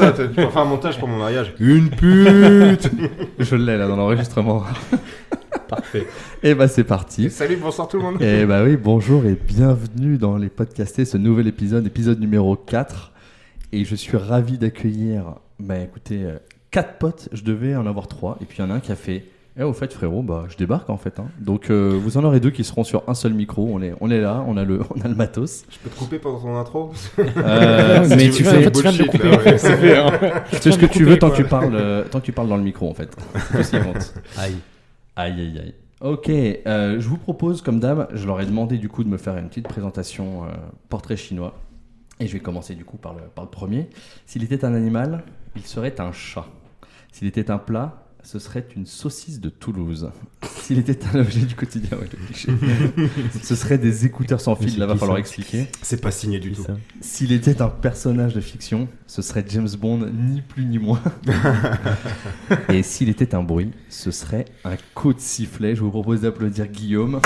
ça, tu peux faire un montage pour mon mariage. Une pute Je l'ai là dans l'enregistrement. Parfait. Et bah c'est parti. Salut, bonsoir tout le monde. Et bah oui, bonjour et bienvenue dans les podcastés, ce nouvel épisode, épisode numéro 4. Et je suis ravi d'accueillir, bah écoutez, euh, quatre potes, je devais en avoir trois. Et puis il y en a un qui a fait, eh au fait frérot, bah je débarque en fait. hein. Donc euh, vous en aurez deux qui seront sur un seul micro, on est, on est là, on a, le, on a le matos. Je peux te couper pendant ton intro? Euh, mais tu en fais, fait, tu viens de le bullshit, couper. là, ouais. C'est fait, hein. tu fais ce que tu veux tant que tu parles, euh, tant que tu parles dans le micro en fait. Compte. Aïe. Aïe aïe aïe. Ok, euh, je vous propose, comme d'hab, je leur ai demandé du coup de me faire une petite présentation euh, portrait chinois. Et je vais commencer du coup par le, par le premier. S'il était un animal, il serait un chat. S'il était un plat, ce serait une saucisse de Toulouse. S'il était un objet du quotidien, ouais, ce serait des écouteurs sans fil, là va falloir expliquer. C'est pas signé du tout. S'il était un personnage de fiction, ce serait James Bond, ni plus ni moins. Et s'il était un bruit, ce serait un coup de sifflet. Je vous propose d'applaudir Guillaume.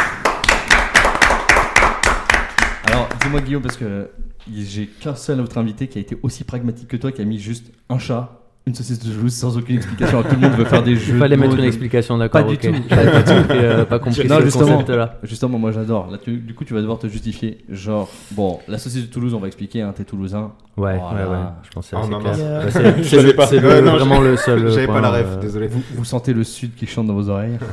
Alors, dis-moi Guillaume, parce que j'ai qu'un seul autre invité qui a été aussi pragmatique que toi, qui a mis juste un chat, une saucisse de Toulouse sans aucune explication. Alors, tout le monde veut faire des jeux. Il fallait de mettre mots, une de- explication, d'accord. Pas du tout. J'avais pas compris, euh, pas compris Non, ce justement. Justement, moi j'adore. Là, tu- du coup, tu vas devoir te justifier. Genre, bon, la saucisse de Toulouse, on va expliquer, hein, t'es toulousain. Ouais, Voilà. ouais, ouais. Je pensais Oh, clair. Ouais, Euh, C'est Je savais pas. c'est le- Ouais, non, vraiment le seul. J'avais point, pas la ref, euh, désolé. Vous, vous sentez le sud qui chante dans vos oreilles.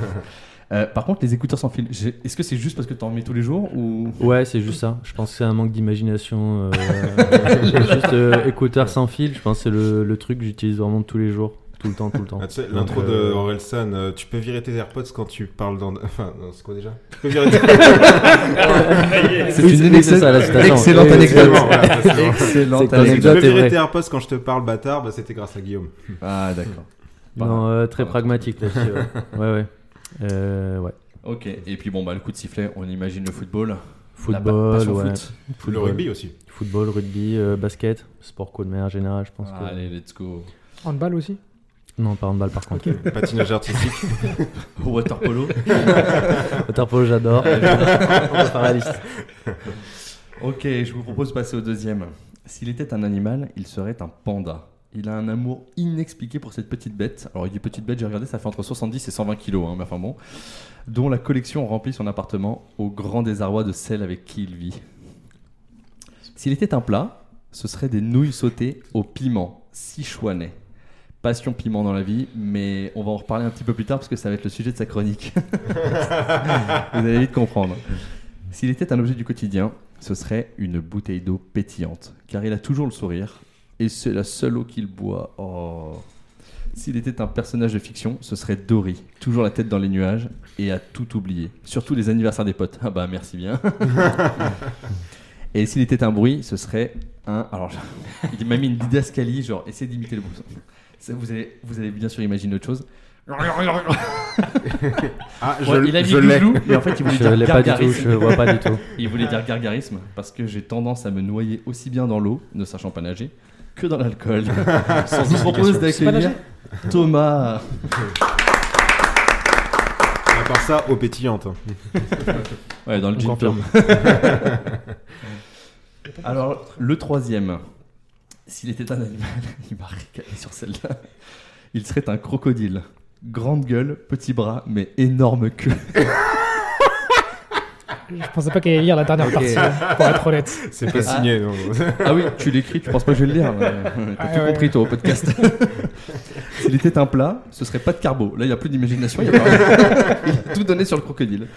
Euh, par contre, les écouteurs sans fil, est-ce que c'est juste parce que tu en mets tous les jours ou? Ouais, c'est juste ça. Je pense que c'est un manque d'imagination. euh, juste euh, écouteur sans fil, je pense que c'est le, le truc que j'utilise vraiment tous les jours. Tout le temps, tout le temps. Ah, tu sais, l'intro de euh, Orelsan, euh, tu peux virer tes AirPods quand tu parles dans. Enfin, c'est quoi déjà? Tu peux virer tes C'est Oui, une c'est- c'est ça, la citation. excellente Oui, anecdote. Excellent, voilà. Excellente C'est que Tu anecdote. peux virer tes AirPods quand je te parle bâtard, bah, c'était grâce à Guillaume. Ah d'accord. Non, euh, très pragmatique là-dessus. Ouais, ouais. ouais. Euh, ouais. Ok. Et puis bon bah le coup de sifflet, on imagine le football. Football, passion ouais. foot. Le Football. rugby aussi. Football, rugby, euh, basket, sport co de manière générale, je pense. Ah, que... Allez, let's go. Handball aussi Non, pas handball par contre. Patinage artistique. Water polo. Water polo, j'adore. On va faire la liste. ok, je vous propose de passer au deuxième. S'il était un animal, il serait un panda. Il a un amour inexpliqué pour cette petite bête. Alors, il dit petite bête, j'ai regardé, ça fait entre 70 et 120 kilos, hein, mais enfin bon. Dont la collection remplit son appartement au grand désarroi de celle avec qui il vit. S'il était un plat, ce serait des nouilles sautées au piment, sichuanais. Passion piment dans la vie, mais on va en reparler un petit peu plus tard parce que ça va être le sujet de sa chronique. Vous allez vite comprendre. S'il était un objet du quotidien, ce serait une bouteille d'eau pétillante, car il a toujours le sourire, et c'est la seule eau qu'il boit. Oh. S'il était un personnage de fiction, ce serait Dory, toujours la tête dans les nuages, et à tout oublier. Surtout les anniversaires des potes. Ah bah merci bien. et s'il était un bruit, ce serait un... Alors, il m'a mis une didascalie, genre, essayez d'imiter le bruit. Ça, vous, allez, vous allez bien sûr imaginer autre chose. Ah, je, Ouais, il a mis je loulou, mais en fait il voulait Je dire l'ai pas du tout, gargarisme. je vois pas du tout. Il voulait dire gargarisme parce que j'ai tendance à me noyer aussi bien dans l'eau, ne sachant pas nager, que dans l'alcool. Sans vous propose C'est pas d'accueillir nager Thomas. À part ça, eau pétillante. Ouais, dans le gin. Alors, le troisième, s'il était un animal, il m'a régalé sur celle-là. Il serait un crocodile. Grande gueule, petit bras, mais énorme queue. Je pensais pas qu'elle allait lire la dernière partie, hein, pour être honnête. C'est pas signé. non. Ah oui, tu l'écris, tu penses pas que je vais le lire. T'as Ah tout ouais. compris, toi, au podcast. S'il était un plat, ce serait pas de carbo. Là, il n'y a plus d'imagination. Il, y a pas- il a tout donné sur le crocodile.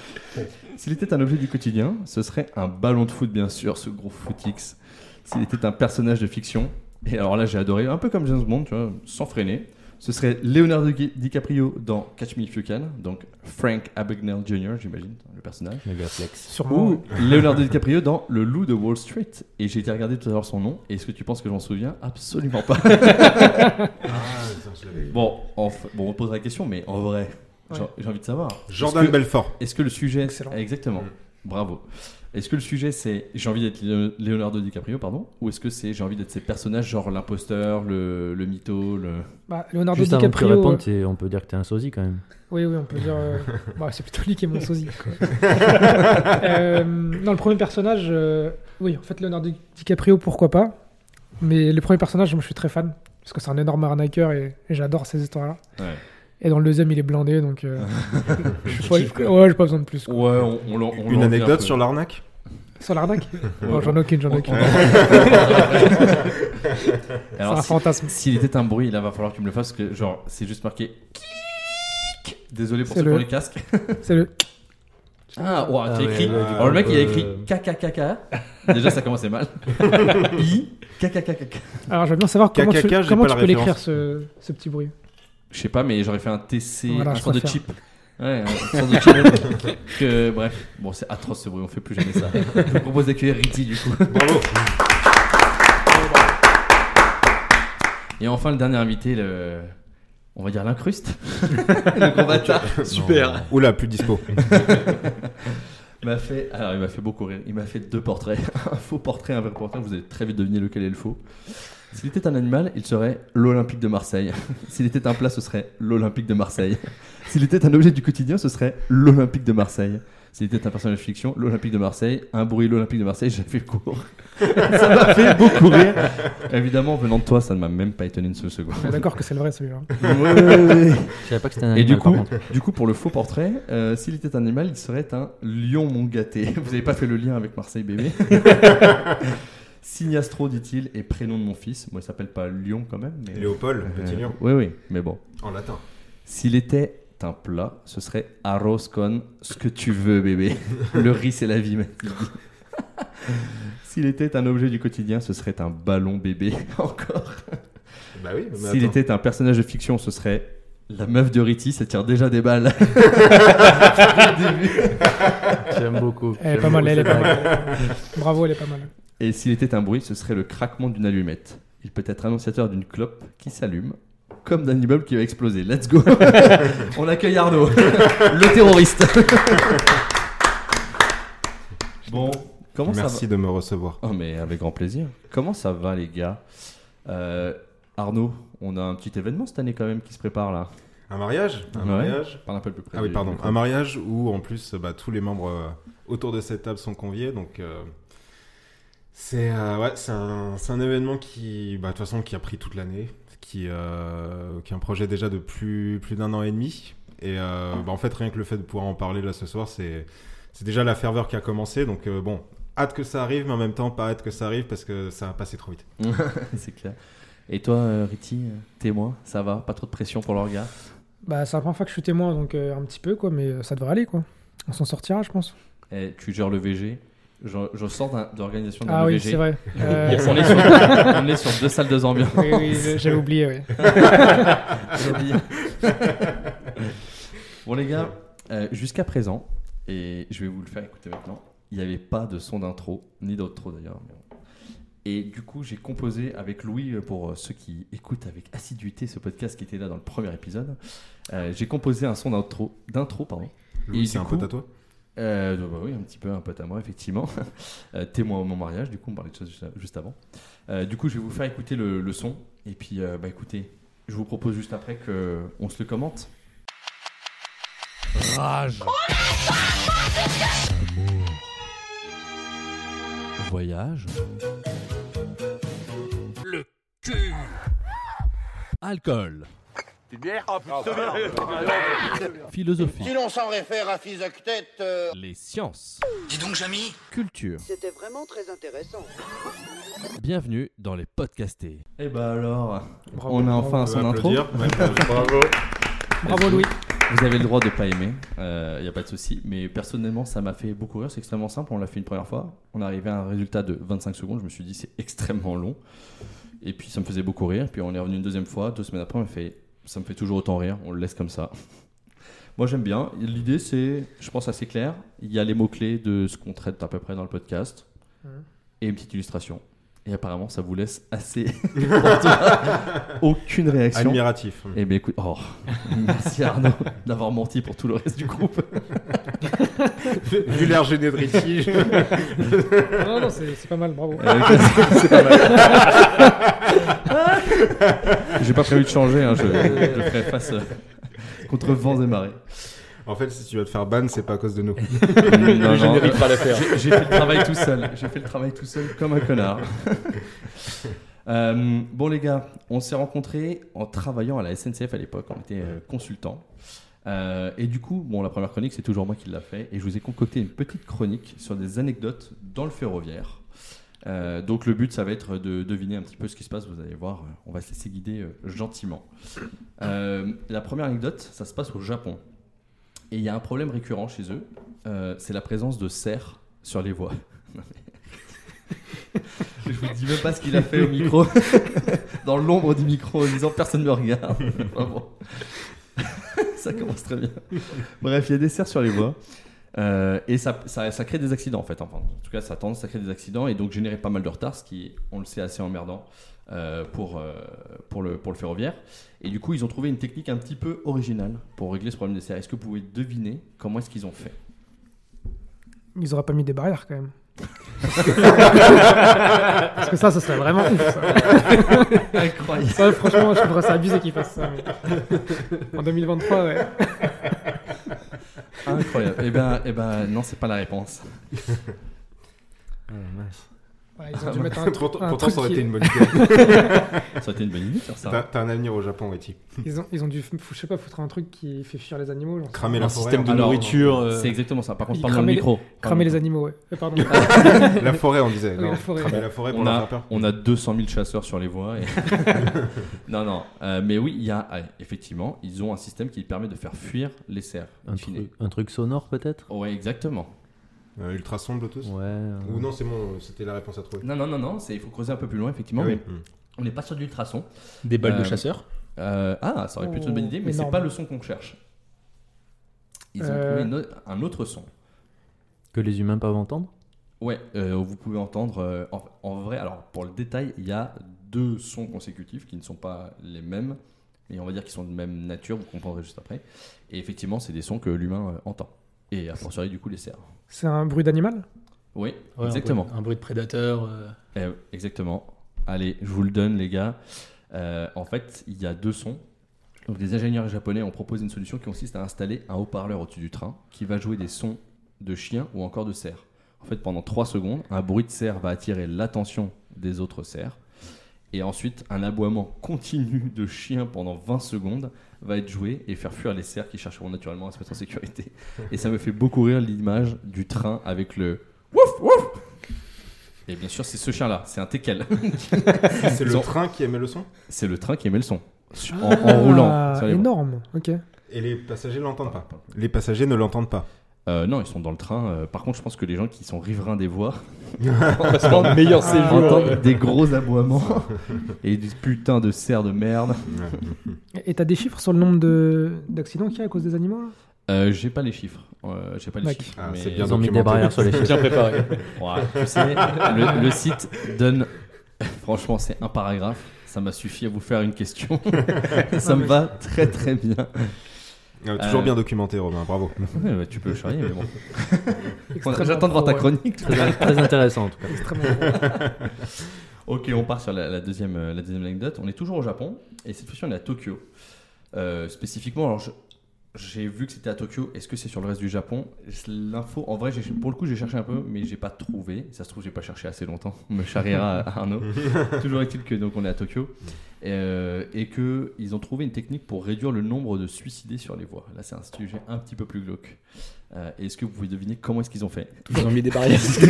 S'il était un objet du quotidien, ce serait un ballon de foot, bien sûr, ce gros footix. S'il était un personnage de fiction, et alors là, j'ai adoré, un peu comme James Bond, tu vois, sans freiner. Ce serait Leonardo Di- DiCaprio dans Catch Me If You Can, donc Frank Abagnale Jr., j'imagine, le personnage. Sûrement. Ou Leonardo DiCaprio dans Le Loup de Wall Street. Et j'ai été regarder tout à l'heure son nom. Et est-ce que tu penses que j'en souviens? Absolument pas. Ah, bon, f- bon, on pose la question, mais en vrai, j'ai Ouais. j'ai envie de savoir. Jordan que, Belfort. est-ce que le sujet. Excellent. Exactement. Mm. Bravo. Est-ce que le sujet c'est j'ai envie d'être Leo- Leonardo DiCaprio, pardon Ou est-ce que c'est j'ai envie d'être ces personnages genre l'imposteur, le, le mytho, le. Bah, Leonardo Juste avant que tu DiCaprio. répondes, euh, t'es- on peut dire que t'es un sosie quand même. Oui, oui, on peut dire. euh, bah, c'est plutôt lui qui est mon sosie. quoi. Euh, non, le premier personnage, euh, oui, en fait, Leonardo DiCaprio, pourquoi pas. Mais le premier personnage, moi, je suis très fan. parce que c'est un énorme arnaqueur et, et j'adore ces histoires-là. Ouais. Et dans le deuxième, il est blindé, donc. euh, je pas- ouais, j'ai pas besoin de plus. quoi. Ouais, on, on on Une anecdote sur l'arnaque? Sur l'arnaque? Non, J'en ai aucune, j'en ai aucune. C'est Alors, un si- fantasme. S'il était un bruit, là, va falloir que tu me le fasses, parce que genre, c'est juste marqué. Désolé pour ceux le- ont les casques. C'est le. Ah, ouais, Ah ouais, écrit. ouais, Alors, le mec, coup, il a écrit euh, KKKK. Déjà, ça commençait mal. I, KKKK. Alors, j'aimerais bien savoir comment tu, comment peux l'écrire, ce, ce petit bruit. Je sais pas, mais j'aurais fait un TC, Voilà, un je sort de chip. Ouais, un sort de chip. que, bref, bon, c'est atroce ce bruit, on fait plus jamais ça. Je vous propose d'accueillir Ritty du coup. Bravo Et enfin, le dernier invité, le. On va dire l'incruste. le. Super. Oula, plus dispo. Il m'a fait, alors il m'a fait beaucoup rire. Il m'a fait deux portraits, un faux portrait, un vrai portrait. Vous allez très vite deviner lequel est le faux. S'il était un animal, il serait l'Olympique de Marseille. S'il était un plat, ce serait l'Olympique de Marseille. S'il était un objet du quotidien, ce serait l'Olympique de Marseille. S'il était un personnage de fiction, l'Olympique de Marseille. Un bruit, l'Olympique de Marseille. J'ai fait le cours. ça m'a fait beaucoup rire. Évidemment, venant de toi, ça ne m'a même pas étonné une seule seconde. On est d'accord que c'est le vrai celui-là. Ouais. Je savais pas que c'était un Et du animal, coup, du coup, pour le faux portrait, euh, s'il était un animal, il serait un lion mon gâté. Vous n'avez pas fait le lien avec Marseille bébé Signastro, dit-il, et prénom de mon fils. Moi, il s'appelle pas Lion quand même. Mais... Léopold, petit Euh, lion. Oui, oui, mais bon. En latin. S'il était un plat, ce serait arroz con ce que tu veux, bébé. le riz, c'est la vie, mec. S'il était un objet du quotidien, ce serait un ballon bébé. Encore. Bah oui, mais S'il était un personnage de fiction, ce serait la meuf de Ritty, ça tire déjà des balles. J'aime beaucoup. Elle est pas mal, elle est pas mal. Bravo, elle est pas mal. Et s'il était un bruit, ce serait le craquement d'une allumette. Il peut être annonciateur d'une clope qui s'allume, comme d'un immeuble qui va exploser. Let's go On accueille Arnaud, le terroriste. bon, comment ça Merci de me recevoir. Oh mais avec grand plaisir. Comment ça va les gars Euh, Arnaud, on a un petit événement cette année quand même qui se prépare là. Un mariage? Un Ouais. mariage? Parle un peu plus près. Ah oui, pardon. Un mariage où en plus bah, tous les membres euh, autour de cette table sont conviés. Donc euh, c'est euh, ouais, c'est un, c'est un événement qui, bah, de toute façon, qui a pris toute l'année, qui, euh, qui est un projet déjà de plus, plus d'un an et demi. Et euh, bah, en fait, rien que le fait de pouvoir en parler là ce soir, c'est c'est déjà la ferveur qui a commencé. Donc euh, bon, hâte que ça arrive, mais en même temps pas hâte que ça arrive parce que ça va passer trop vite. C'est clair. Et toi, Riti, témoin, ça va? Pas trop de pression pour le regard Bah, c'est la première fois que je suis témoin, donc euh, un petit peu, quoi, mais ça devrait aller, quoi. On s'en sortira, je pense. Eh, Tu gères le VG je, je sors d'organisation d'un Ah oui, c'est vrai. Euh, on, est sur, on est sur deux salles, deux ambiances. oui, oui, j'avais oublié, oui. J'ai oublié. bon les gars, euh, jusqu'à présent, et je vais vous le faire écouter maintenant, il n'y avait pas de son d'intro, ni d'outro d'ailleurs. Et du coup, j'ai composé avec Louis, euh, pour euh, ceux qui écoutent avec assiduité ce podcast qui était là dans le premier épisode, euh, j'ai composé un son d'intro, d'intro pardon. Louis, c'est un coup- pote à toi? Euh, bah oui, un petit peu un pote à moi, effectivement. Euh, témoin à mon mariage, du coup, on parlait de ça juste, juste avant. Euh, du coup, je vais vous faire écouter le, le son. Et puis, euh, bah écoutez, je vous propose juste après qu'on se le commente. Rage. Amour. Voyage. Le cul. Alcool. Philosophie. Si l'on s'en réfère à Physoctète, euh, Les sciences. Dis donc, Jamy, Culture. c'était vraiment très intéressant. Bienvenue dans les podcastés. Et bah alors, Bravo, on a enfin son intro. Bravo. Bravo, Louis. Vous avez le droit de pas aimer, il n'y a pas de souci. Mais personnellement, ça m'a fait beaucoup rire. C'est extrêmement simple. On l'a fait une première fois. On est arrivé à un résultat de 25 secondes. Je me suis dit, c'est extrêmement long. Et puis, ça me faisait beaucoup rire. Puis, on est revenu une deuxième fois. Deux semaines après, on a fait, ça me fait toujours autant rire. On le laisse comme ça. Moi, j'aime bien. L'idée, c'est, je pense, assez clair. Il y a les mots-clés de ce qu'on traite à peu près dans le podcast. Mhm. Et une petite illustration. Et apparemment, ça vous laisse assez. Aucune réaction. Admiratif. Eh bien écoute, oh, merci Arnaud d'avoir menti pour tout le reste du groupe. Vu l'air gêné de Richie, je- Non, non, c'est c'est pas mal, bravo. J'ai pas prévu de changer, hein, je, je ferai face euh, contre vents et marées. En fait, si tu vas te faire ban, c'est pas à cause de nous. Non, non, pas l'affaire. j'ai j'ai fait le travail tout seul. J'ai fait le travail tout seul comme un connard. Euh, bon les gars, on s'est rencontrés en travaillant à la SNCF à l'époque, on était euh, consultants. Euh, et du coup, bon, la première chronique, c'est toujours moi qui l'a fait. Et je vous ai concocté une petite chronique sur des anecdotes dans le ferroviaire. Euh, donc le but, ça va être de deviner un petit peu ce qui se passe. Vous allez voir, on va se laisser guider euh, gentiment. Euh, la première anecdote, ça se passe au Japon. Et il y a un problème récurrent chez eux, euh, c'est la présence de cerfs sur les voies. Je vous dis même pas ce qu'il a fait au micro, dans l'ombre du micro, en disant personne ne me regarde. Vraiment. ça commence très bien. Bref, il y a des cerfs sur les voies. Euh, et ça, ça, ça crée des accidents en fait. Enfin, en tout cas, ça a tendance à créer des accidents et donc générer pas mal de retard, ce qui, on le sait, assez emmerdant euh, pour, euh, pour, le, pour le ferroviaire. Et du coup, ils ont trouvé une technique un petit peu originale pour régler ce problème des cerfs. Est-ce que vous pouvez deviner comment est-ce qu'ils ont fait? Ils auraient pas mis des barrières quand même. Parce que ça, ce serait vraiment ouf. Ça, Incroyable. Ça, franchement, je trouverais ça abusé qu'ils fassent ça. mais- En 2023, ouais. Incroyable. Eh ben, eh ben, non, c'est pas la réponse. Mince. Ouais, ils ont dû mettre un, Pourtant, un pourtant, truc ça aurait qui- été une bonne idée. Ça a été une bonne idée sur ça. T'as un avenir au Japon, Eti. Ils ont, ils ont dû, je sais pas, foutre un truc qui fait fuir les animaux. genre. Cramer la Un forêt. système de Alors, nourriture. euh, C'est exactement ça. Par contre, parle dans le micro. Cramer les animaux, ouais. Euh, pardon. La forêt, on disait. Oui, non. la forêt. Cramer la forêt pour On a, faire peur. on a 200 000 chasseurs sur les voies. et- non, non. euh, mais oui, il y a, euh, effectivement, ils ont un système qui permet de faire fuir les cerfs. Un, truc, un truc sonore peut-être? Ouais, exactement. Euh, ultrason, Bluetooth Ouais. euh, Ou non, c'est bon, c'était la réponse à trouver. Non, non, non, non. c'est- Il faut creuser un peu plus loin, effectivement. Ah oui. Mais on n'est pas sur du ultrason. Des balles de Euh, chasseurs. Euh, ah, ça aurait pu être une bonne idée, mais c'est pas le son qu'on cherche. Ils ont Euh. trouvé un autre son. Que les humains peuvent entendre Ouais, euh, vous pouvez entendre. euh, en, en vrai, alors pour le détail, il y a deux sons consécutifs qui ne sont pas les mêmes, mais on va dire qu'ils sont de même nature, vous comprendrez juste après. Et effectivement, c'est des sons que l'humain euh, entend. Et à fortiori, du coup, les cerfs. C'est un bruit d'animal? Oui, Ouais, un exactement. bruit- Un bruit de prédateur. euh, Eh, exactement. Allez, je vous le donne, les gars. Euh, en fait, il y a deux sons. Donc, des ingénieurs japonais ont proposé une solution qui consiste à installer un haut-parleur au-dessus du train qui va jouer des sons de chiens ou encore de cerfs. En fait, pendant 3 secondes, un bruit de cerf va attirer l'attention des autres cerfs. Et ensuite, un aboiement continu de chien pendant 20 secondes va être joué et faire fuir les cerfs qui chercheront naturellement à se mettre en sécurité. Et ça me fait beaucoup rire l'image du train avec le wouf wouf. Et bien sûr, c'est ce chien-là, c'est un teckel. C'est le ont- train qui émet le son C'est le train qui émet le son. En, en roulant. Ah, les voies. énorme, ok. Et les passagers l'entendent pas. Les passagers ne l'entendent pas. Euh, non, ils sont dans le train. Euh, par contre, je pense que les gens qui sont riverains des voies le meilleur séjour. entendent des gros aboiements et des putains de cerfs de merde. Et t'as des chiffres sur le nombre de- d'accidents qu'il y a à cause des animaux Euh, j'ai pas les chiffres. Euh, j'ai pas les chiffres. Ah, mais- c'est bien Ils ont mis des barrières sur les chiffres. Bien préparé. Ouais, tu sais, le, le site donne. Franchement, c'est un paragraphe. Ça m'a suffi à vous faire une question. ça me va très très bien. Euh, toujours Euh, bien documenté, Romain, bravo. Ouais, bah, tu peux le charrier, mais bon. J'attends de voir ta chronique. Très, très intéressant en tout cas. Ok, on part sur la, la deuxième, euh, la deuxième anecdote. On est toujours au Japon et cette fois-ci on est à Tokyo. Euh, spécifiquement, alors je- j'ai vu que c'était à Tokyo. Est-ce que c'est sur le reste du Japon? L'info, en vrai, pour le coup, j'ai cherché un peu, mais j'ai pas trouvé. Ça se trouve, j'ai pas cherché assez longtemps. On me charriera Arnaud. toujours est-il que donc on est à Tokyo euh, et que ils ont trouvé une technique pour réduire le nombre de suicidés sur les voies. Là, c'est un sujet un petit peu plus glauque. Euh, Est-ce que vous pouvez deviner comment est-ce qu'ils ont fait? Ils ont mis des barrières.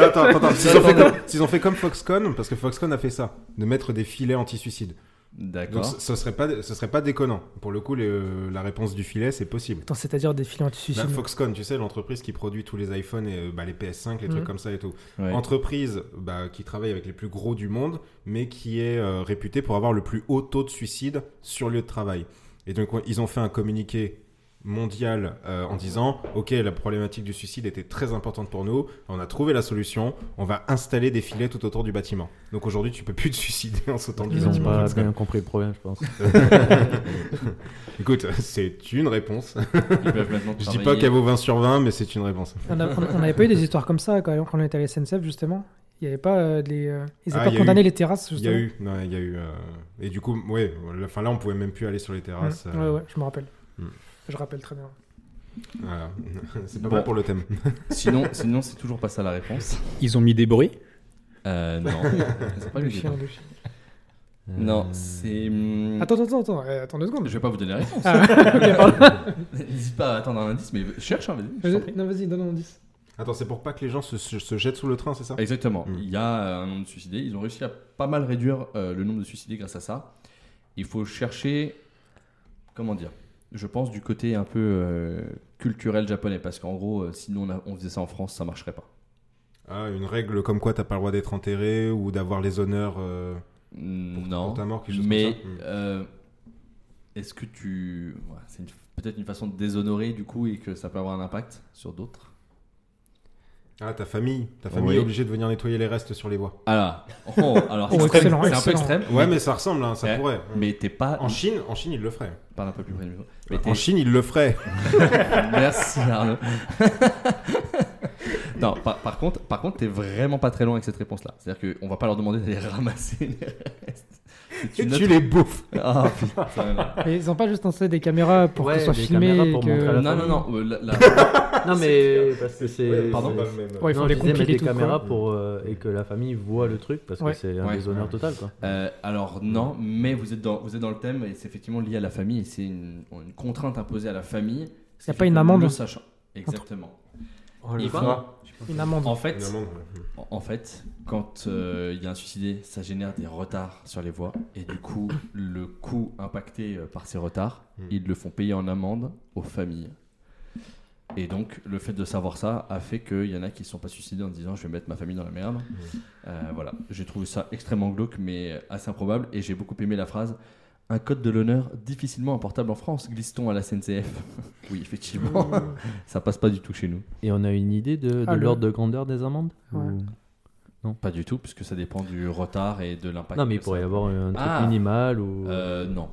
Attends, attends, attends. S'ils ont, fait comme- s'ils ont fait comme Foxconn, parce que Foxconn a fait ça, de mettre des filets anti-suicide. Donc D'accord. ce ce serait pas, ce serait pas déconnant. Pour le coup, les- la réponse du filet, c'est possible. Attends, c'est-à-dire des filets Bah, anti-suicide. Foxconn, tu sais, l'entreprise qui produit tous les iPhones et euh, bah, les PS5, les trucs Mhm. comme ça et tout. Ouais. Entreprise bah, qui travaille avec les plus gros du monde, mais qui est euh, réputée pour avoir le plus haut taux de suicide sur lieu de travail. Et donc, ils ont fait un communiqué mondial euh, en disant Ok, la problématique du suicide était très importante pour nous. On a trouvé la solution. On va installer des filets tout autour du bâtiment. Donc aujourd'hui, tu peux plus te suicider en sautant du Ils ont bâtiment. pas bien compris le problème, je pense. Écoute, c'est une réponse. Ils Je dis pas qu'elle vaut 20 sur 20, mais c'est une réponse. On n'avait pas eu des histoires comme ça quand, quand on était à la SNCF, justement Il n'y avait pas euh, les. euh, Ils Ah, n'avaient y pas a condamné eu- les terrasses, Il y a justement eu, non, il y a eu. euh, Et du coup, ouais, enfin là, on pouvait même plus aller sur les terrasses. Ouais, euh, ouais, je me rappelle. Hmm. Je rappelle très bien. Voilà. C'est pas Bon. bon pour le thème. Sinon, sinon c'est toujours pas ça la réponse. Ils ont mis des bruits? Euh, non. C'est pas Le chien, le chien. Non, Euh, c'est. Attends, attends, attends, euh, attends deux secondes. Je vais pas vous donner la réponse. Ah. N'hésite pas à attendre un indice, mais cherche, hein, vas-y. Non, vas-y, donne un indice. Attends, c'est pour pas que les gens se, jettent sous le train, c'est ça? Exactement. Mm. Il y a euh, un nombre de suicidés. Ils ont réussi à pas mal réduire euh, le nombre de suicidés grâce à ça. Il faut chercher, comment dire, je pense du côté un peu euh, culturel japonais, parce qu'en gros, euh, si nous on, a- on faisait ça en France, ça marcherait pas. Ah, une règle comme quoi t'as pas le droit d'être enterré ou d'avoir les honneurs euh, pour, non. pour ta mort, quelque chose Mais comme ça Mm. euh, est-ce que tu, ouais, c'est une- peut-être une façon de déshonorer du coup et que ça peut avoir un impact sur d'autres? Ah, ta famille. Ta famille Oui. est obligée de venir nettoyer les restes sur les voies. Alors, oh, alors Oh, c'est un peu extrême. Ouais, mais ça ressemble, hein, ça pourrait. Mais t'es pas. En Chine, en Chine, ils le feraient. Parle un peu plus près. Mais En Chine, ils le feraient. Merci Arnaud. non, par, par contre, par contre, t'es vraiment pas très loin avec cette réponse-là. C'est-à-dire qu'on va pas leur demander d'aller ramasser les restes. Tu autre- les bouffes. Ah putain. Mais ils ont pas juste installé des caméras pour Ouais, que ce soit filmé. pour que- Non, non, non. euh, la- la- Non, mais parce que c'est. pardon Ouais, ils font non, des tout, caméras quoi. pour, euh, et que la famille voit le truc parce Ouais. que c'est un Ouais. déshonneur total. Quoi. Euh, alors non, mais vous êtes dans, vous êtes dans le thème et c'est effectivement lié à la famille et c'est une, une contrainte imposée à la famille. ce Y a pas une amende le sachant. Exactement. Il faut- Une amende. En fait, Une amende, ouais. En- En fait, quand euh, il y a un suicidé, ça génère des retards sur les voies. Et du coup, le coût impacté euh, par ces retards, Mm. ils le font payer en amende aux familles. Et donc, le fait de savoir ça a fait qu'il y en a qui ne sont pas suicidés en disant je vais mettre ma famille dans la merde. Euh, voilà, j'ai trouvé ça extrêmement glauque, mais assez improbable. Et j'ai beaucoup aimé la phrase un code de l'honneur difficilement importable en France, glisse-t-on à la SNCF Oui, effectivement, Euh, ça passe pas du tout chez nous. Et on a une idée de, de Ah, l'ordre de grandeur des amendes Ouais. Ou- Pas du tout, puisque ça dépend du retard et de l'impact. Non, mais il pourrait y avoir un truc Ah. minimal ou. Euh, non.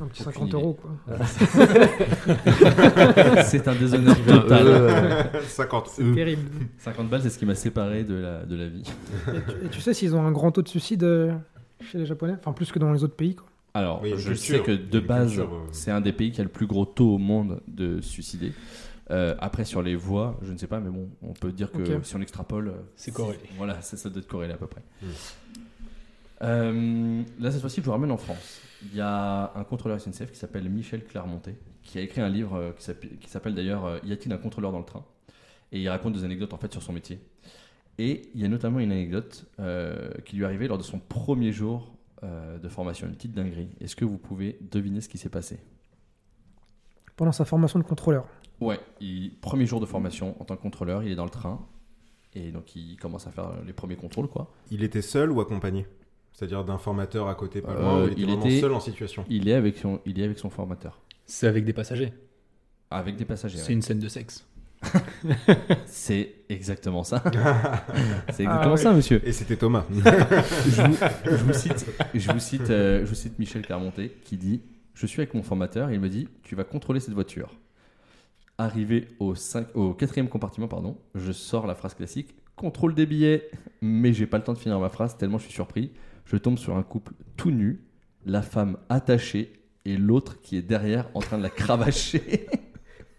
un petit Aucune 50 idée. euros, quoi. c'est un déshonneur total. euh, 50 C'est terrible. 50 balles, c'est ce qui m'a séparé de la, de la vie. Et tu, et tu sais s'ils ont un grand taux de suicide euh, chez les Japonais? Enfin, plus que dans les autres pays, quoi. Alors, Oui, je culture. sais que de base, euh. c'est un des pays qui a le plus gros taux au monde de suicidés. Euh, après, sur les voies, je ne sais pas, mais bon, on peut dire que si on extrapole, C'est corrélé. Voilà, ça, ça doit être corrélé à peu près. Mm. Euh, là, cette fois-ci, je vous ramène en France. Il y a un contrôleur SNCF qui s'appelle Michel Clermontet, qui a écrit un livre qui s'appelle- d'ailleurs Y a-t-il un contrôleur dans le train? Et il raconte des anecdotes en fait sur son métier. Et il y a notamment une anecdote euh, qui lui est arrivée lors de son premier jour euh, de formation, une petite dinguerie. Est-ce que vous pouvez deviner ce qui s'est passé? Pendant sa formation de contrôleur. Ouais, il, premier jour de formation en tant que contrôleur, il est dans le train. Et donc il commence à faire les premiers contrôles, quoi. Il était seul ou accompagné? C'est-à-dire d'un formateur à côté, pas Euh, loin, ou il était il vraiment était- seul en situation? Il est avec son, il est avec son formateur. C'est avec des passagers. Avec des passagers. C'est ouais. une scène de sexe. C'est exactement ça. C'est Ah exactement ça, monsieur. Et c'était Thomas. je, vous, je vous cite, je vous cite, euh, je vous cite Michel Clermontet qui dit Je suis avec mon formateur et il me dit Tu vas contrôler cette voiture. Arrivé au, cinq- au quatrième compartiment, pardon, je sors la phrase classique Contrôle des billets. Mais j'ai pas le temps de finir ma phrase tellement je suis surpris. Je tombe sur un couple tout nu, la femme attachée et l'autre qui est derrière en train de la cravacher.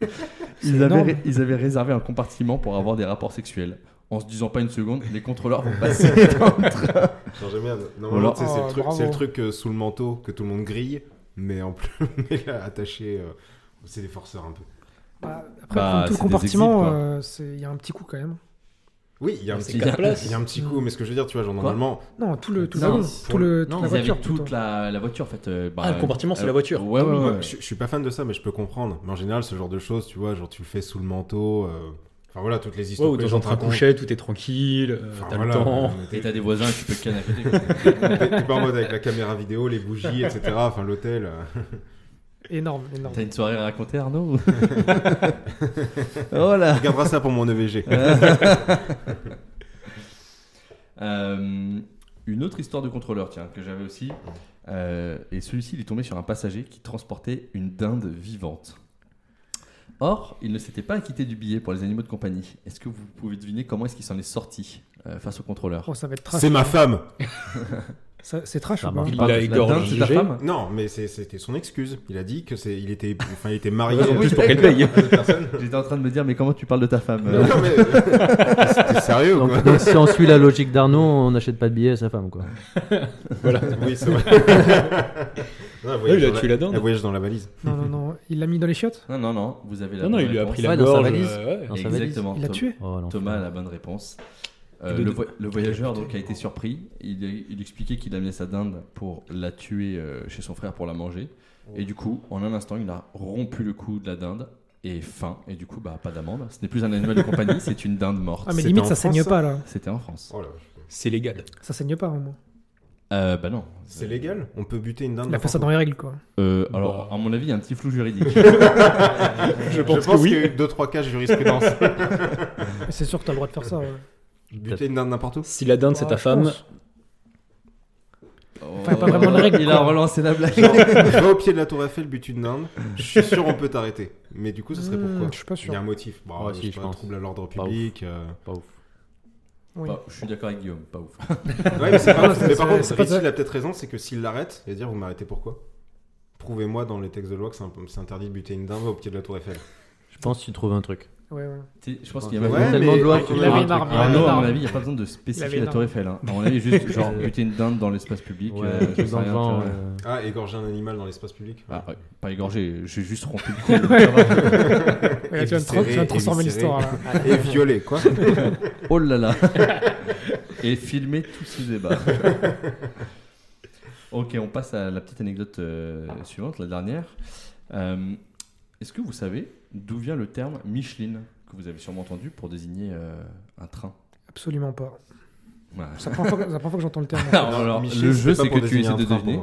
Ils avaient, ils réservé un compartiment pour avoir des rapports sexuels. En se disant pas une seconde, les contrôleurs vont passer dans le train. Non, j'aime bien. Normalement, Voilà. tu sais, c'est Oh, le truc, bravo. c'est le truc euh, sous le manteau que tout le monde grille, mais en plus, mais là, attaché, euh, c'est des forceurs un peu. Bah, après, Bah, comme tout le compartiment, euh, il y a un petit coup quand même. Oui, il y a un petit, quatre places. il y a un petit coup, mais ce que je veux dire, tu vois, genre normalement, Non, tout le, tout le Non, tout le, toute non, la Ils avaient voiture. toute la, la voiture en fait. euh, bah, Ah, le compartiment, c'est euh, la voiture. Ouais, ouais, ouais. je, je suis pas fan de ça, mais je peux comprendre. Mais en général, ce genre de choses, tu vois, genre tu le fais sous le manteau. euh, Enfin voilà, toutes les Ouais, histoires ou que les dans un train couché, tout est tranquille, euh, Enfin, t'as voilà, le temps. Et t'as des voisins, tu peux te. T'es t'es pas en mode avec la caméra vidéo, les bougies, etc. Enfin, l'hôtel. Énorme, énorme. T'as une soirée à raconter, Arnaud Oh là Tu garderas ça pour mon EVG. Euh, Une autre histoire de contrôleur, tiens, que j'avais aussi. Euh, et celui-ci, il est tombé sur un passager qui transportait une dinde vivante. Or, il ne s'était pas acquitté du billet pour les animaux de compagnie. Est-ce que vous pouvez deviner comment est-ce qu'il s'en est sorti euh, face au contrôleur? Oh, ça va être trash. C'est ma femme C'est trash marche Il l'a La dinde, égorgé. ta femme Non, mais c'était son excuse. Il a dit que c'est, il était, enfin, il était marié. En plus, pour qu'elle paye. J'étais en train de me dire, mais comment tu parles de ta femme Non, euh, non, mais c'était sérieux quoi Donc, si on suit la logique d'Arnaud, on n'achète pas de billets à sa femme, quoi. Oui, c'est vrai. Non, elle Ouais, voyage il a dans la- tué la. Elle voyage dans la valise. Non, non, non. Il l'a mis dans les chiottes? Non, non, non, vous avez la Non, non, il lui a pris la Ouais, dans sa gorge. valise. euh, ouais. Dans sa valise. Exactement. Il l'a tué? Oh. Thomas a la bonne réponse. Euh, De- le, de- vo- le voyageur donc a été surpris. Il, il expliquait qu'il amenait sa dinde pour la tuer euh, chez son frère pour la manger. Et du coup, en un instant, il a rompu le cou de la dinde et faim. Et du coup, bah, pas d'amende. Ce n'est plus un animal de compagnie, c'est une dinde morte. Ah, mais limite, ça France, saigne ça pas là. C'était en France. Oh. C'est légal. Ça saigne pas, au moins. Euh, bah non. C'est légal On peut buter une dinde Il a fait ça dans les règles, quoi. Euh, alors, à mon avis, il y a un petit flou juridique. Je Je pense que oui. qu'il y a eu 2-3 cas de jurisprudence. C'est sûr que t'as le droit de faire ça. ouais. Buter une dinde n'importe où Si la dinde, c'est Ah, ta je femme. Oh, Enfin, pas vraiment de règle, Il a relancé la blague. Genre, va au pied de la tour Eiffel, bute une dinde. Je suis sûr on peut t'arrêter. Mais du coup, ce serait Hmm, pourquoi Je suis pas Il y sûr. a un motif. Bon, Ouais, je si, je pas, pense. trouble à l'ordre Pas public. euh. Pas ouf. Oui. Je suis d'accord avec Guillaume, pas ouf. Ouais, mais, c'est pas Ah, ouf. c'est- mais par contre, Richie, ça. il a peut-être raison, c'est que s'il l'arrête, il va dire Vous m'arrêtez pourquoi? Prouvez-moi dans les textes de loi que c'est interdit de buter une dinde au pied de la tour Eiffel. Je pense que tu trouves un truc. Ouais, ouais. Je pense qu'il y a Ouais, tellement mais- de lois Il avait un une arme. avait à mon avis, il n'y a pas besoin de spécifier avait la tour. Eiffel. hein. À mon avis, juste genre buter une dinde dans l'espace public. Ouais, euh, euh, Ah, égorger un animal dans l'espace public Ah, ouais, pas égorgé, j'ai juste rompu le cou. tu viens de transformer l'histoire là. Et violer, quoi. oh là là Et filmer tout ce débat. ok, on passe à la petite anecdote euh, suivante, la dernière. Euh, Est-ce que vous savez d'où vient le terme Micheline que vous avez sûrement entendu pour désigner euh, un train Absolument pas. Ouais. C'est la première fois que- fois j'entends le terme. Alors, alors, Micheline, le jeu, c'est que tu essaies un de deviner.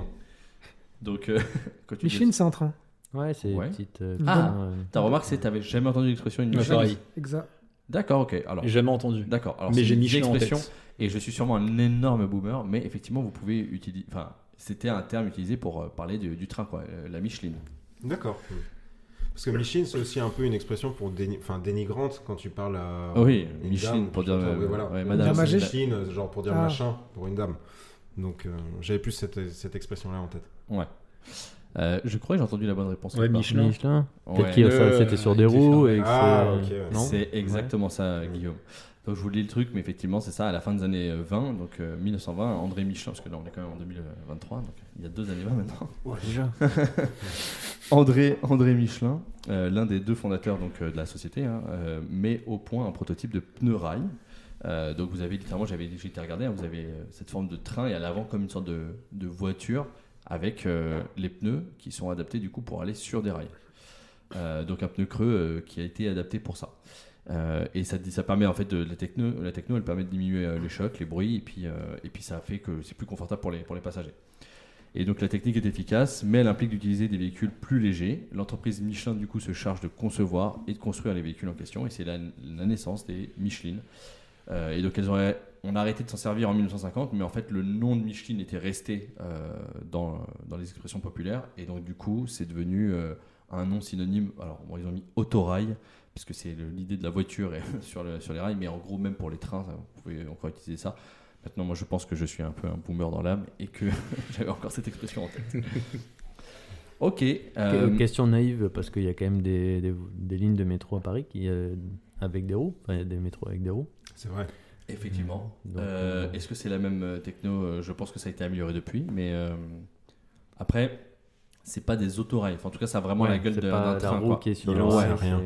Donc, euh, quand tu Micheline, dis- c'est un train. Ouais, c'est Ouais. une petite. euh, Ah. ta remarque, c'est que tu n'avais jamais entendu l'expression une Micheline. Exact. D'accord, ok. Alors, J'ai jamais entendu. d'accord. Mais j'ai une Michelin en tête. Et je suis sûrement un énorme boomer, mais effectivement, vous pouvez utiliser. Enfin, c'était un terme utilisé pour parler du, du train, quoi, la Micheline. D'accord. Parce que Micheline, c'est aussi un peu une expression pour déni- enfin, dénigrante quand tu parles à. Oui, une dame, pour dire, euh, ouais, voilà. ouais, madame. euh, genre pour dire Ah. machin pour une dame. Donc euh, j'avais plus cette, cette expression-là en tête. Ouais. Euh, je crois que j'ai entendu la bonne réponse. Ouais. Michelin. Michelin. Ouais. Peut-être que Euh, c'était sur des roues et que Ah, c'est- ok, ouais. Non C'est exactement ça, Guillaume. Donc je vous lis le truc, mais effectivement, c'est ça, à la fin des années euh, 20, donc euh, 1920, André Michelin, parce que là on est quand même en 2023, donc il y a deux années 20 maintenant. déjà. André, André Michelin, euh, l'un des deux fondateurs donc, euh, de la société, hein, euh, met au point un prototype de pneu rail. Euh, donc vous avez littéralement, j'avais j'ai été regardé, hein, vous avez euh, cette forme de train et à l'avant comme une sorte de, de voiture avec euh, les pneus qui sont adaptés du coup pour aller sur des rails. Euh, donc un pneu creux euh, qui a été adapté pour ça. Euh, et ça, permet en fait de la techno, la techno elle permet de diminuer euh, les chocs, les bruits et puis, euh, et puis ça fait que c'est plus confortable pour les, pour les passagers. Et donc la technique est efficace, mais elle implique d'utiliser des véhicules plus légers. L'entreprise Michelin du coup se charge de concevoir et de construire les véhicules en question, et c'est la, la naissance des Michelin. Et donc elles ont, on a arrêté de s'en servir en 1950, mais en fait le nom de Michelin était resté dans, dans les expressions populaires, et donc du coup c'est devenu un nom synonyme. Alors bon, ils ont mis autorail, puisque c'est le- l'idée de la voiture et sur, le- sur les rails, mais en gros même pour les trains, ça, vous pouvez encore utiliser ça. Maintenant, moi, je pense que je suis un peu un boomer dans l'âme et que j'avais encore cette expression en tête. ok. euh, Que- Question naïve, parce qu'il y a quand même des, des, des lignes de métro à Paris qui, euh, avec des roues. Enfin, il y a des métros avec des roues. C'est vrai. effectivement. Euh, euh, Est-ce que c'est la même techno? Je pense que ça a été amélioré depuis, mais euh, après, c'est pas des autorails. Enfin, en tout cas, ça a vraiment ouais, la gueule c'est d'un pas d'un la train. roue quoi. qui est sur Il le sait rien.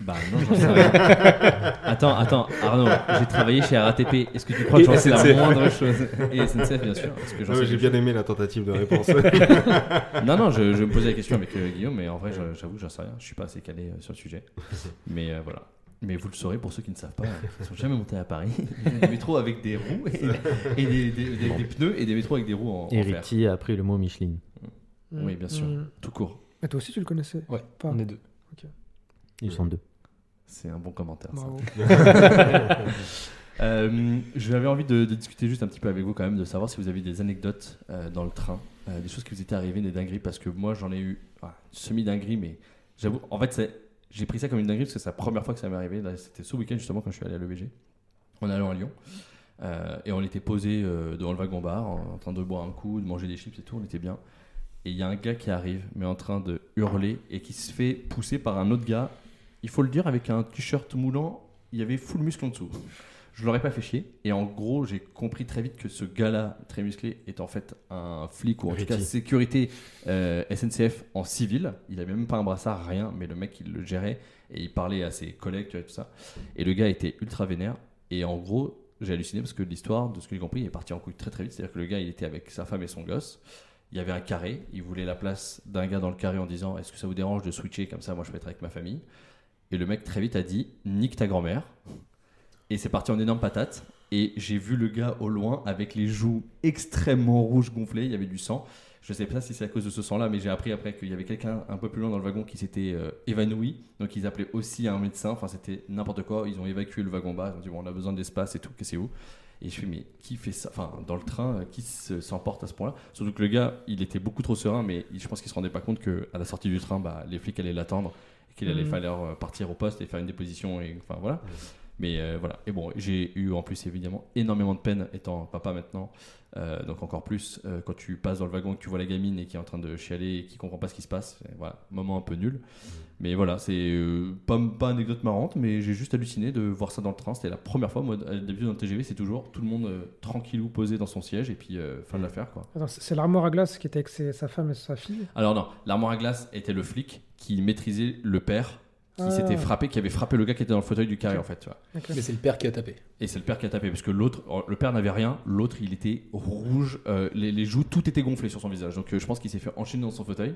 Bah non, j'en sais rien. attends, attends, Arnaud, j'ai travaillé chez RATP. Est-ce que tu crois que j'en sais la moindre chose? Et SNCF, bien sûr. Parce que j'en sais ouais, J'ai bien aimé la tentative de réponse. Non, non, je, je me posais la question avec euh, Guillaume, mais en vrai, j'avoue que j'en sais rien. Je suis pas assez calé euh, sur le sujet. Mais euh, voilà. Mais vous le saurez pour ceux qui ne savent pas. Ils sont jamais montés à Paris. Il y a des métros avec des roues et, et des, des- des- des pneus et des métros avec des roues en, fer. A appris le mot Michelin. Oui, bien sûr. Mm. Tout court. Mais toi aussi, tu le connaissais? Ouais, Pas? on est deux. Ils sont deux. C'est un bon commentaire. ça. Euh, J'avais envie de, de discuter juste un petit peu avec vous quand même, de savoir si vous avez des anecdotes euh, dans le train, euh, des choses qui vous étaient arrivées, des dingueries, parce que moi j'en ai eu semi-dinguerie, mais j'avoue, en fait j'ai pris ça comme une dinguerie parce que c'est la première fois que ça m'est arrivé, c'était ce week-end justement quand je suis allé à l'EVG, en allant à Lyon. Euh, et on était posé devant le wagon bar, en, en train de boire un coup, de manger des chips et tout, on était bien. Et il y a un gars qui arrive, mais en train de hurler et qui se fait pousser par un autre gars. Il faut le dire, avec un t-shirt moulant, il y avait full muscle en dessous. Je l'aurais pas fait chier. Et en gros, j'ai compris très vite que ce gars-là, très musclé, est en fait un flic ou en tout cas sécurité euh, SNCF en civil. Il avait même pas un brassard, rien, mais le mec il le gérait et il parlait à ses collègues, tu vois, tout ça. Et le gars était ultra vénère. Et en gros, j'ai halluciné parce que l'histoire, de ce que j'ai compris, est partie en couille très très vite. C'est-à-dire que le gars, il était avec sa femme et son gosse. Il y avait un carré. Il voulait la place d'un gars dans le carré en disant Est-ce que ça vous dérange de switcher comme ça? Moi, je peux être avec ma famille. Et le mec très vite a dit Nique ta grand-mère. Et c'est parti en énorme patate. Et j'ai vu le gars au loin avec les joues extrêmement rouges gonflées. Il y avait du sang. Je sais pas si c'est à cause de ce sang-là, mais j'ai appris après qu'il y avait quelqu'un un peu plus loin dans le wagon qui s'était euh, évanoui. Donc ils appelaient aussi un médecin. Enfin, c'était n'importe quoi. Ils ont évacué le wagon bas. Ils ont dit bon, on a besoin d'espace et tout. Que c'est où? Et je fais mais qui fait ça? Enfin, dans le train, euh, qui se- s'emporte à ce point-là? Surtout que le gars, il était beaucoup trop serein, mais je pense qu'il se rendait pas compte que à la sortie du train, bah, les flics allaient l'attendre qu'il allait Mhm. falloir euh, partir au poste et faire une déposition. Et enfin voilà. Mais euh, voilà. Et bon, j'ai eu en plus évidemment énormément de peine étant papa maintenant. Euh, donc encore plus euh, quand tu passes dans le wagon et que tu vois la gamine et qui est en train de chialer et qui comprend pas ce qui se passe. Et voilà, moment un peu nul. Mais voilà, c'est pas, pas anecdote marrante, mais j'ai juste halluciné de voir ça dans le train. C'était la première fois. Moi, d'habitude dans le TGV, c'est toujours tout le monde tranquillou posé dans son siège et puis fin de l'affaire quoi. C'est c'est l'armoire à glace qui était avec ses- sa femme et sa fille? Alors non, l'armoire à glace était le flic qui maîtrisait le père qui Ah. s'était frappé, qui avait frappé le gars qui était dans le fauteuil du carré en fait. Tu vois. Mais c'est le père qui a tapé. Et c'est le père qui a tapé parce que l'autre, oh, le père n'avait rien, l'autre il était rouge, euh, les, les joues, tout était gonflé sur son visage. Donc euh, je pense qu'il s'est fait enchaîner dans son fauteuil.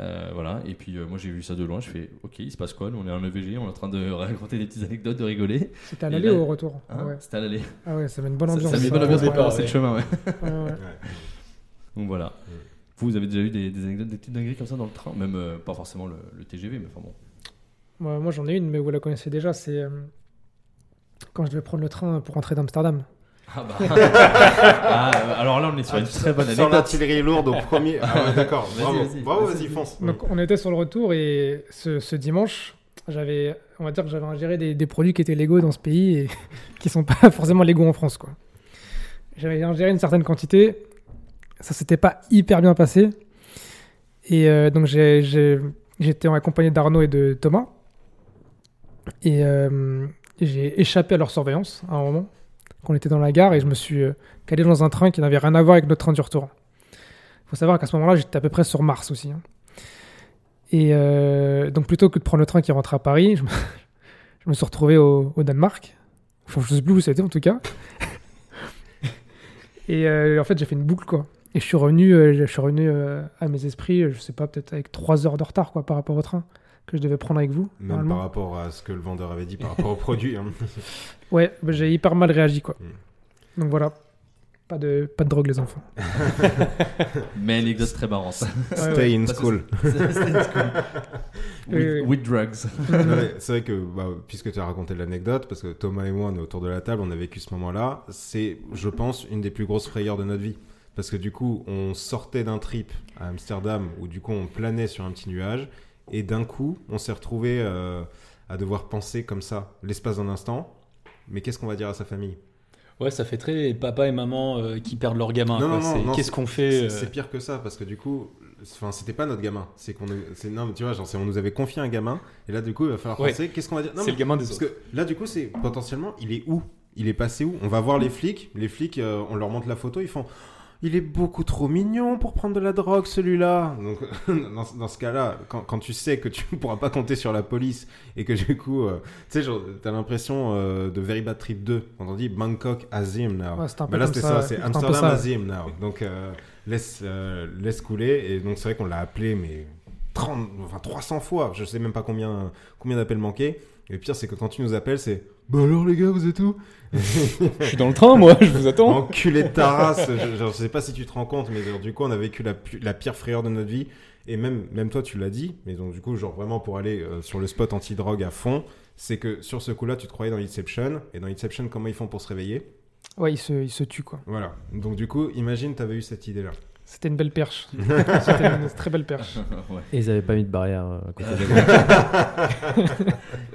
Euh, voilà, et puis euh, moi j'ai vu ça de loin, je fais ok, il se passe quoi? Nous, On est en EVG, on est en train de raconter des petites anecdotes, de rigoler. C'était à l'aller là- ou au retour? Hein ouais. C'était à l'aller. Ah ouais, ça met une bonne Ça, ambiance. ça met une bonne ça. ambiance pour départ, passer le ouais. chemin, ouais. Ouais, ouais. Ouais. Donc voilà. Vous, vous avez déjà eu des, des anecdotes, des petites dingueries comme ça dans le train? Même euh, pas forcément le, le TGV, mais enfin bon. Moi, moi, j'en ai une, mais vous la connaissez déjà. C'est euh, quand je devais prendre le train pour rentrer d'Amsterdam. Ah bah. Ah, alors là, on est sur une très bonne anecdote. l'artillerie lourde au premier. Ah ouais, d'accord. Vas-y, Bravo, vas-y. vas-y, fonce. Donc, on était sur le retour et ce, ce dimanche, j'avais, on va dire que j'avais ingéré des, des produits qui étaient légaux dans ce pays et qui sont pas forcément légaux en France, quoi. J'avais ingéré une certaine quantité. Ça s'était pas hyper bien passé. Et euh, donc, j'ai- j'ai- j'étais en accompagné d'Arnaud et de Thomas. Et euh, j'ai échappé à leur surveillance à un moment. Qu'on était dans la gare et je me suis euh, calé dans un train qui n'avait rien à voir avec notre train du retour. Il faut savoir qu'à ce moment-là, j'étais à peu près sur Mars aussi. hein. Et euh, donc, plutôt que de prendre le train qui rentrait à Paris, je me, suis retrouvé au, Danemark. Enfin, je sais plus où c'était en tout cas. Et en fait, j'ai fait une boucle, quoi. Et je suis revenu, je suis revenu à mes esprits, je sais pas, peut-être avec 3 heures de retard, quoi, par rapport au train que je devais prendre avec vous. Même par rapport à ce que le vendeur avait dit par rapport au produit. hein. Ouais, bah, j'ai hyper mal réagi, quoi. Mm. Donc voilà. Pas de, pas de drogue, les enfants. Mais anecdote très marrante. Stay ouais. in school. with, Oui, oui. with drugs. Ouais, c'est vrai que, bah, puisque tu as raconté l'anecdote, parce que Thomas et moi, on est autour de la table, on a vécu ce moment-là, c'est, je pense, une des plus grosses frayeurs de notre vie. Parce que du coup, on sortait d'un trip à Amsterdam où du coup, on planait sur un petit nuage, et d'un coup, on s'est retrouvé euh, à devoir penser comme ça, l'espace d'un instant. Mais qu'est-ce qu'on va dire à sa famille? Ouais, ça fait très papa et maman euh, qui perdent leur gamin. Qu'est-ce qu'on fait C'est euh, c'est pire que ça, parce que du coup, enfin, c'était pas notre gamin. C'est qu'on, c'est non, mais tu vois, genre, on nous avait confié un gamin, et là, du coup, il va falloir Ouais. penser, qu'est-ce qu'on va dire? C'est le gamin des Parce autres. que là, du coup, c'est potentiellement, il est où? Il est passé où? On va voir les flics. Les flics, euh, on leur montre la photo, ils font. Il est beaucoup trop mignon pour prendre de la drogue, celui-là. Donc, dans, dans ce cas-là, quand, quand tu sais que tu ne pourras pas compter sur la police et que du coup, euh, tu sais, t'as l'impression euh, de Very Bad Trip 2, quand on dit Bangkok Azim now. Ouais, c'était un peu Bah là, c'était ça, ça, c'est Amsterdam ça. Azim now. Donc, euh, laisse, euh, laisse couler. Et donc, c'est vrai qu'on l'a appelé, mais 30, enfin 300 fois. Je sais même pas combien, combien d'appels manqués. Et le pire, c'est que quand tu nous appelles, c'est Bah alors, les gars, vous êtes où Je suis dans le train, moi, je vous attends. Enculé de ta race. je, je sais pas si tu te rends compte, mais genre, du coup, on a vécu la, pire frayeur de notre vie. Et même, même toi, tu l'as dit. Mais donc, du coup, genre, vraiment pour aller euh, sur le spot anti-drogue à fond, c'est que sur ce coup-là, tu te croyais dans Inception. Et dans Inception, comment ils font pour se réveiller? Ouais, il se, il se tue, quoi. Voilà. Donc, du coup, imagine, t'avais eu cette idée-là. C'était une belle perche. C'était une très belle perche. Ouais. Et ils avaient pas mis de barrière euh, à côté de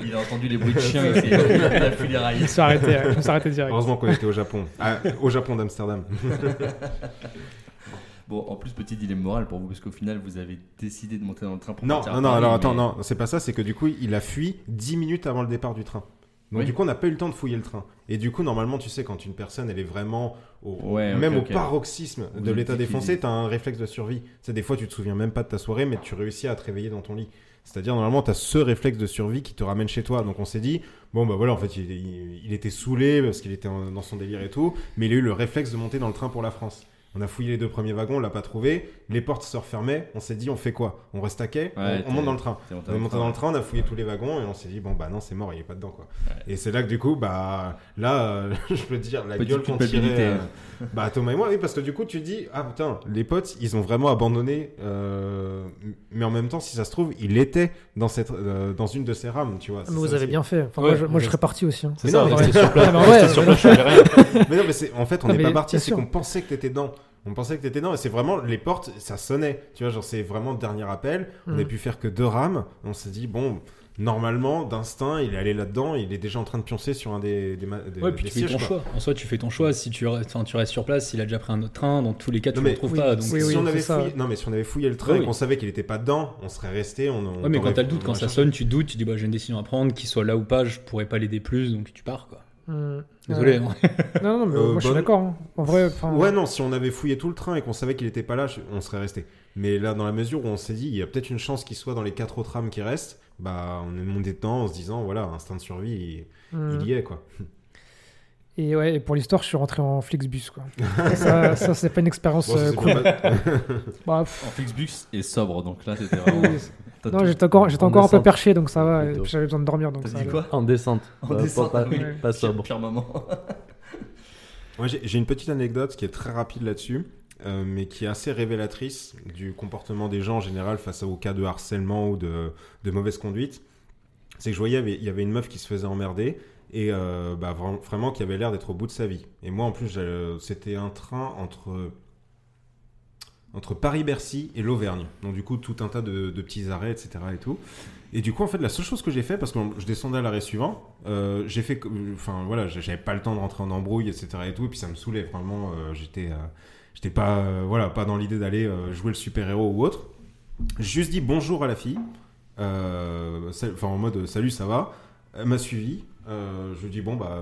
Il a entendu les bruits de chiens ici. Il a fui les rails. Je me suis arrêté, ouais, je me suis arrêté direct. Heureusement qu'on était au Japon. Ah, au Japon d'Amsterdam. Bon, en plus, petit dilemme moral pour vous, parce qu'au final, vous avez décidé de monter dans le train pour Non, non, non, alors attends, mais- non, c'est pas ça, c'est que du coup, il a fui 10 minutes avant le départ du train. Donc Oui. du coup, on n'a pas eu le temps de fouiller le train. Et du coup, normalement, tu sais, quand une personne, elle est vraiment au, Ouais, même au paroxysme de l'état défoncé, tu as un réflexe de survie. C'est des fois, tu te souviens même pas de ta soirée, mais tu réussis à te réveiller dans ton lit. C'est-à-dire, normalement, tu as ce réflexe de survie qui te ramène chez toi. Donc on s'est dit, bon, bah voilà, en fait, il, il- il était saoulé parce qu'il était en- dans son délire et tout, mais il a eu le réflexe de monter dans le train pour la France. On a fouillé les deux premiers wagons, on l'a pas trouvé, les portes se refermaient, on s'est dit, on fait quoi? On reste à quai, Ouais, on, on monte dans le train. On est monté dans le train, on a fouillé tous les wagons et on s'est dit bon bah non c'est mort, il est pas dedans quoi. Et c'est là que du coup bah là euh, je peux te dire la Petite gueule qu'on tirait. euh, bah Thomas et moi oui parce que du coup tu dis ah putain les potes ils ont vraiment abandonné euh, mais en même temps si ça se trouve il était dans cette euh, dans une de ces rames tu vois. Mais c'est vous ça avez bien fait. Enfin, Ouais, moi, je, moi, je mais serais parti aussi. hein. C'est Mais ça, non, sur place. Ah. Mais non mais c'est en fait on n'est mais pas parti c'est qu'on pensait que t'étais dedans. On pensait que t'étais et c'est vraiment les portes ça sonnait tu vois genre c'est vraiment le dernier appel. On Mm. a pu faire que deux rames. On s'est dit bon normalement d'instinct il est allé là-dedans il est déjà en train de pioncer sur un des des, Ouais, puis des tu fais sièges, ton quoi. choix. En soi, tu fais ton choix. Si tu restes, tu restes sur place, s'il a déjà pris un autre train, dans tous les cas, tu Non, ne le retrouves oui, pas. Donc, oui, si oui, on avait fouillé, non mais si on avait fouillé le train et oui. qu'on savait qu'il était pas dedans, on serait resté. On, on Ouais, mais quand t'as le doute, quand ça cherché. sonne, tu doutes, tu dis bah j'ai une décision à prendre, qu'il soit là ou pas, je pourrais pas l'aider plus, donc tu pars quoi. Hmm. Désolé. Hein. Non, non, mais Euh, moi je suis d'accord. hein. En vrai, enfin, Ouais non, si on avait fouillé tout le train et qu'on savait qu'il était pas là, on serait resté. Mais là, dans la mesure où on s'est dit, il y a peut-être une chance qu'il soit dans les quatre autres rames qui restent, bah on est monté dedans en se disant, voilà, instinct de survie, il, il y est quoi. Et ouais, et pour l'histoire, je suis rentré en Flixbus. Quoi. ça, ça c'est pas une expérience Bon, ça, euh, cool. pas. Bah, En Flixbus et sobre, donc là, c'était vraiment. Non, tout- j'étais encore, j'étais en encore un peu perché, donc ça va. et Plutôt. puis J'avais besoin de dormir, donc T'as ça dit allait. quoi En descente. En Pas- descente, pas, oui. pas sobre. Pire moment. Moi, j'ai j'ai une petite anecdote qui est très rapide là-dessus, euh, mais qui est assez révélatrice du comportement des gens en général face au cas de harcèlement ou de, de mauvaise conduite. C'est que je voyais, il y avait- il y avait une meuf qui se faisait emmerder et euh, bah, vra- vraiment qui avait l'air d'être au bout de sa vie. Et moi, en plus, c'était un train entre, entre Paris-Bercy et l'Auvergne. Donc, du coup, tout un tas de, petits arrêts, etc. Et tout. Et du coup, en fait, la seule chose que j'ai fait, parce que je descendais à l'arrêt suivant, euh, j'ai fait, enfin voilà, j'avais pas le temps de rentrer en embrouille, etc. Et tout, et puis ça me saoulait vraiment. euh, j'étais, euh, j'étais pas, voilà, pas dans l'idée d'aller jouer le super héros ou autre. J'ai juste dit bonjour à la fille, en mode salut, ça va. Elle m'a suivi. Je lui dis bon bah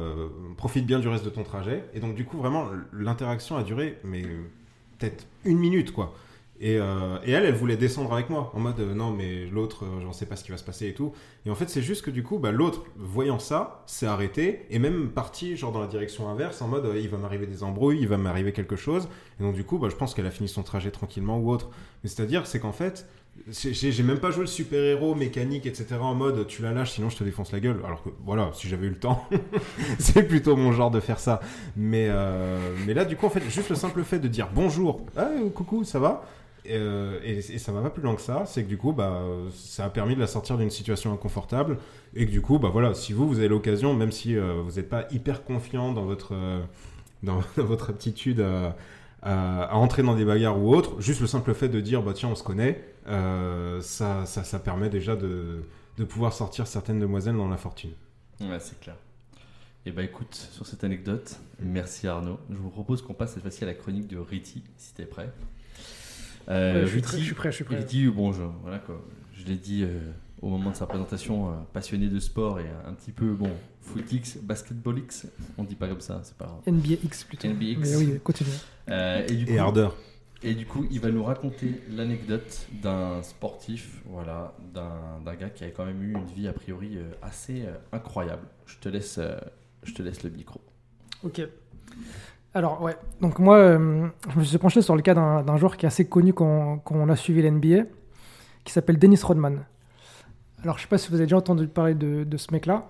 profite bien du reste de ton trajet. Et donc du coup vraiment l'interaction a duré mais peut-être une minute quoi. Et, euh, et elle, elle voulait descendre avec moi, en mode euh, non, mais l'autre, euh, j'en sais pas ce qui va se passer et tout. Et en fait, c'est juste que du coup, bah, l'autre, voyant ça, s'est arrêté et même parti genre dans la direction inverse, en mode euh, il va m'arriver des embrouilles, il va m'arriver quelque chose. Et donc, du coup, bah, je pense qu'elle a fini son trajet tranquillement ou autre. Mais c'est-à-dire, c'est qu'en fait, c'est- j'ai même pas joué le super-héros mécanique, etc. en mode tu la lâches, sinon je te défonce la gueule. Alors que voilà, si j'avais eu le temps, c'est plutôt mon genre de faire ça. Mais, euh, mais là, du coup, en fait, juste le simple fait de dire bonjour, ah, coucou, ça va euh, et, et ça va pas plus loin que ça, c'est que du coup, bah, ça a permis de la sortir d'une situation inconfortable. Et que du coup, bah voilà, si vous, vous avez l'occasion, même si euh, vous n'êtes pas hyper confiant dans votre, dans, votre aptitude à, à- à entrer dans des bagarres ou autres, juste le simple fait de dire, bah tiens, on se connaît, ça, ça, ça permet déjà de, de pouvoir sortir certaines demoiselles dans la fortune. Ouais, c'est clair. Et bah écoute, sur cette anecdote, merci Arnaud. Je vous propose qu'on passe cette fois-ci à la chronique de Riti, si t'es prêt. Euh, Ouais, je, suis prêt, je suis prêt, je suis prêt. Riti, bon, je, voilà quoi. Je l'ai dit euh, au moment de sa présentation, euh, passionné de sport et un petit peu, bon, footix, basketballix, on dit pas comme ça, c'est pas grave. NBAX plutôt. NBAX. Mais oui, continue. Euh, et, du coup, Et ardeur. Et du coup, il va nous raconter l'anecdote d'un sportif, voilà, d'un gars qui a quand même eu une vie a priori euh, assez euh, incroyable. Je te laisse, euh, je te laisse le micro. Ok. Alors, ouais. Donc, moi, je me suis penché sur le cas d'un joueur qui est assez connu quand, on a suivi l'NBA, qui s'appelle Dennis Rodman. Alors, je sais pas si vous avez déjà entendu parler de ce mec-là.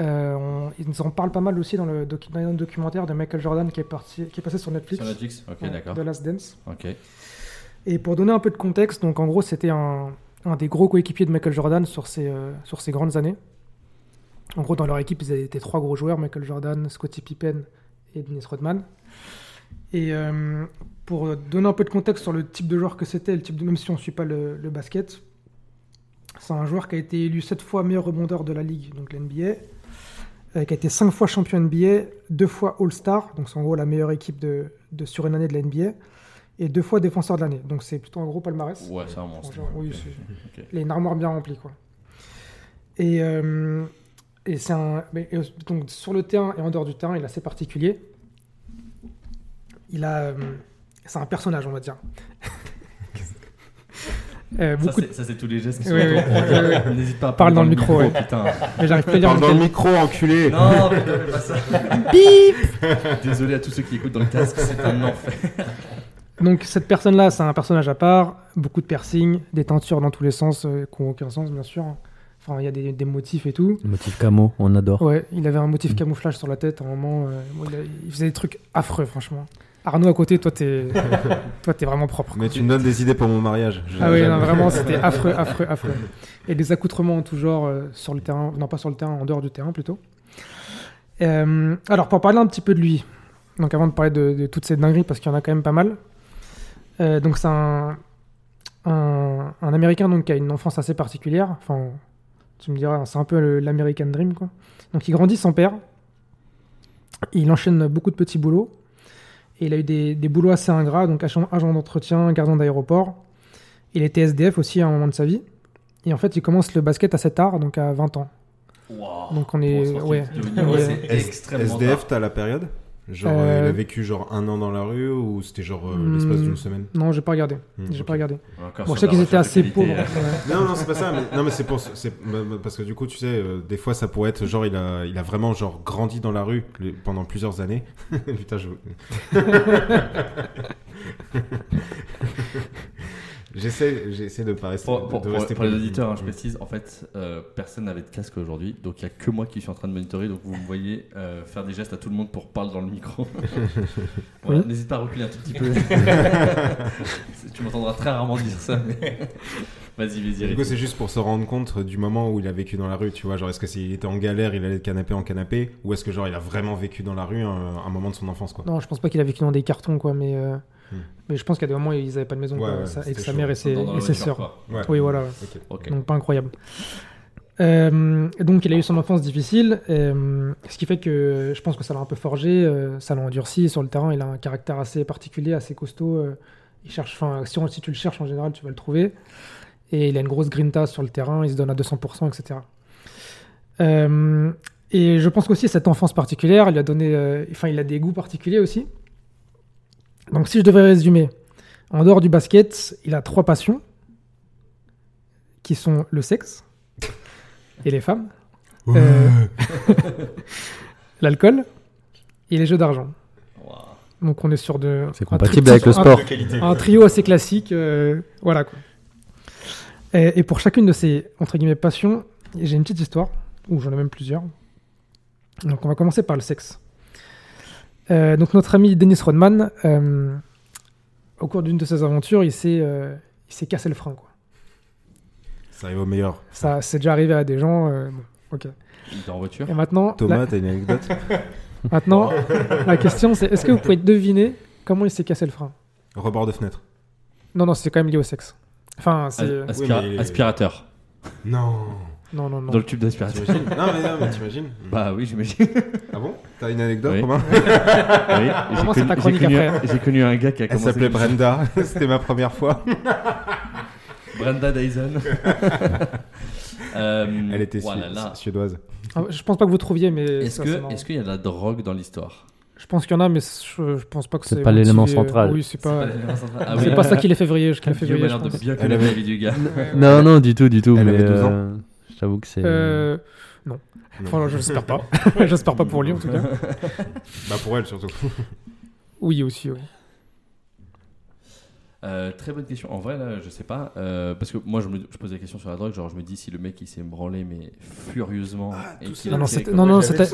Euh, on- en parle pas mal aussi dans le, docu- dans le documentaire de Michael Jordan qui est, parti, qui est passé sur Netflix. Sur Netflix Ok, Ouais, d'accord. The Last Dance. Ok. Et pour donner un peu de contexte, donc en gros, c'était un, un des gros coéquipiers de Michael Jordan sur ses, euh, sur ses grandes années. En gros, dans leur équipe, ils étaient trois gros joueurs Michael Jordan, Scottie Pippen et Dennis Rodman. Et euh, pour donner un peu de contexte sur le type de joueur que c'était, le type de, même si on ne suit pas le, le basket, c'est un joueur qui a été élu 7 fois meilleur rebondeur de la ligue, donc l'NBA, euh, qui a été 5 fois champion NBA, 2 fois All-Star, donc c'est en gros la meilleure équipe de, de- sur une année de la NBA, et 2 fois défenseur de l'année. Donc c'est plutôt un gros palmarès. Ouais, c'est un monstre. Genre, oui, il a une armoire bien remplie, quoi. Et, euh, et c'est un. mais, donc, sur le terrain et en dehors du terrain, il est assez particulier. Il a. euh, c'est un personnage, on va dire. Euh, Ça, beaucoup c'est- Ça, c'est tous les gestes qui sont Oui, oui, autour. oui, oui. N'hésite pas à Parle parler dans le micro, ouais. putain. mais j'arrive plus à Parle dans le micro, enculé Non, mais ne fais pas ça. Désolé à tous ceux qui écoutent dans le casque, c'est un enfer. Donc cette personne-là, c'est un personnage à part, beaucoup de piercings, des teintures dans tous les sens, euh, qui n'ont aucun sens, bien sûr. Enfin, il y a des, des motifs et tout. Motif camo, on adore. Ouais, il avait un motif Mm. camouflage sur la tête à un moment. euh, bon, il, a- il faisait des trucs affreux, franchement. Arnaud à côté, toi, t'es, toi, t'es vraiment propre. Mais tu me donnes des idées pour mon mariage. Je- Ah oui, non, vraiment, c'était affreux, affreux, affreux. Et des accoutrements en tout genre euh, sur le terrain, non pas sur le terrain, en dehors du terrain plutôt. Euh, alors, pour parler un petit peu de lui, donc avant de parler de, de toutes ces dingueries, parce qu'il y en a quand même pas mal. euh, donc, c'est un, un, un Américain donc, qui a une enfance assez particulière. Enfin, tu me diras, c'est un peu l'American Dream, quoi. Donc, il grandit sans père. Il enchaîne beaucoup de petits boulots. Et il a eu des, des boulots assez ingrats, donc agent, d'entretien, gardien d'aéroport. Il était SDF aussi à un moment de sa vie. Et en fait, il commence le basket assez tard, donc à 20 ans. Wow. Donc on est- ouais. SDF, t'as la période? Genre, Euh, euh, il a vécu genre un an dans la rue ou c'était genre euh, l'espace Hmm. d'une semaine? Non, j'ai pas regardé. Hmm, J'ai ok. pas regardé. Encore Bon, je sais qu'ils étaient assez pauvres. euh, ouais. Non, non, c'est pas ça. Mais, non, mais c'est pour, c'est bah, bah, parce que du coup, tu sais, euh, des fois, ça pourrait être genre, il a, il a vraiment genre grandi dans la rue les- pendant plusieurs années. Putain, je. j'essaie, j'essaie de pas rester. Pour, pour- de pour- rester pour les auditeurs, hein, je précise, en fait, euh, personne n'avait de casque aujourd'hui, donc il n'y a que moi qui suis en train de monitorer, donc vous me voyez euh, faire des gestes à tout le monde pour parler dans le micro. Voilà, Oui. N'hésite pas à reculer un tout petit peu. tu m'entendras très rarement dire ça, mais vas-y, vas-y. Du coup, c'est juste pour se rendre compte du moment où il a vécu dans la rue, tu vois. Genre, est-ce que s'il était en galère, il allait de canapé en canapé, ou est-ce que genre il a vraiment vécu dans la rue un, un moment de son enfance, quoi? Non, je pense pas qu'il a vécu dans des cartons, quoi, mais, euh, Hmm. mais je pense qu'il y a des moments où ils avaient pas de maison, Ouais, quoi, ouais, ça- avec sa chaud. mère et ses, et ses sœurs. Ouais. Oui, voilà. Donc pas incroyable. Euh, donc il a eu son enfance difficile, euh, ce qui fait que je pense que ça l'a un peu forgé, euh, ça l'a endurci sur le terrain. Il a un caractère assez particulier, assez costaud. il cherche, enfin, si, on- si tu le cherches en général, tu vas le trouver. Et il a une grosse grinta sur le terrain, il se donne à 200%, etc. Euh, et je pense qu'aussi cette enfance particulière, il lui a donné, euh, enfin, il a des goûts particuliers aussi. Donc si je devais résumer, en dehors du basket, il a trois passions qui sont le sexe et les femmes, euh, l'alcool et les jeux d'argent. Wow. Donc on est sur de C'est un compatible avec le un- sport. Un, trio assez classique, euh, voilà quoi. Et, et pour chacune de ces entre guillemets passions, j'ai une petite histoire ou j'en ai même plusieurs. Donc on va commencer par le sexe. Euh, donc notre ami Dennis Rodman, euh, au cours d'une de ses aventures, il s'est euh, il s'est cassé le frein quoi. Ça arrive au meilleur. Ça c'est déjà arrivé à des gens. euh, bon, ok. Il est en voiture Et maintenant, Thomas, la, t'as une anecdote maintenant la question c'est est-ce que vous pouvez deviner comment il s'est cassé le frein? Rebord de fenêtre. Non non c'est quand même lié au sexe. Enfin c'est As- aspira- Oui, mais- Aspirateur. Non. Non non non. Dans le tube d'aspirateur. T'imagines? Non, mais non, mais t'imagines Bah oui, j'imagine. Ah bon? T'as une anecdote, Oui. Romain? Oui, j'ai Comment c'est connu- ta j'ai chronique connu, après j'ai connu un gars qui a Elle commencé. s'appelait Brenda. C'était ma première fois. Brenda Dyson. Euh, Elle était voilà, su- là. suédoise. Ah, Je pense pas que vous trouviez mais Est-ce ça, marrant. est-ce qu'il y a de la drogue dans l'histoire? Je pense qu'il y en a mais je, je pense pas que C'est c'est pas l'élément euh, central. Oui c'est pas. Ah C'est oui. pas ça qui les fait vriller. qui les fait Guillaume vriller, a je l'air de pense. bien connaître la vie du gars. Non, non, du tout, du tout. Elle mais avait 12 ans. Je t'avoue que c'est. Euh, non. Enfin, j'espère pas. j'espère pas pour lui en tout cas. Bah pour elle surtout. Oui aussi. Oui. Euh, très bonne question. En vrai, là, je sais pas. euh, parce que moi, je me je pose la question sur la drogue. Genre, je me dis si le mec il s'est branlé, mais furieusement. et qu'il Non, non, c'était- non, non, c'était- Ah,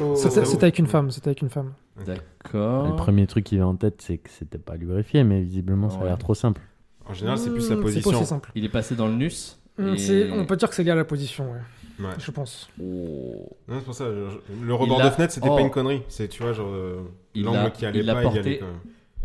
non, c'était- avec une femme. C'était avec une femme. D'accord. Le premier truc qui vient en tête, c'est que c'était pas lubrifié, mais visiblement, ça a l'air trop simple. En général, c'est plus la C'est pas position. aussi simple. Il est passé dans le nus. Et- c'est- On peut dire que c'est lié à la position, ouais, Ouais. je pense. Oh. Non, c'est pour ça. je- le rebord Il de fenêtre, c'était Oh. pas une connerie. C'est, tu vois, genre, euh, Il l'angle l'a- qui allait il l'a pas, il y allait porté. quand même.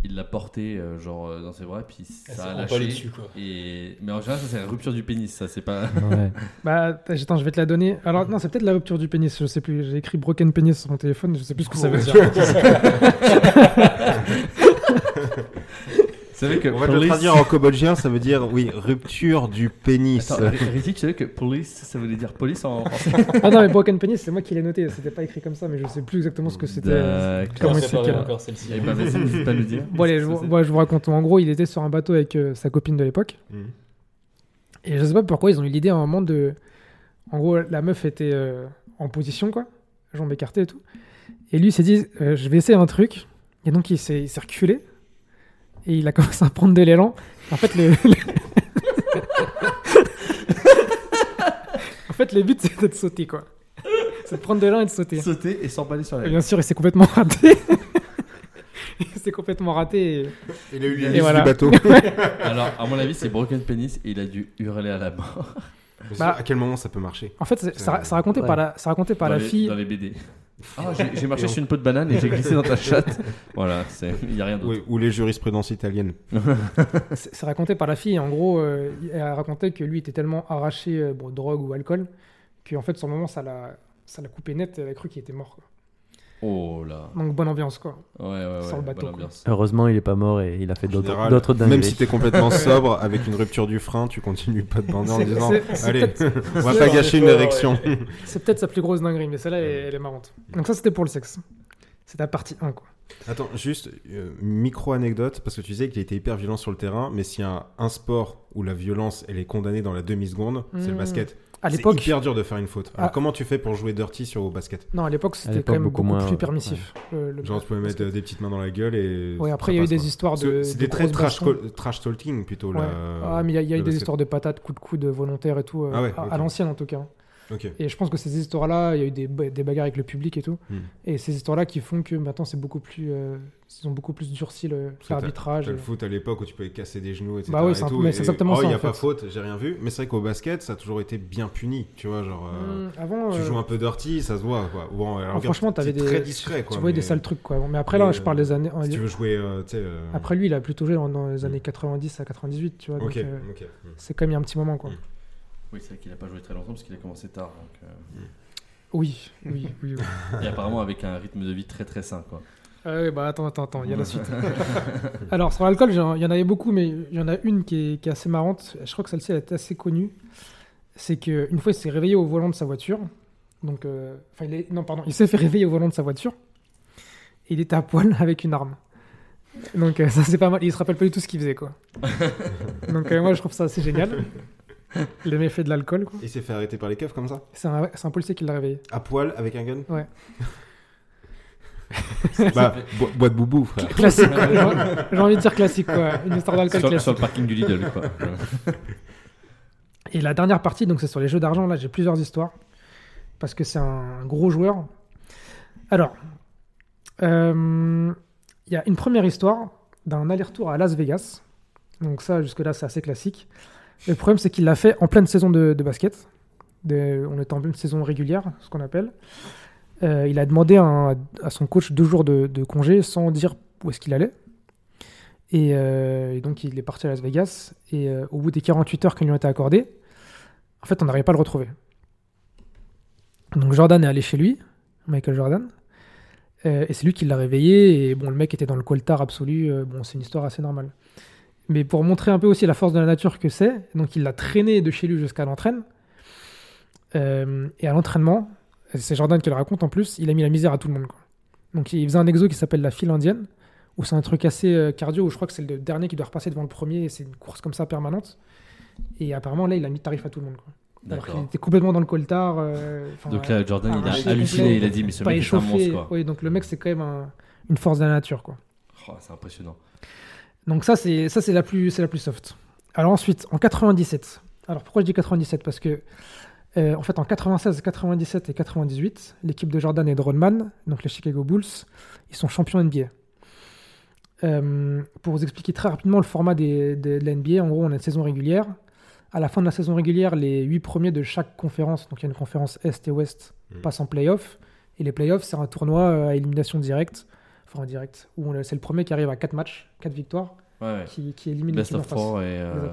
Il l'a porté euh, genre euh, dans ses bras, puis ça s'est a lâché. dessus, quoi. Et... Mais en général, ça c'est la rupture du pénis, ça c'est pas. Ouais. Bah, attends, je vais te la donner. Alors, non, c'est peut-être la rupture du pénis, je sais plus. J'ai écrit broken pénis sur mon téléphone, je sais plus ce que ça veut dire. C'est vrai que On va le traduire en cambodgien, ça veut dire, oui, rupture du pénis. Attends, Ritik, tu savais que police, ça voulait dire police en français ah non, mais broken pénis, c'est moi qui l'ai noté. C'était pas écrit comme ça, mais je sais plus exactement ce que c'était. D'accord. Comment il pas encore celle-ci. Eh ben, vas-y, pas à nous dire. Bon, allez, je, vous- je raconte. En gros, il était sur un bateau avec euh, sa copine de l'époque. Mhm. Et je sais pas pourquoi ils ont eu l'idée à un moment de. En gros, la meuf était euh, en position, quoi, jambes écartées et tout. Et lui il s'est dit, euh, je vais essayer un truc. Et donc il s'est reculé. Et il a commencé à prendre de l'élan. En fait, le. en fait, le but c'était de sauter, quoi. C'est de prendre de l'élan et de sauter. Sauter et s'emballer sur la Et bien sûr, il s'est complètement raté. il s'est complètement raté. et- Il a eu l'hélice voilà. du bateau. Alors, à mon avis, c'est broken penis et il a dû hurler à la mort. Bah- à quel moment ça peut marcher En fait, c'est- ça, ça racontait ouais. par la, ça racontait par dans la les, fille. Dans les BD. Ah, j'ai- marché sur une peau de banane et j'ai glissé dans ta chatte. Voilà, c'est- il n'y a rien d'autre. Oui, Ou les jurisprudences italiennes. C'est raconté par la fille. En gros, euh, elle a raconté que lui était tellement arraché, euh, bon, drogue ou alcool, qu'en fait, sur le moment, ça l'a, ça l'a coupé net. et Elle a cru qu'il était mort. quoi. Oh là. Donc bonne ambiance, quoi. Ouais, ouais, ouais. Sur le bateau, bonne quoi. ambiance. Heureusement, il est pas mort et il a fait d'autres général, d'autres dingueries. Même si t'es complètement sobre, avec une rupture du frein, tu continues pas de bander en C'est- disant Allez, on va pas gâcher une Ouais. érection. C'est peut-être sa plus grosse dinguerie, mais celle-là, elle, elle est marrante. Donc ça, c'était pour le sexe. C'était la partie 1, quoi. Attends, juste euh, micro-anecdote, parce que tu disais qu'il était hyper violent sur le terrain, mais s'il y a un sport où la violence elle est condamnée dans la demi-seconde, c'est le Mmh. basket. À C'est l'époque, hyper dur de faire une faute. Alors Ah. comment tu fais pour jouer dirty sur au basket? Non, à l'époque, c'était quand même beaucoup beaucoup, moins, plus ouais. permissif. le- le- Genre tu le mettre des petites mains dans la gueule et. Ouais, après, il y a eu des histoires de. C'est des de très trash, trash talking plutôt. Ouais. là, Ah, mais il y a, il y a eu des histoires de patates, coups de coude volontaires et tout, euh, Ah ouais, à, ok. à l'ancienne en tout cas. Et je pense que ces histoires-là, il y a eu des, ba- des bagarres avec le public et tout. Hmm. Et ces histoires-là qui font que maintenant c'est beaucoup plus. euh, ils ont beaucoup plus durci le- l'arbitrage. T'as le foot à l'époque où tu pouvais casser des genoux, etc. Bah ouais, et tout, mais c'est exactement oh, ça, il n'y a en pas fait. faute, j'ai rien vu. Mais c'est vrai qu'au basket, ça a toujours été bien puni, tu vois. Genre, euh, Hmm, avant, tu euh, joues un peu dirty, ça se voit, quoi. Bon, alors, ah, franchement, t'avais c'est des. très discret, quoi. tu voyais mais des sales trucs, quoi. Mais après, là, je parle euh, des années. Si tu veux jouer, euh, tu euh, Après, lui, il a plutôt joué dans, les Hmm. années 90 à 98, tu vois. Euh, c'est quand même il y a un petit moment, quoi. Oui, c'est vrai qu'il n'a pas joué très longtemps parce qu'il a commencé tard. donc, euh, Oui, oui, oui. oui. Et apparemment avec un rythme de vie très très sain. Quoi. Ah bah attends, attends, attends, il y a la suite. Alors, sur l'alcool, il y en avait beaucoup, mais il y en a une qui est, qui est assez marrante. Je crois que celle-ci, elle est assez connue. C'est qu'une fois, il s'est réveillé au volant de sa voiture. Donc, euh, enfin, il est, non, pardon, il s'est fait réveiller au volant de sa voiture. Et il était à poil avec une arme. Donc, euh, ça, c'est pas mal. Il se rappelle pas du tout ce qu'il faisait, quoi. Donc, euh, moi, je trouve ça assez génial. Les méfaits de l'alcool, quoi. Il s'est fait arrêter par les keufs comme ça C'est un, un policier qui l'a réveillé. À poil avec un gun Ouais. bah, bo- bois de boubou, frère. Classique. J'ai- envie de dire classique, quoi. Une histoire d'alcool Sur, classique. sur le parking du Lidl. Quoi. Et la dernière partie, donc c'est sur les jeux d'argent. Là, j'ai plusieurs histoires parce que c'est un gros joueur. Alors, euh, il y a une première histoire d'un aller-retour à Las Vegas. Donc ça, jusque-là, c'est assez classique. Le problème, c'est qu'il l'a fait en pleine saison de, basket. On est en pleine saison régulière, ce qu'on appelle. Euh, il a demandé à son coach deux jours de, congé sans dire où est-ce qu'il allait. Et, euh, donc, il est parti à Las Vegas. Et euh, au bout des 48 heures qui lui ont été accordées, en fait, on n'arrivait pas à le retrouver. Donc, Jordan est allé chez lui, Michael Jordan. Et c'est lui qui l'a réveillé. Et bon, le mec était dans le coltard absolu. bon, c'est une histoire assez normale. Mais pour montrer un peu aussi la force de la nature que c'est, donc il l'a traîné de chez lui jusqu'à l'entraîne. Euh, et à l'entraînement, c'est Jordan qui le raconte en plus, il a mis la misère à tout le monde. quoi. Donc il faisait un exo qui s'appelle la file indienne, où c'est un truc assez euh, cardio, où je crois que c'est le dernier qui doit repasser devant le premier, et c'est une course comme ça permanente. Et apparemment, là, il a mis tarif à tout le monde. Quoi. Alors qu'il était complètement dans le coltar. euh, Donc là, Jordan, il a halluciné. Il a dit Mais ce mec est un monstre. Quoi. Oui, donc le mec, c'est quand même un- une force de la nature. Quoi. Oh, c'est impressionnant. Donc ça, c'est ça c'est la plus c'est la plus soft. Alors ensuite, en 97. Alors pourquoi je dis 97 Parce que euh, en fait, en 96, 97 et 98, l'équipe de Jordan et de Rodman, donc les Chicago Bulls, ils sont champions NBA. Euh, pour vous expliquer très rapidement le format des, des- de la NBA, en gros, on a une saison régulière. À la fin de la saison régulière, les 8 premiers de chaque conférence, donc il y a une conférence Est et Ouest, Mm. passent en playoff. Et les playoffs, c'est un tournoi euh, à élimination directe, enfin direct, où c'est le premier qui arrive à 4 matchs, 4 victoires, Ouais, qui, qui élimine Best l'équipe en of four et. euh,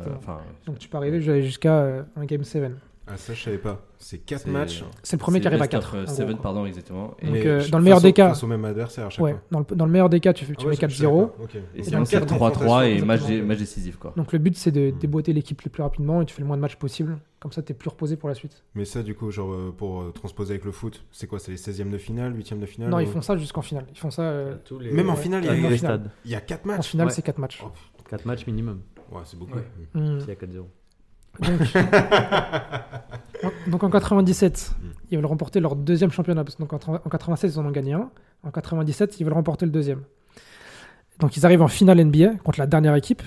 Donc tu peux arriver jusqu'à euh, un Game 7. Ah, ça, je savais pas. C'est 4 c'est- matchs. C'est le premier qui arrive à best of, 4. euh, seven, pardon, exactement. Et, Donc, euh, dans le meilleur des cas- Face au même adversaire à chaque Ouais, fois. dans le, dans le meilleur des cas, tu, fais, tu Ah ouais, mets je- je 4-0. savais pas. Ok. et sinon, c'est cadre 3-3 et match, exactement. dé- match décisif. Quoi. Donc le but, c'est de Mm. déboîter l'équipe le plus rapidement et tu fais le moins de matchs possible. Comme ça, tu es plus reposé pour la suite. Mais ça, du coup, genre, euh, pour euh, transposer avec le foot, c'est quoi C'est les 16e de finale, 8e de finale non, ou- ils font ça jusqu'en finale. Ils font ça. euh, Tous les- Même en Ouais. finale, il y a- en les finale. stades. il y a 4 en matchs. finale, Ouais. c'est 4 matchs. Oh, 4 matchs minimum. Ouais, c'est beaucoup. Ouais. Mm. S'il y a 4-0. Donc, donc en 97, Mm. ils veulent remporter leur deuxième championnat. Parce que donc en 80 en 96, ils en ont gagné un. En 97, ils veulent remporter le deuxième. Donc ils arrivent en finale NBA contre la dernière équipe.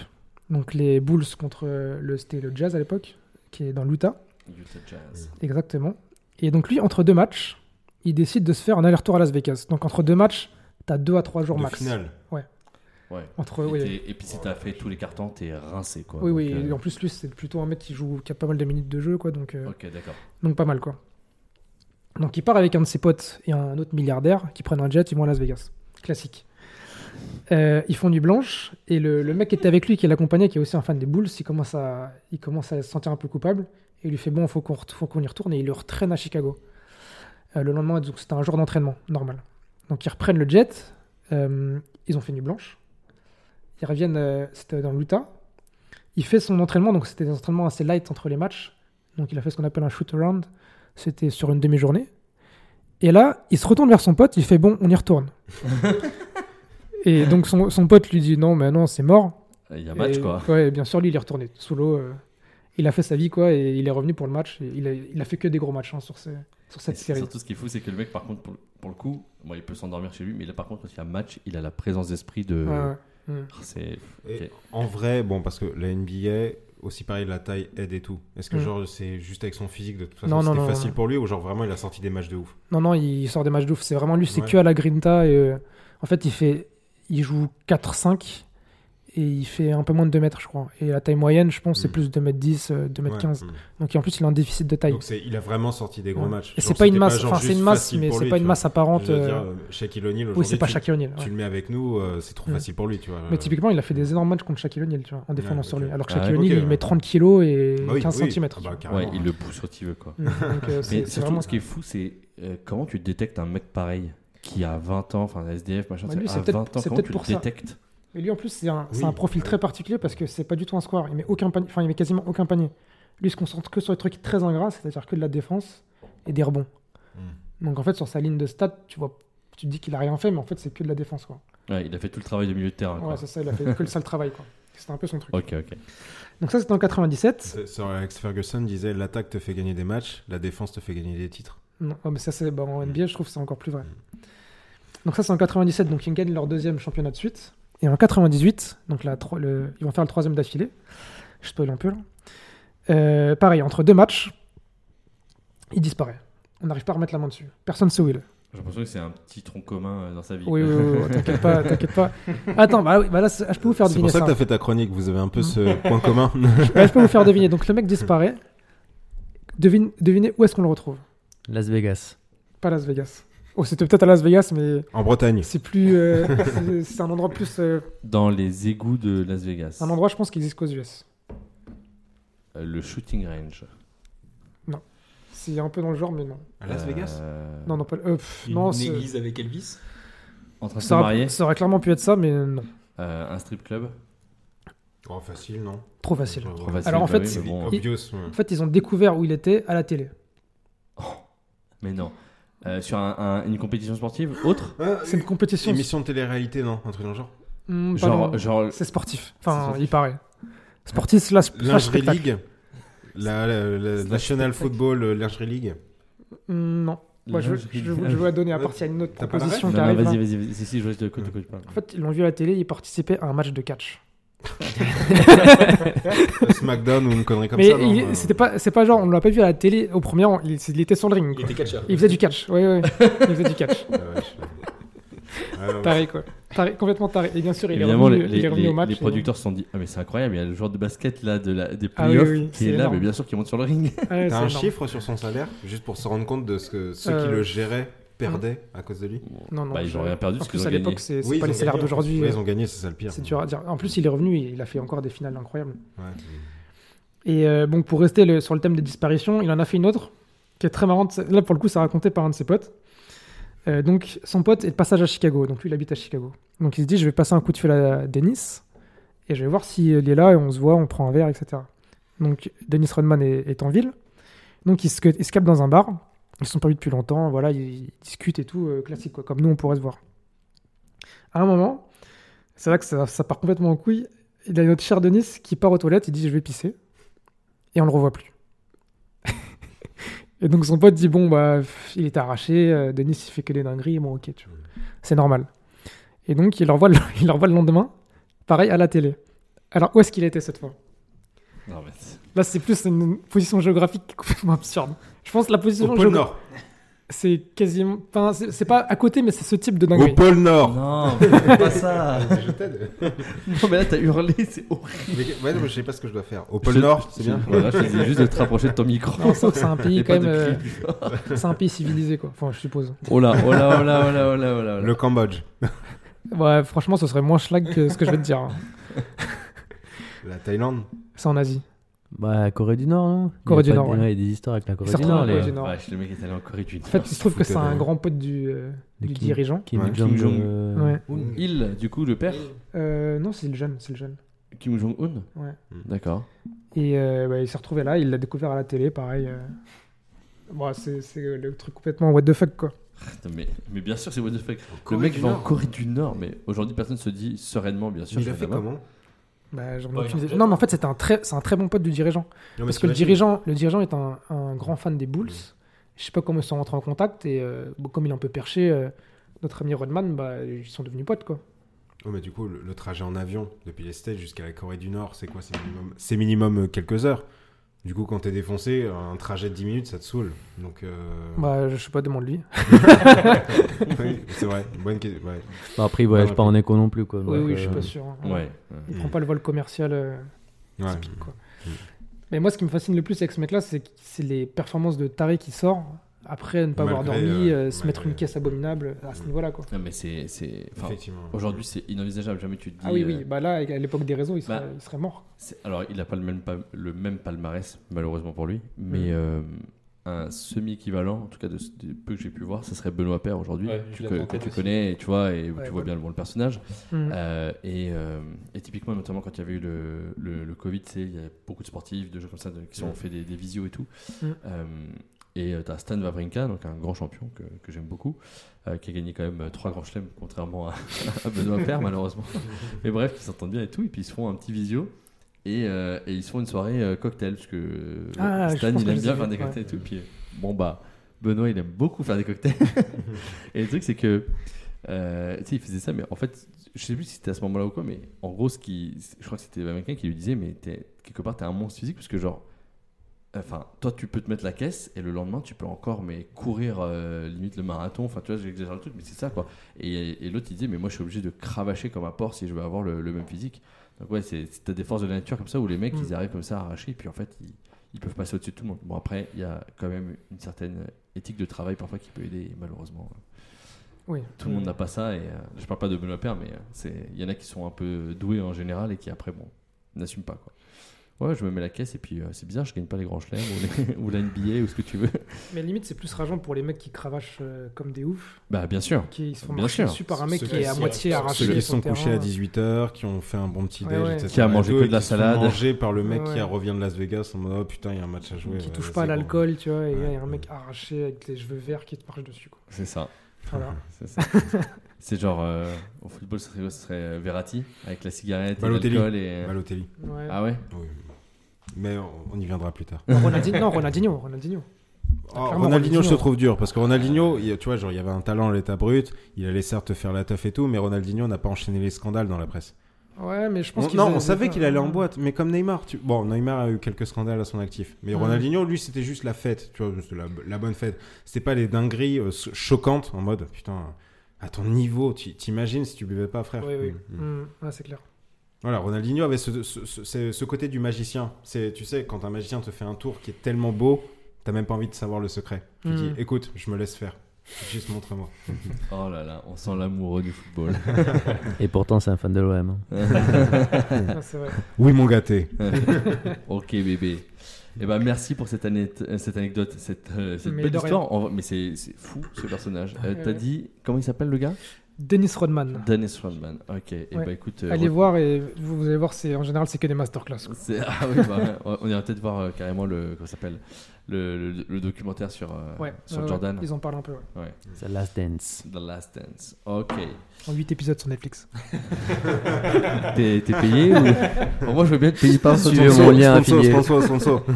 Donc les Bulls contre le, c'était le Jazz à l'époque, qui est dans l'Utah. Utah Jazz. Exactement. Et donc lui, entre deux matchs, il décide de se faire un aller-retour à Las Vegas. Donc entre deux matchs, t'as deux à trois jours De max. finale. Ouais. Entre, Et, oui, t'es- et puis si t'as fait tous les cartons, t'es rincé. Quoi. oui, Donc, oui. euh, Et en plus, lui, c'est plutôt un mec qui joue, qui a pas mal de minutes de jeu, quoi. Donc, euh, Ok, d'accord. donc pas mal, quoi. Donc il part avec un de ses potes et un autre milliardaire qui prennent un jet, ils vont à Las Vegas. Classique. Euh, ils font du blanche et le, mec qui était avec lui, qui l'accompagnait, qui est aussi un fan des Bulls, il commence à, il se sentir un peu coupable et il lui fait bon, ret- faut qu'on y retourne et il le retraîne à Chicago. Euh, le lendemain, c'était un jour d'entraînement normal. Donc ils reprennent le jet, euh, ils ont fait nuit blanche, ils reviennent, c'était dans l'Utah. Il fait son entraînement, donc c'était des entraînements assez light entre les matchs. Donc il a fait ce qu'on appelle un shoot around. C'était sur une demi-journée. Et là, il se retourne vers son pote, il fait bon, on y retourne. et donc son, son pote lui dit non, mais non, c'est mort. Il y a match, Et- quoi. Ouais, bien sûr, lui, il est retourné sous l'eau. euh, il a fait sa vie, quoi, et il est revenu pour le match. Et il, a, il a fait que des gros matchs hein, sur, ces- sur Et cette c'est- série. Surtout, ce qui est fou, c'est que le mec, par contre, pour, pour le coup, moi, il peut s'endormir chez lui, mais là, par contre, quand il y a match, il a la présence d'esprit de. Ouais. Mm. Ah, C'est. Et. En vrai, bon, parce que la NBA, aussi pareil, la taille aide et tout. Est-ce que, Mm. genre, c'est juste avec son physique, de toute façon, Non, non, c'était non, facile non. pour lui, ou genre vraiment, il a sorti des matchs de ouf? Non, non, il sort des matchs de ouf. C'est vraiment lui, c'est Ouais. que à la grinta. Et, euh, en fait, il, fait, il joue 4-5 et il fait un peu moins de 2 mètres, je crois. Et la taille moyenne, je pense, c'est Mm. plus 2m10, euh, 2m15. Ouais. Mm. Donc en plus, il a un déficit de taille. Donc, il a vraiment sorti des gros Ouais. matchs. Et c'est pas une masse, enfin c'est une masse, mais c'est pas une masse apparente. Euh, dire, euh, Shaquille O'Neal, Oui, c'est pas tu- Shaquille O'Neal. Tu le mets avec nous, euh, c'est trop Mm. facile pour lui, tu vois. Mais typiquement, il a fait des énormes matchs contre Shaquille O'Neal, tu vois, en défendant Ouais, sur lui. Alors que Ah, Shaquille O'Neal, il met 30 kilos et bah oui, 15 oui. cm. Ah bah, Ouais, il le pousse quand il veut, quoi. Mais surtout, ce qui est fou, c'est comment tu détectes un mec pareil? Qui a 20 ans, enfin SDF, machin, Bah, ça, lui, à c'est peut-être- 20 ans, c'est comment peut-être tu pour le ça. détectes Mais lui, en plus, c'est un, c'est Oui, un profil très particulier parce que c'est pas du tout un square. Il met aucun panier, enfin, il met quasiment aucun panier. Lui, il se concentre que sur les trucs très ingrats, c'est-à-dire que de la défense et des rebonds. Mm. Donc en fait, sur sa ligne de stats, tu vois, tu te dis qu'il a rien fait, mais en fait, c'est que de la défense, quoi. Ouais, il a fait tout le travail de milieu de terrain. quoi. Ouais, c'est ça, il a fait que le sale travail, quoi. C'était un peu son truc. Ok, ok. Donc ça, c'était en 97. C'est- Sir Alex Ferguson disait l'attaque te fait gagner des matchs, la défense te fait gagner des titres. Non, oh, mais ça, c'est bah, en NBA, je trouve que c'est encore plus vrai. Donc ça, c'est en 97, donc ils gagnent leur deuxième championnat de suite. Et en 98, donc la tro- le- ils vont faire le troisième d'affilée. Je spoil un peu là. Euh, pareil, entre deux matchs, il disparaît. On n'arrive pas à remettre la main dessus. Personne ne sait où il est. J'ai l'impression que c'est un petit tronc commun euh, dans sa vie. Oui, oui, oui, oui, t'inquiète pas, t'inquiète pas. Attends, bah, oui, bah là, c'est- je peux vous faire C'est deviner pour ça ça. que t'as fait ta chronique, vous avez un peu ce point commun. Je peux vous faire deviner. Donc le mec disparaît. Devine, devinez où est-ce qu'on le retrouve? Las Vegas. Pas Las Vegas. Oh, c'était peut-être à Las Vegas, mais en Bretagne. c'est plus. euh, c'est- un endroit plus. euh, Dans les égouts de Las Vegas. un endroit, je pense, qui existe qu'aux US. Euh, le shooting range. C'est un peu dans le genre, mais non. À Las Vegas Non, non, pas. euh, pff, Une non, église avec Elvis. En train de se ça, aurait, marier. ça aurait clairement pu être ça, mais non. Euh, un strip club. Oh, facile, non? Trop facile. Trop facile, Alors, en bah fait, oui, bon. obvious. ouais. En fait, ils ont découvert où il était à la télé. Mais non. Euh, sur un- un- une compétition sportive autre C'est une compétition. Émission de télé-réalité, non Un truc dans le genre Hmm, genre, genre C'est sportif. Enfin, sportif. il paraît. Sportif slash, slash Lingerie. League La, la- la Slash National. Football euh, Lingerie League non. Moi, je, je, je, je vais la donner à part s'il y a une autre proposition qui arrive. vas-y, là. vas-y, vas-y. Si, si, je parles. En fait, ils l'ont vu à la télé, il participait à un match de catch. SmackDown ou une connerie comme mais ça Euh, c'était pas, c'est pas genre, on l'a pas vu à la télé au premier rang, il, il était sur le ring. Il quoi. était catcheur. Il faisait du catch, ouais, ouais, il faisait du catch. ah ouais, je- Ah non, Pareil quoi. Taré, complètement taré. Et bien sûr, il est Évidemment, revenu, les, il est revenu les- au match. les producteurs se sont dit Ah, mais c'est incroyable, il y a le joueur de basket là, de la, des Ah oui, playoffs oui, qui est là, mais bien sûr qu'il monte sur le ring. Ouais, T'as un énorme. chiffre sur son salaire, juste pour se rendre compte de ce que ceux qui Euh, le géraient perdaient à cause de lui Non, non. Bah, ils je- ont rien perdu En parce plus, ont à l'époque, c'est Oui, pas ils les salaires d'aujourd'hui. ouais, euh, ils ont gagné, c'est ça le pire. C'est dur à dire. En plus, il est revenu il a fait encore des finales incroyables. Ouais. Et euh, bon, pour rester le- sur le thème des disparitions, il en a fait une autre qui est très marrante. Là, pour le coup, c'est raconté par un de ses potes. Euh, donc, son pote est de passage à Chicago. Donc, lui, il habite à Chicago. Donc, il se dit, je vais passer un coup de fil à Dennis et je vais voir s'il est là et on se voit, on prend un verre, etc. Donc, Dennis Rodman est, est en ville. Donc, ils se, ils se captent dans un bar. Ils sont pas vus depuis longtemps. Voilà, ils, ils discutent et tout, euh, classique, quoi, comme nous, on pourrait se voir. À un moment, c'est là que ça, ça part complètement en couille. Il y a notre cher Denis qui part aux toilettes. Il dit, je vais pisser et on le revoit plus. et donc son pote dit bon bah il est arraché, euh, Denis il fait que des dingueries, bon ok tu vois. c'est normal. Et donc il le revoit le, il le lendemain, pareil à la télé. Alors où est-ce qu'il était cette fois? Non, mais c'est- Là c'est plus une position géographique complètement absurde. Je pense que la position Au pôle Nord. c'est quasiment, enfin c'est pas à côté mais c'est ce type de Au dinguerie. pôle Nord. Non, fais pas ça. Je t'aide. Non, mais là, t'as hurlé, c'est horrible. Mais, ouais, mais je sais pas ce que je dois faire. Au pôle Je- Nord, c'est bien. Voilà, je te disais juste de te rapprocher de ton micro. Non, c'est c'est un pays Et quand même, euh, c'est un pays civilisé quoi. Enfin je suppose. Oh là, oh là, oh là, oh là, oh là, oh là. Le Cambodge. Ouais franchement ce serait moins schlag que ce que je vais te dire. hein. La Thaïlande. C'est en Asie. Bah, Corée du Nord, non? Corée du Nord, ouais. Il y a des histoires avec la Corée du Nord. Corée du Nord. Vache, le mec est allé en Corée du En fait, il se trouve que c'est un grand pote du, euh, du Kim- dirigeant. Kim Ouais, Jong, Kim Jong- euh, Ouais. Il, du coup, le père? Euh, non, c'est le jeune, c'est le jeune. Kim Jong-un? Ouais. D'accord. Et euh, bah, il s'est retrouvé là, il l'a découvert à la télé, pareil. euh. Bon, c'est le truc complètement what the fuck quoi. Mais, mais bien sûr, c'est what the fuck. Le mec va en Nord. Corée du Nord, mais aujourd'hui, personne se dit sereinement, bien sûr. Il a fait comment? Bah, j'en ai aucune il a idée. fait- Non, mais en fait, c'est un très, c'est un très bon pote du dirigeant. Non, Parce que le dirigeant, le dirigeant est un, un grand fan des Bulls. Je sais pas comment ils sont rentrés en contact et euh, comme il est un peu perché, euh, notre ami Rodman, bah, ils sont devenus potes quoi. Oh, mais du coup, le, le trajet en avion depuis les States jusqu'à la Corée du Nord, c'est quoi? C'est minimum, c'est minimum euh, quelques heures. Du coup, quand t'es défoncé, un trajet de 10 minutes, ça te saoule. Donc, euh... Bah, je sais pas, demande-lui. oui, c'est vrai. Bonne question. Ouais. Bah, après, il voyage pas en éco non plus, quoi. Oui, donc, oui, je suis euh, pas sûr. hein. Ouais. ouais. Il prend pas le vol commercial. euh, Ouais. typique, quoi. Mm. Mais moi, ce qui me fascine le plus avec ce mec-là, c'est que- c'est les performances de taré qui sort après ne pas avoir dormi, euh, euh, se mettre une caisse abominable à ce Mm. niveau-là. Quoi. Non, mais c'est. c'est- enfin, Effectivement. Aujourd'hui, c'est inenvisageable. Jamais tu te dis. Ah oui, euh, oui, bah là, à l'époque des réseaux, il serait, bah, il serait mort. c'est- Alors, il n'a pas le même, pa- le même palmarès, malheureusement pour lui. Mais Mm. euh, un semi-équivalent, en tout cas de, ce- du peu que j'ai pu voir, ce serait Benoît Père aujourd'hui. Ouais, tu je que, tu connais, et tu vois, et Ouais, tu vois voilà. bien le bon le personnage. Mm. Euh, et, euh, et typiquement, notamment quand il y avait eu le, le, le Covid, il y a beaucoup de sportifs, de gens comme ça de- qui ont Mm. fait des, des visios et tout. Mm. Euh, et tu as Stan Wawrinka, donc un grand champion que, que j'aime beaucoup, euh, qui a gagné quand même euh, trois grands chelems, contrairement à, à Benoît Père, malheureusement. Mais bref, qui s'entendent bien et tout. Et puis ils se font un petit visio. Et, euh, et ils se font une soirée cocktail, parce que Ah, Stan, il aime bien faire des ouais. cocktails et tout. Puis bon, bah, Benoît, il aime beaucoup faire des cocktails. et le truc, c'est que, euh, tu sais, il faisait ça, mais en fait, je sais plus si c'était à ce moment-là ou quoi, mais en gros, ce qui, je crois que c'était quelqu'un qui lui disait, mais quelque part, t'es un monstre physique, parce que genre, enfin, toi, tu peux te mettre la caisse, et le lendemain, tu peux encore, mais courir euh, limite le marathon, enfin, tu vois, j'exagère le truc, mais c'est ça, quoi. Et, et l'autre, il disait, mais moi, je suis obligé de cravacher comme un porc si je veux avoir le, le même physique. Donc, ouais, t'as des forces de la nature comme ça, où les mecs, Mm. ils arrivent comme ça à arracher, et puis en fait, ils, ils peuvent passer au-dessus de tout le monde. Bon, après, il y a quand même une certaine éthique de travail parfois qui peut aider, malheureusement. Oui. Tout le monde n'a pas ça, et euh, je parle pas de Benoît Père, mais euh, il y en a qui sont un peu doués en général et qui après, bon, n'assument pas, quoi. Ouais, je me mets la caisse et puis euh, c'est bizarre, je gagne pas les grands chelems ou, la NBA ou ce que tu veux. Mais limite, c'est plus rageant pour les mecs qui cravachent euh, comme des oufs, Bah, bien sûr. qui se font Bien marcher sûr. dessus par un mec Ceux qui est à moitié arraché. Ceux qui sont couchés à terrain. 18h, qui ont fait un bon petit Ouais, déj, ouais. etc. Qui a mangé que de la salade. mangé par le mec Ouais, qui revient de Las Vegas en mode oh putain, il y a un match à jouer. qui touche pas à l'alcool, tu vois, et il y a un ouais. mec arraché avec les cheveux verts qui te marche dessus. Quoi. C'est ça. Voilà. C'est ça. C'est genre, euh, au football, ce serait, ce serait Verratti avec la cigarette l'alcool. Et... Balotelli. Ouais. Ah ouais? Oui. Mais on, on y viendra plus tard. Non, Ronaldinho, non, Ronaldinho, Ronaldinho. Clairement, Ronaldinho, Ronaldinho. je te trouve dur parce que Ronaldinho, il- tu vois, genre il y avait un talent à l'état brut, il allait certes faire la teuf et tout, mais Ronaldinho n'a pas enchaîné les scandales dans la presse. Ouais, mais je pense On- non, on savait qu'il allait en boîte, mais comme Neymar, tu... bon, Neymar a eu quelques scandales à son actif, mais. Ronaldinho, lui, c'était juste la fête, tu vois, juste la, la bonne fête. C'était pas les dingueries euh, choquantes en mode putain. à ton niveau, tu t'imagines si tu buvais pas, frère Oui, oui. Mm, mm. Mm, c'est clair. Voilà, Ronaldinho avait ce, ce- ce- ce- ce côté du magicien. C'est, tu sais, quand un magicien te fait un tour qui est tellement beau, t'as même pas envie de savoir le secret. Tu Mm. dis, écoute, je me laisse faire. Juste montre-moi. Oh là là, on sent l'amoureux du football. Et pourtant, c'est un fan de l'OM. hein. C'est vrai. Oui, mon gâté. ok bébé. Eh ben merci pour cette, anecdote, cette, euh, cette belle histoire. En Mais c'est fou ce personnage. Euh, T'as dit comment il s'appelle le gars? Dennis Rodman. Dennis Rodman. Ok. Et Ouais. bah écoute. euh, Allez re- voir et vous, vous allez voir, c'est en général c'est que des masterclass. Ah oui, bah, on ira peut-être voir euh, carrément le comment s'appelle le, le- le documentaire sur euh, Ouais, sur ouais, ouais, Jordan. Ils en parlent un peu. ouais. Ouais. The Last Dance. The Last Dance. Ok. En 8 épisodes sur Netflix. T'es payé ou? Bon, Moi je veux bien être payé par Suivez sponsor. mon lien sponsor, affilié. sponsor, sponsor.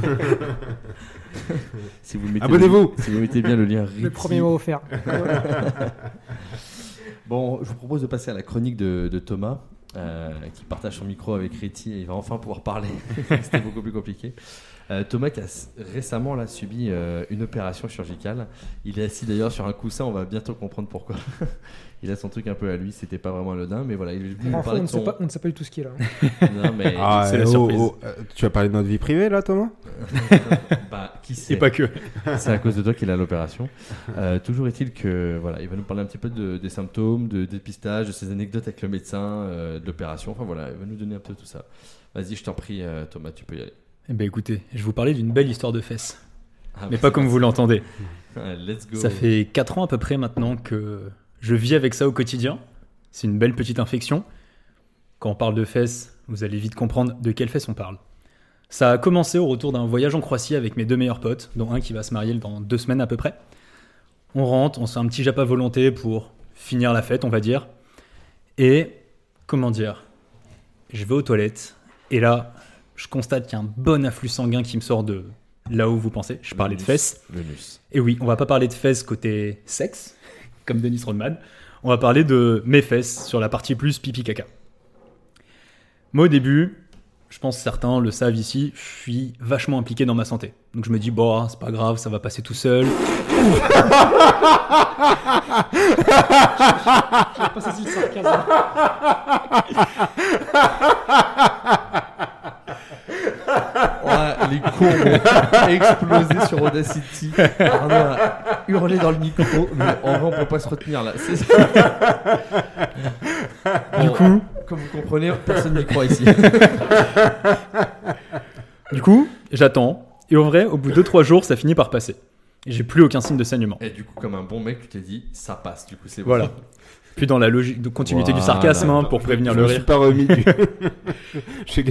Si vous mettez Abonnez-vous. Si vous mettez bien le lien. Le premier mot offert. Bon, je vous propose de passer à la chronique de, Thomas, euh, qui partage son micro avec Riti et il va enfin pouvoir parler. C'était beaucoup plus compliqué. Euh, Thomas qui a récemment subi euh, une opération chirurgicale. Il est assis d'ailleurs sur un coussin, on va bientôt comprendre pourquoi. il a son truc un peu à lui, c'était pas vraiment anodin, mais voilà, il est venu Enfin, parler on, de ne sait son. pas, on ne sait pas du tout ce qu'il a. hein. Non, mais Ah, c'est la eh, oh, surprise. oh, euh, tu vas parler de notre vie privée, là, Thomas bah, qui Et sait pas que. C'est à cause de toi qu'il a l'opération. Euh, toujours est-il que voilà, il va nous parler un petit peu de- des symptômes, de dépistage, de ses anecdotes avec le médecin, euh, de l'opération. Enfin voilà, il va nous donner un peu tout ça. Vas-y, je t'en prie, euh, Thomas, tu peux y aller. Eh ben écoutez, je vais vous parler d'une belle histoire de fesses. Ah, Mais bah, pas comme vous l'entendez. Let's go. Ça fait 4 ans à peu près maintenant que je vis avec ça au quotidien. C'est une belle petite infection. Quand on parle de fesses, vous allez vite comprendre de quelles fesses on parle. Ça a commencé au retour d'un voyage en Croatie avec mes deux meilleurs potes, dont un qui va se marier dans deux semaines à peu près. On rentre, on se fait un petit jap à volonté pour finir la fête, on va dire. Et, comment dire, je vais aux toilettes, et là, je constate qu'il y a un bon afflux sanguin qui me sort de là où vous pensez. Je parlais de fesses. L'anus. Et oui, on va pas parler de fesses côté sexe, comme Dennis Rodman. On va parler de mes fesses sur la partie plus pipi caca. Moi, au début, je pense certains le savent ici, je suis vachement impliqué dans ma santé. Donc je me dis, bon, c'est pas grave, ça va passer tout seul. Les courbes ont explosé sur Audacity. On a hurlé dans le micro, mais en vrai, on peut pas se retenir là. C'est ça. Du Bon, coup, comme vous comprenez, personne n'y croit ici. du coup, j'attends. Et en vrai, au bout de 2-3 jours, ça finit par passer. Et j'ai plus aucun signe de saignement. Et du coup, comme un bon mec, tu t'es dit, ça passe. Du coup, c'est bon. Voilà. Puis dans la logique de continuité du sarcasme, hein, pour prévenir Je le me rire. suis pas remis du... suis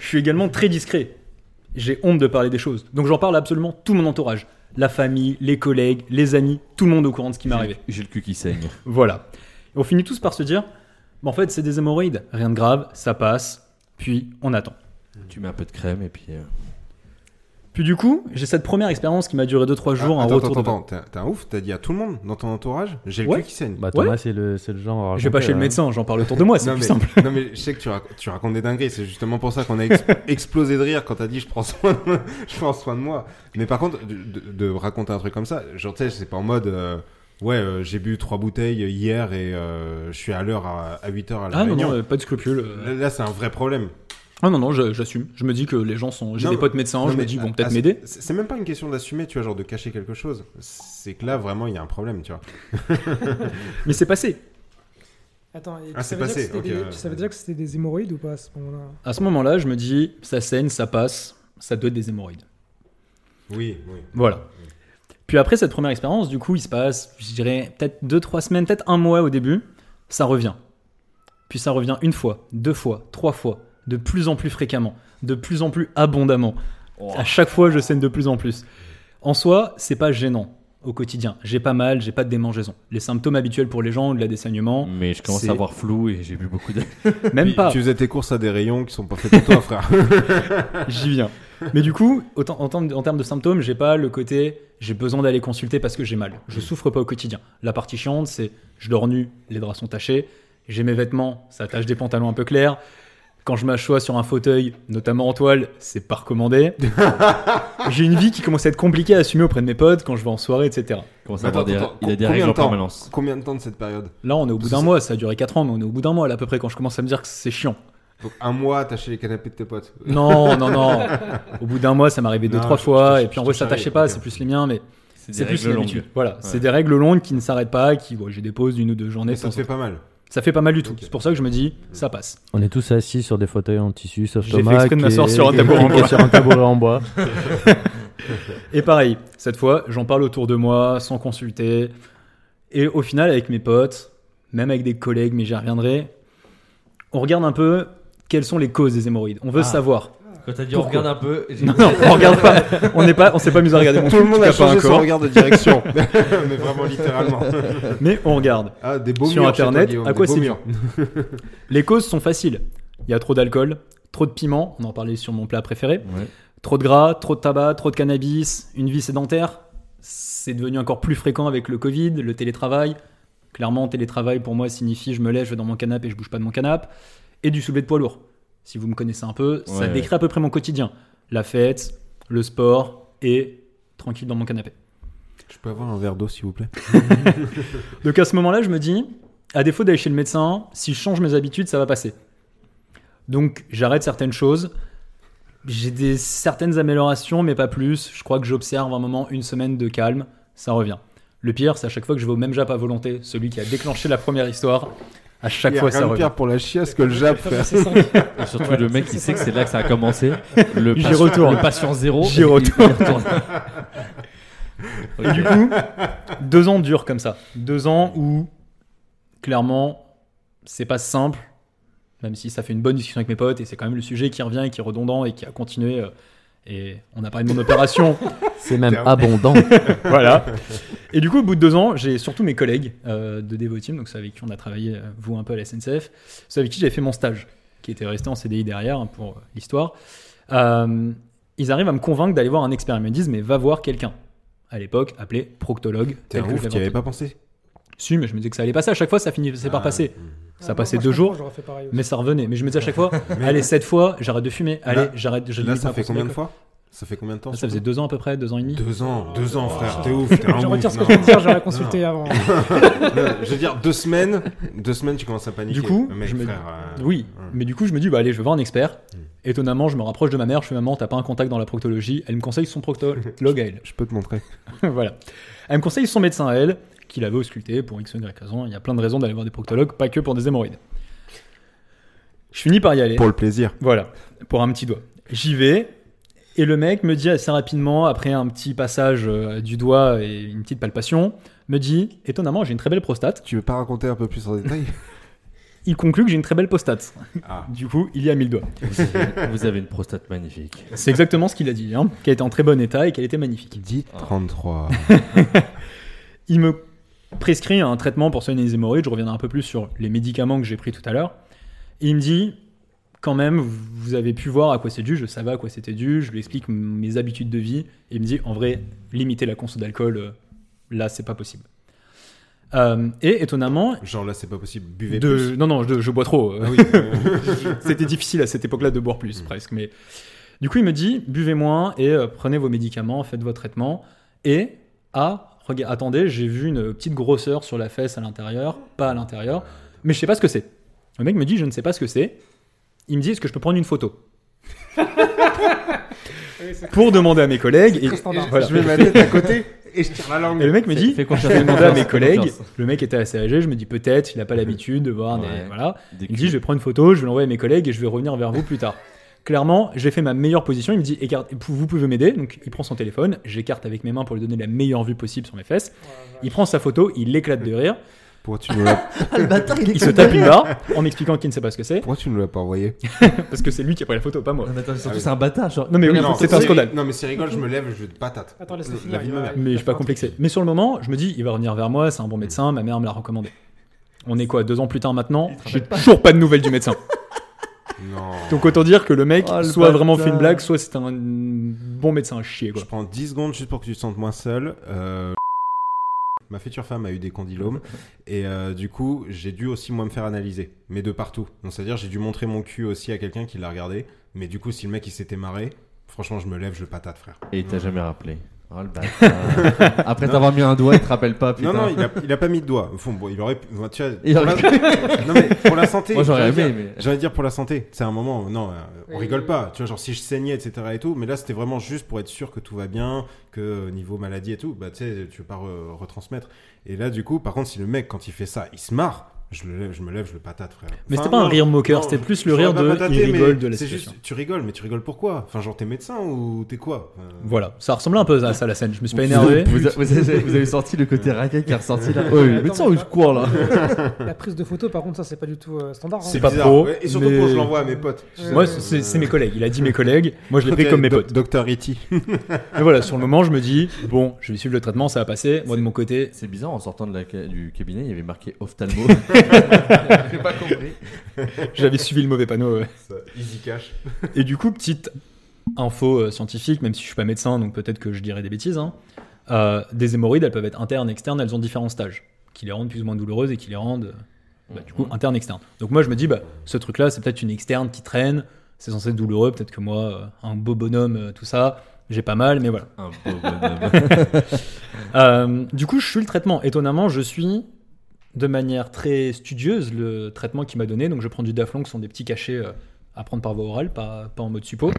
Je suis également très discret. J'ai honte de parler des choses. Donc j'en parle à absolument tout mon entourage. La famille, les collègues, les amis, tout le monde au courant de ce qui m'est arrivé. J'ai le cul qui saigne. Voilà. Et on finit tous par se dire, bah, en fait c'est des hémorroïdes, rien de grave, ça passe, puis on attend. Tu mets un peu de crème et puis. euh, Puis du coup, j'ai cette première expérience qui m'a duré 2-3 jours, Ah, un attends, retour attends, de... attends, t'es t'es un ouf, t'as dit à tout le monde dans ton entourage, j'ai le Ouais. cul qui saigne. Bah, Thomas, Ouais. c'est le, c'est le genre. à Je vais pas chez le là. médecin, j'en parle autour de moi, c'est non, plus mais, simple. non mais je sais que tu, rac- tu racontes des dingueries, c'est justement pour ça qu'on a ex- explosé de rire quand t'as dit je prends soin de, je prends soin de moi. Mais par contre, de, de- de raconter un truc comme ça, genre tu sais, c'est pas en mode euh, ouais euh, j'ai bu trois bouteilles hier et euh, je suis à l'heure à, 8h à la Ah non, réunion. non, euh, pas de scrupules. euh. Là, là, c'est un vrai problème. Ah non, non, j'assume. Je me dis que les gens sont... J'ai des potes médecins, Non, je me dis, ils à- vont peut-être m'aider. C'est même pas une question d'assumer, tu vois, genre de cacher quelque chose. C'est que là, vraiment, il y a un problème, tu vois. Mais c'est passé. Attends, et tu, Ah, c'est savais déjà que passé, c'était ok, des- tu savais déjà que c'était des hémorroïdes ou pas à ce moment-là? À ce moment-là, je me dis, ça saigne, ça passe, ça doit être des hémorroïdes. Oui, oui. Voilà. Puis après cette première expérience, du coup, il se passe, je dirais, peut-être 2-3 semaines, peut-être un mois au début, ça revient. Puis ça revient une fois, deux fois, trois fois, de plus en plus fréquemment, de plus en plus abondamment. Oh. À chaque fois, je saigne de plus en plus. En soi, c'est pas gênant au quotidien. J'ai pas mal, j'ai pas de démangeaison. Les symptômes habituels pour les gens, au-delà des saignements, Mais je commence à avoir flou et j'ai bu beaucoup de. même Puis, pas. Tu faisais tes courses à des rayons qui sont pas faits pour toi, frère. J'y viens. Mais du coup, autant, en, termes, en termes de symptômes, j'ai pas le côté j'ai besoin d'aller consulter parce que j'ai mal. Je souffre pas au quotidien. La partie chiante, c'est je dors nu, les draps sont tachés, j'ai mes vêtements, ça tache des pantalons un peu clairs. Quand je m'assois sur un fauteuil, notamment en toile, c'est pas recommandé. J'ai une vie qui commence à être compliquée à assumer auprès de mes potes quand je vais en soirée, etc. Comment ça, Attends, avoir des- il a des règles en permanence. Combien de temps de cette période Là, on est au bout d'un mois, ça a duré 4 ans, mais on est au bout d'un mois là à peu près quand je commence à me dire que c'est chiant. Donc un mois, à attacher les canapés de tes potes. Non, non, non. Au bout d'un mois, ça m'arrivait deux, Non, trois je- fois, je- et puis en je vrai, ça charrie, tâchait pas, ok. c'est plus les miens, mais C'est des plus règles l'habitude. longues. Voilà, Ouais. c'est des règles longues qui ne s'arrêtent pas, qui, ouais, j'ai des pauses d'une ou deux journées. Mais de ça te fait temps. pas mal. Ça fait pas mal du tout. C'est pour ça que je me dis, ça passe. On est tous assis sur des fauteuils en tissu, sauf J'ai fait Thomas. exprès de qui m'asseoir sur un tabouret en bois. sur un tabouret en bois. Et pareil, cette fois, j'en parle autour de moi, sans consulter. Et au final, avec mes potes, même avec des collègues, mais j'y reviendrai, on regarde un peu quelles sont les causes des hémorroïdes. On veut Ah. savoir. Quand t'as dit on Pourquoi regarde un peu, Non, non, on regarde pas. On n'est pas, on s'est pas mis à regarder mon Tout film, le monde a changé son regard de direction. mais vraiment littéralement. Mais on regarde. Ah, des beaux Sur murs toi, Internet, Guillaume, à des quoi beaux c'est murs. Les causes sont faciles. Il y a trop d'alcool, trop de piment, on en parlait sur mon plat préféré, Ouais. trop de gras, trop de tabac, trop de cannabis, une vie sédentaire. C'est devenu encore plus fréquent avec le Covid, le télétravail. Clairement, télétravail pour moi signifie je me lève, je vais dans mon canapé et je bouge pas de mon canapé. Et du soulevé de poids lourd. Si vous me connaissez un peu, ça décrit à peu près mon quotidien. La fête, le sport et tranquille dans mon canapé. Je peux avoir un verre d'eau, s'il vous plaît Donc à ce moment-là, je me dis, à défaut d'aller chez le médecin, si je change mes habitudes, ça va passer. Donc j'arrête certaines choses. J'ai des certaines améliorations, mais pas plus. Je crois que j'observe un moment, une semaine de calme, ça revient. Le pire, c'est à chaque fois que je vais au même Jap à volonté, celui qui a déclenché la première histoire. À chaque Il y a fois, rien ça de revient. pire pour la chiasse que le Jap, ça. Et surtout le mec, il sait que c'est là que ça a commencé. Le J'y patient- retourne. Le patient zéro. J'y il- il retourne. retourne. Et du coup, deux ans durent comme ça. Deux ans où, clairement, c'est pas simple, même si ça fait une bonne discussion avec mes potes, et c'est quand même le sujet qui revient et qui est redondant et qui a continué. euh, Et on a parlé de mon opération, C'est même Terme. abondant. voilà. Et du coup, au bout de deux ans, j'ai surtout mes collègues euh, de Devoteam, donc ceux avec qui on a travaillé, euh, vous un peu à la SNCF, ceux avec qui j'avais fait mon stage, qui était resté en CDI derrière hein, pour euh, l'histoire. Euh, ils arrivent à me convaincre d'aller voir un expert. Ils me disent, mais va voir quelqu'un. À l'époque, appelé proctologue. T'es un ouf, je tu avais pas pensé Si, mais je me disais que ça allait passer. À chaque fois, ça finissait par Ah, passer. mm. Ça Ah, passait moi, je deux jours, comprends, j'aurais fait pareil aussi. mais ça revenait. Mais je me disais à chaque fois, allez, cette fois, j'arrête de fumer. Allez, j'arrête. je Là, ça fait combien de fois Ça fait combien de temps Ça faisait deux ans à peu près, deux ans et demi. Deux ans, deux ans, frère. T'es ouf, t'es Je retire ce que je viens de dire, j'aurais consulté avant. Je veux dire, deux semaines, deux semaines, tu commences à paniquer. Du coup, Mec, je me- frère, euh, Oui, mais du coup, je me dis, bah, allez, je vais voir un expert. Mm. Étonnamment, je me rapproche de ma mère. Je fais, maman, t'as pas un contact dans la proctologie? Elle me conseille son proctologue à elle. Je peux te montrer. voilà. Elle me conseille son médecin à elle, qu'il avait ausculté pour X ou Y raison. Il y a plein de raisons d'aller voir des proctologues, pas que pour des hémorroïdes. Je finis par y aller. Pour le plaisir. Voilà, pour un petit doigt. J'y vais, et le mec me dit assez rapidement, après un petit passage euh, du doigt et une petite palpation, me dit, étonnamment, j'ai une très belle prostate. Tu veux pas raconter un peu plus en détail? Il conclut que j'ai une très belle prostate. Ah. Du coup, il y a mis le doigt. Vous avez- Vous avez une prostate magnifique. C'est exactement ce qu'il a dit, hein, qu'elle était en très bon état et qu'elle était magnifique. Dit Ah. 33. Il me prescrit un traitement pour soigner les hémorroïdes. Je reviendrai un peu plus sur les médicaments que j'ai pris tout à l'heure. Il me dit, quand même, vous avez pu voir à quoi c'est dû. Je savais à quoi c'était dû. Je lui explique mes habitudes de vie. Et il me dit, en vrai, limiter la conso d'alcool, euh, là, c'est pas possible. Euh, et étonnamment, Genre là, c'est pas possible. Buvez de... plus. non, non, je, je bois trop. Ah oui. C'était difficile à cette époque-là de boire plus, Mm. presque. Mais du coup, il me dit buvez moins et euh, prenez vos médicaments, faites vos traitements. Et ah, attendez, j'ai vu une petite grosseur sur la fesse à l'intérieur, pas à l'intérieur, mais je sais pas ce que c'est. Le mec me dit je ne sais pas ce que c'est. Il me dit est-ce que je peux prendre une photo pour demander à mes collègues et, voilà. Je mets ma tête à côté et je tire la langue. Et le mec me dit je confiance. vais demander à mes collègues. Le mec était assez âgé, je me dis peut-être, il n'a pas l'habitude de voir des voilà. Des Il me dit je vais prendre une photo, je vais l'envoyer à mes collègues et je vais revenir vers vous plus tard. Clairement, j'ai fait ma meilleure position. Il me dit écarte, vous pouvez m'aider. Donc il prend son téléphone, j'écarte avec mes mains pour lui donner la meilleure vue possible sur mes fesses. Il prend sa photo, il l'éclate de rire. Pourquoi tu nous l'as Il se tape une barre en m'expliquant qu'il ne sait pas ce que c'est Pourquoi tu nous l'as pas envoyé parce que c'est lui qui a pris la photo, pas moi. Non, mais attends, surtout, Ah oui. c'est un bâtard. Genre... Non mais oui, Non, c'est un scandale. Non, mais c'est rigole, je me lève, je te patate. Attends, laisse-le La vie de ma mère. Mais je suis pas complexé. Mais sur le moment, je me dis il va revenir vers moi, c'est un bon médecin. Ma mère me l'a recommandé. On est quoi deux ans plus tard maintenant J'ai toujours pas de nouvelles du médecin. Non. Donc autant dire que le mec Oh, le soit vraiment fait une blague, soit c'est un bon médecin à chier quoi. Je prends 10 secondes juste pour que tu te sentes moins seul. Euh... ma future femme a eu des condylomes et euh, du coup j'ai dû aussi moi me faire analyser, mais de partout. Donc c'est à dire j'ai dû montrer mon cul aussi à quelqu'un qui l'a regardé, mais du coup si le mec il s'était marré, franchement je me lève, je le patate frère. Et il t'a jamais rappelé. Oh, le bâtard. Après t'avoir mis un doigt, il te rappelle pas. Putain. Non non il a, il a pas mis de doigt. Enfin, bon, il aurait, pu- tu vois, Il pour aurait la- non mais pour la santé. Moi j'aurais j'ai envie de aimé, dire- mais. J'ai envie de dire pour la santé, c'est un moment, non, euh, on Oui. rigole pas, tu vois, genre si je saignais, etc. et tout, mais là c'était vraiment juste pour être sûr que tout va bien, que euh, niveau maladie et tout, bah tu sais, tu veux pas re- retransmettre. Et là du coup, par contre, si le mec, quand il fait ça, il se marre, je, le lève, je me lève, je le patate, frère. Mais Enfin, c'était pas un rire moqueur, non, c'était plus le rire de pas pataté, il rigole de la C'est situation. juste, tu rigoles, mais tu rigoles pourquoi Enfin, genre t'es médecin ou t'es quoi? Voilà, ça ressemblait un peu à ça la scène. Je me suis pas énervé. Vous, vous avez, vous avez sorti le côté raquette qui est ressorti là? Ça, où je cours là La prise de photo, par contre, ça, c'est pas du tout euh, standard. hein. C'est pas bizarre. pro, Ouais, Et surtout mais- quand je l'envoie à mes potes. Sais, Moi, euh, c'est c'est mes collègues. Il a dit mes collègues. Moi, je l'ai pris comme mes potes. Dr. Iti. Mais voilà, sur le moment, je me dis, bon, je vais suivre le traitement, ça va passer. Moi, de mon côté, C'est bizarre, en sortant du cabinet, il y avait marqué ophtalmo. J'ai pas compris. j'avais suivi le mauvais panneau. ouais. Easy cash. Et du coup, petite info euh, scientifique, même si je suis pas médecin, donc peut-être que je dirais des bêtises. hein. Euh, des hémorroïdes, elles peuvent être internes, externes, elles ont différents stages qui les rendent plus ou moins douloureuses et qui les rendent, euh, bah, du coup, internes, externes. Donc moi, je me dis, bah, ce truc-là, c'est peut-être une externe qui traîne, c'est censé être douloureux, peut-être que moi, euh, un beau bonhomme, euh, tout ça, j'ai pas mal, mais voilà. Un beau bonhomme. Euh, du coup, je suis le traitement. Étonnamment, je suis de manière très studieuse le traitement qu'il m'a donné. Donc, je prends du Daflon, qui sont des petits cachets euh, à prendre par voie orale, pas, pas en mode suppo.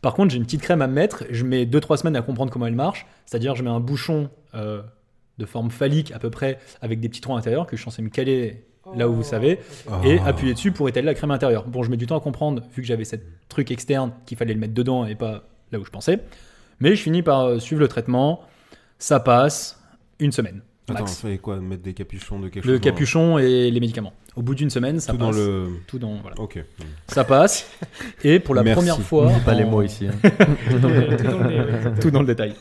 Par contre, j'ai une petite crème à me mettre. Je mets 2-3 semaines à comprendre comment elle marche. C'est-à-dire, je mets un bouchon euh, de forme phallique à peu près, avec des petits trous à l'intérieur, que je suis censé me caler là où vous savez, et Oh. appuyer dessus pour étaler la crème intérieure. Bon, je mets du temps à comprendre, vu que j'avais cette truc externe qu'il fallait le mettre dedans et pas là où je pensais. Mais je finis par euh, suivre le traitement. Ça passe une semaine. Attends, max. fallait quoi Mettre des capuchons de quelque Le chose capuchon et les médicaments. Au bout d'une semaine, ça Tout passe. dans le. Tout dans voilà. Ok. Ça passe. Et pour la Merci. première fois, On pas les mots ici. hein. Tout dans le- tout dans le nez, ouais. tout dans le détail.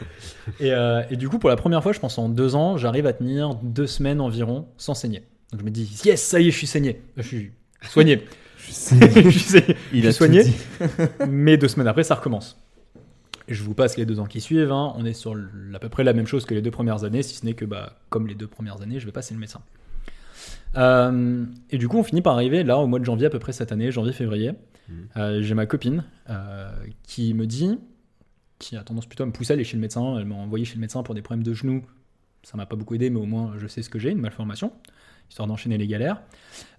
Et, euh, et du coup, pour la première fois, je pense en deux ans, j'arrive à tenir deux semaines environ sans saigner. Donc je me dis, yes, ça y est, je suis saigné. Je suis soigné. Je sais. je suis saigné. Il Je a soigné. tout dit. Mais deux semaines après, ça recommence. Je vous passe les deux ans qui suivent. hein. On est sur à peu près la même chose que les deux premières années, si ce n'est que, bah, comme les deux premières années, je vais passer le médecin. Euh, et du coup, on finit par arriver là au mois de janvier à peu près cette année, janvier-février. Mhm. Euh, J'ai ma copine euh, qui me dit, qui a tendance plutôt à me pousser à aller chez le médecin. Elle m'a envoyé chez le médecin pour des problèmes de genoux. Ça m'a pas beaucoup aidé, mais au moins je sais ce que j'ai, une malformation, histoire d'enchaîner les galères.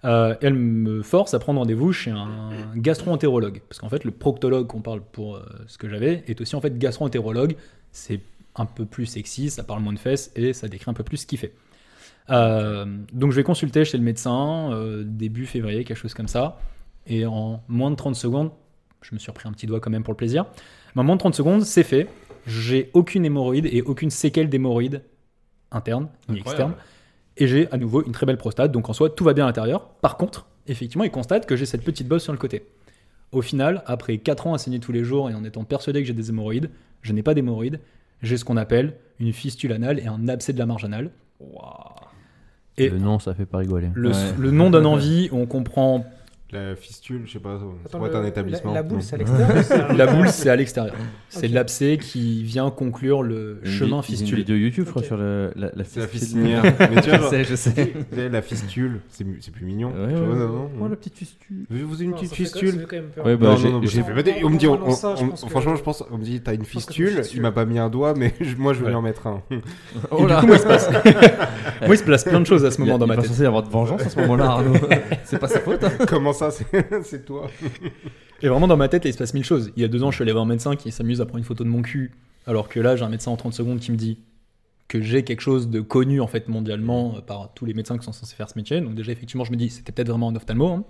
Euh, elle me force à prendre rendez-vous chez un gastro-entérologue. Parce qu'en fait, le proctologue qu'on parle pour euh, ce que j'avais est aussi en fait gastro-entérologue. C'est un peu plus sexy, ça parle moins de fesses et ça décrit un peu plus ce qu'il fait. Euh, donc je vais consulter chez le médecin début février, quelque chose comme ça. Et en moins de 30 secondes, je me suis repris un petit doigt quand même pour le plaisir. Mais en moins de 30 secondes, c'est fait. J'ai aucune hémorroïde et aucune séquelle d'hémorroïde interne ni Incroyable. externe. Et j'ai à nouveau une très belle prostate, donc en soi tout va bien à l'intérieur. Par contre, effectivement, il constate que j'ai cette petite bosse sur le côté. Au final, après 4 ans à saigner tous les jours et en étant persuadé que j'ai des hémorroïdes, je n'ai pas d'hémorroïdes, j'ai ce qu'on appelle une fistule anale et un abcès de la marge anale. Et- Le nom, ça fait pas rigoler. Le, Ouais. le nom donne envie, on comprend. La fistule, je sais pas, ça pourrait être un établissement. La, boule, c'est à l'extérieur La boule, c'est à l'extérieur. C'est Ok. l'abcès qui vient conclure le Une chemin vi- Une fistule. vidéo YouTube, je crois, sur le, la, la C'est la fistule. fistinière. Mais tu vois, je sais, je sais. vous savez, la fistule, c'est plus mignon. Ouais, ouais. vois, non, non, Oh, la petite fistule. Vous avez une Non, petite fistule fait quand même peur. Ouais, bah, non, j'ai- fait On me dit, franchement, je pense, on me dit, t'as une fistule. fistule. Il m'a pas mis un doigt, mais moi, je vais lui en mettre un. Oh là. Moi, il se passe plein de choses à ce moment dans il est ma pas tête. censé y avoir de vengeance à ce moment-là, Arnaud. C'est pas sa faute. hein. Comment c'est toi Et vraiment dans ma tête, il se passe mille choses. Il y a deux ans, je suis allé voir un médecin qui s'amuse à prendre une photo de mon cul, alors que là, j'ai un médecin en 30 secondes qui me dit que j'ai quelque chose de connu en fait mondialement euh, par tous les médecins qui sont censés faire ce métier. Donc déjà, effectivement, je me dis, c'était peut-être vraiment un ophtalmo. hein.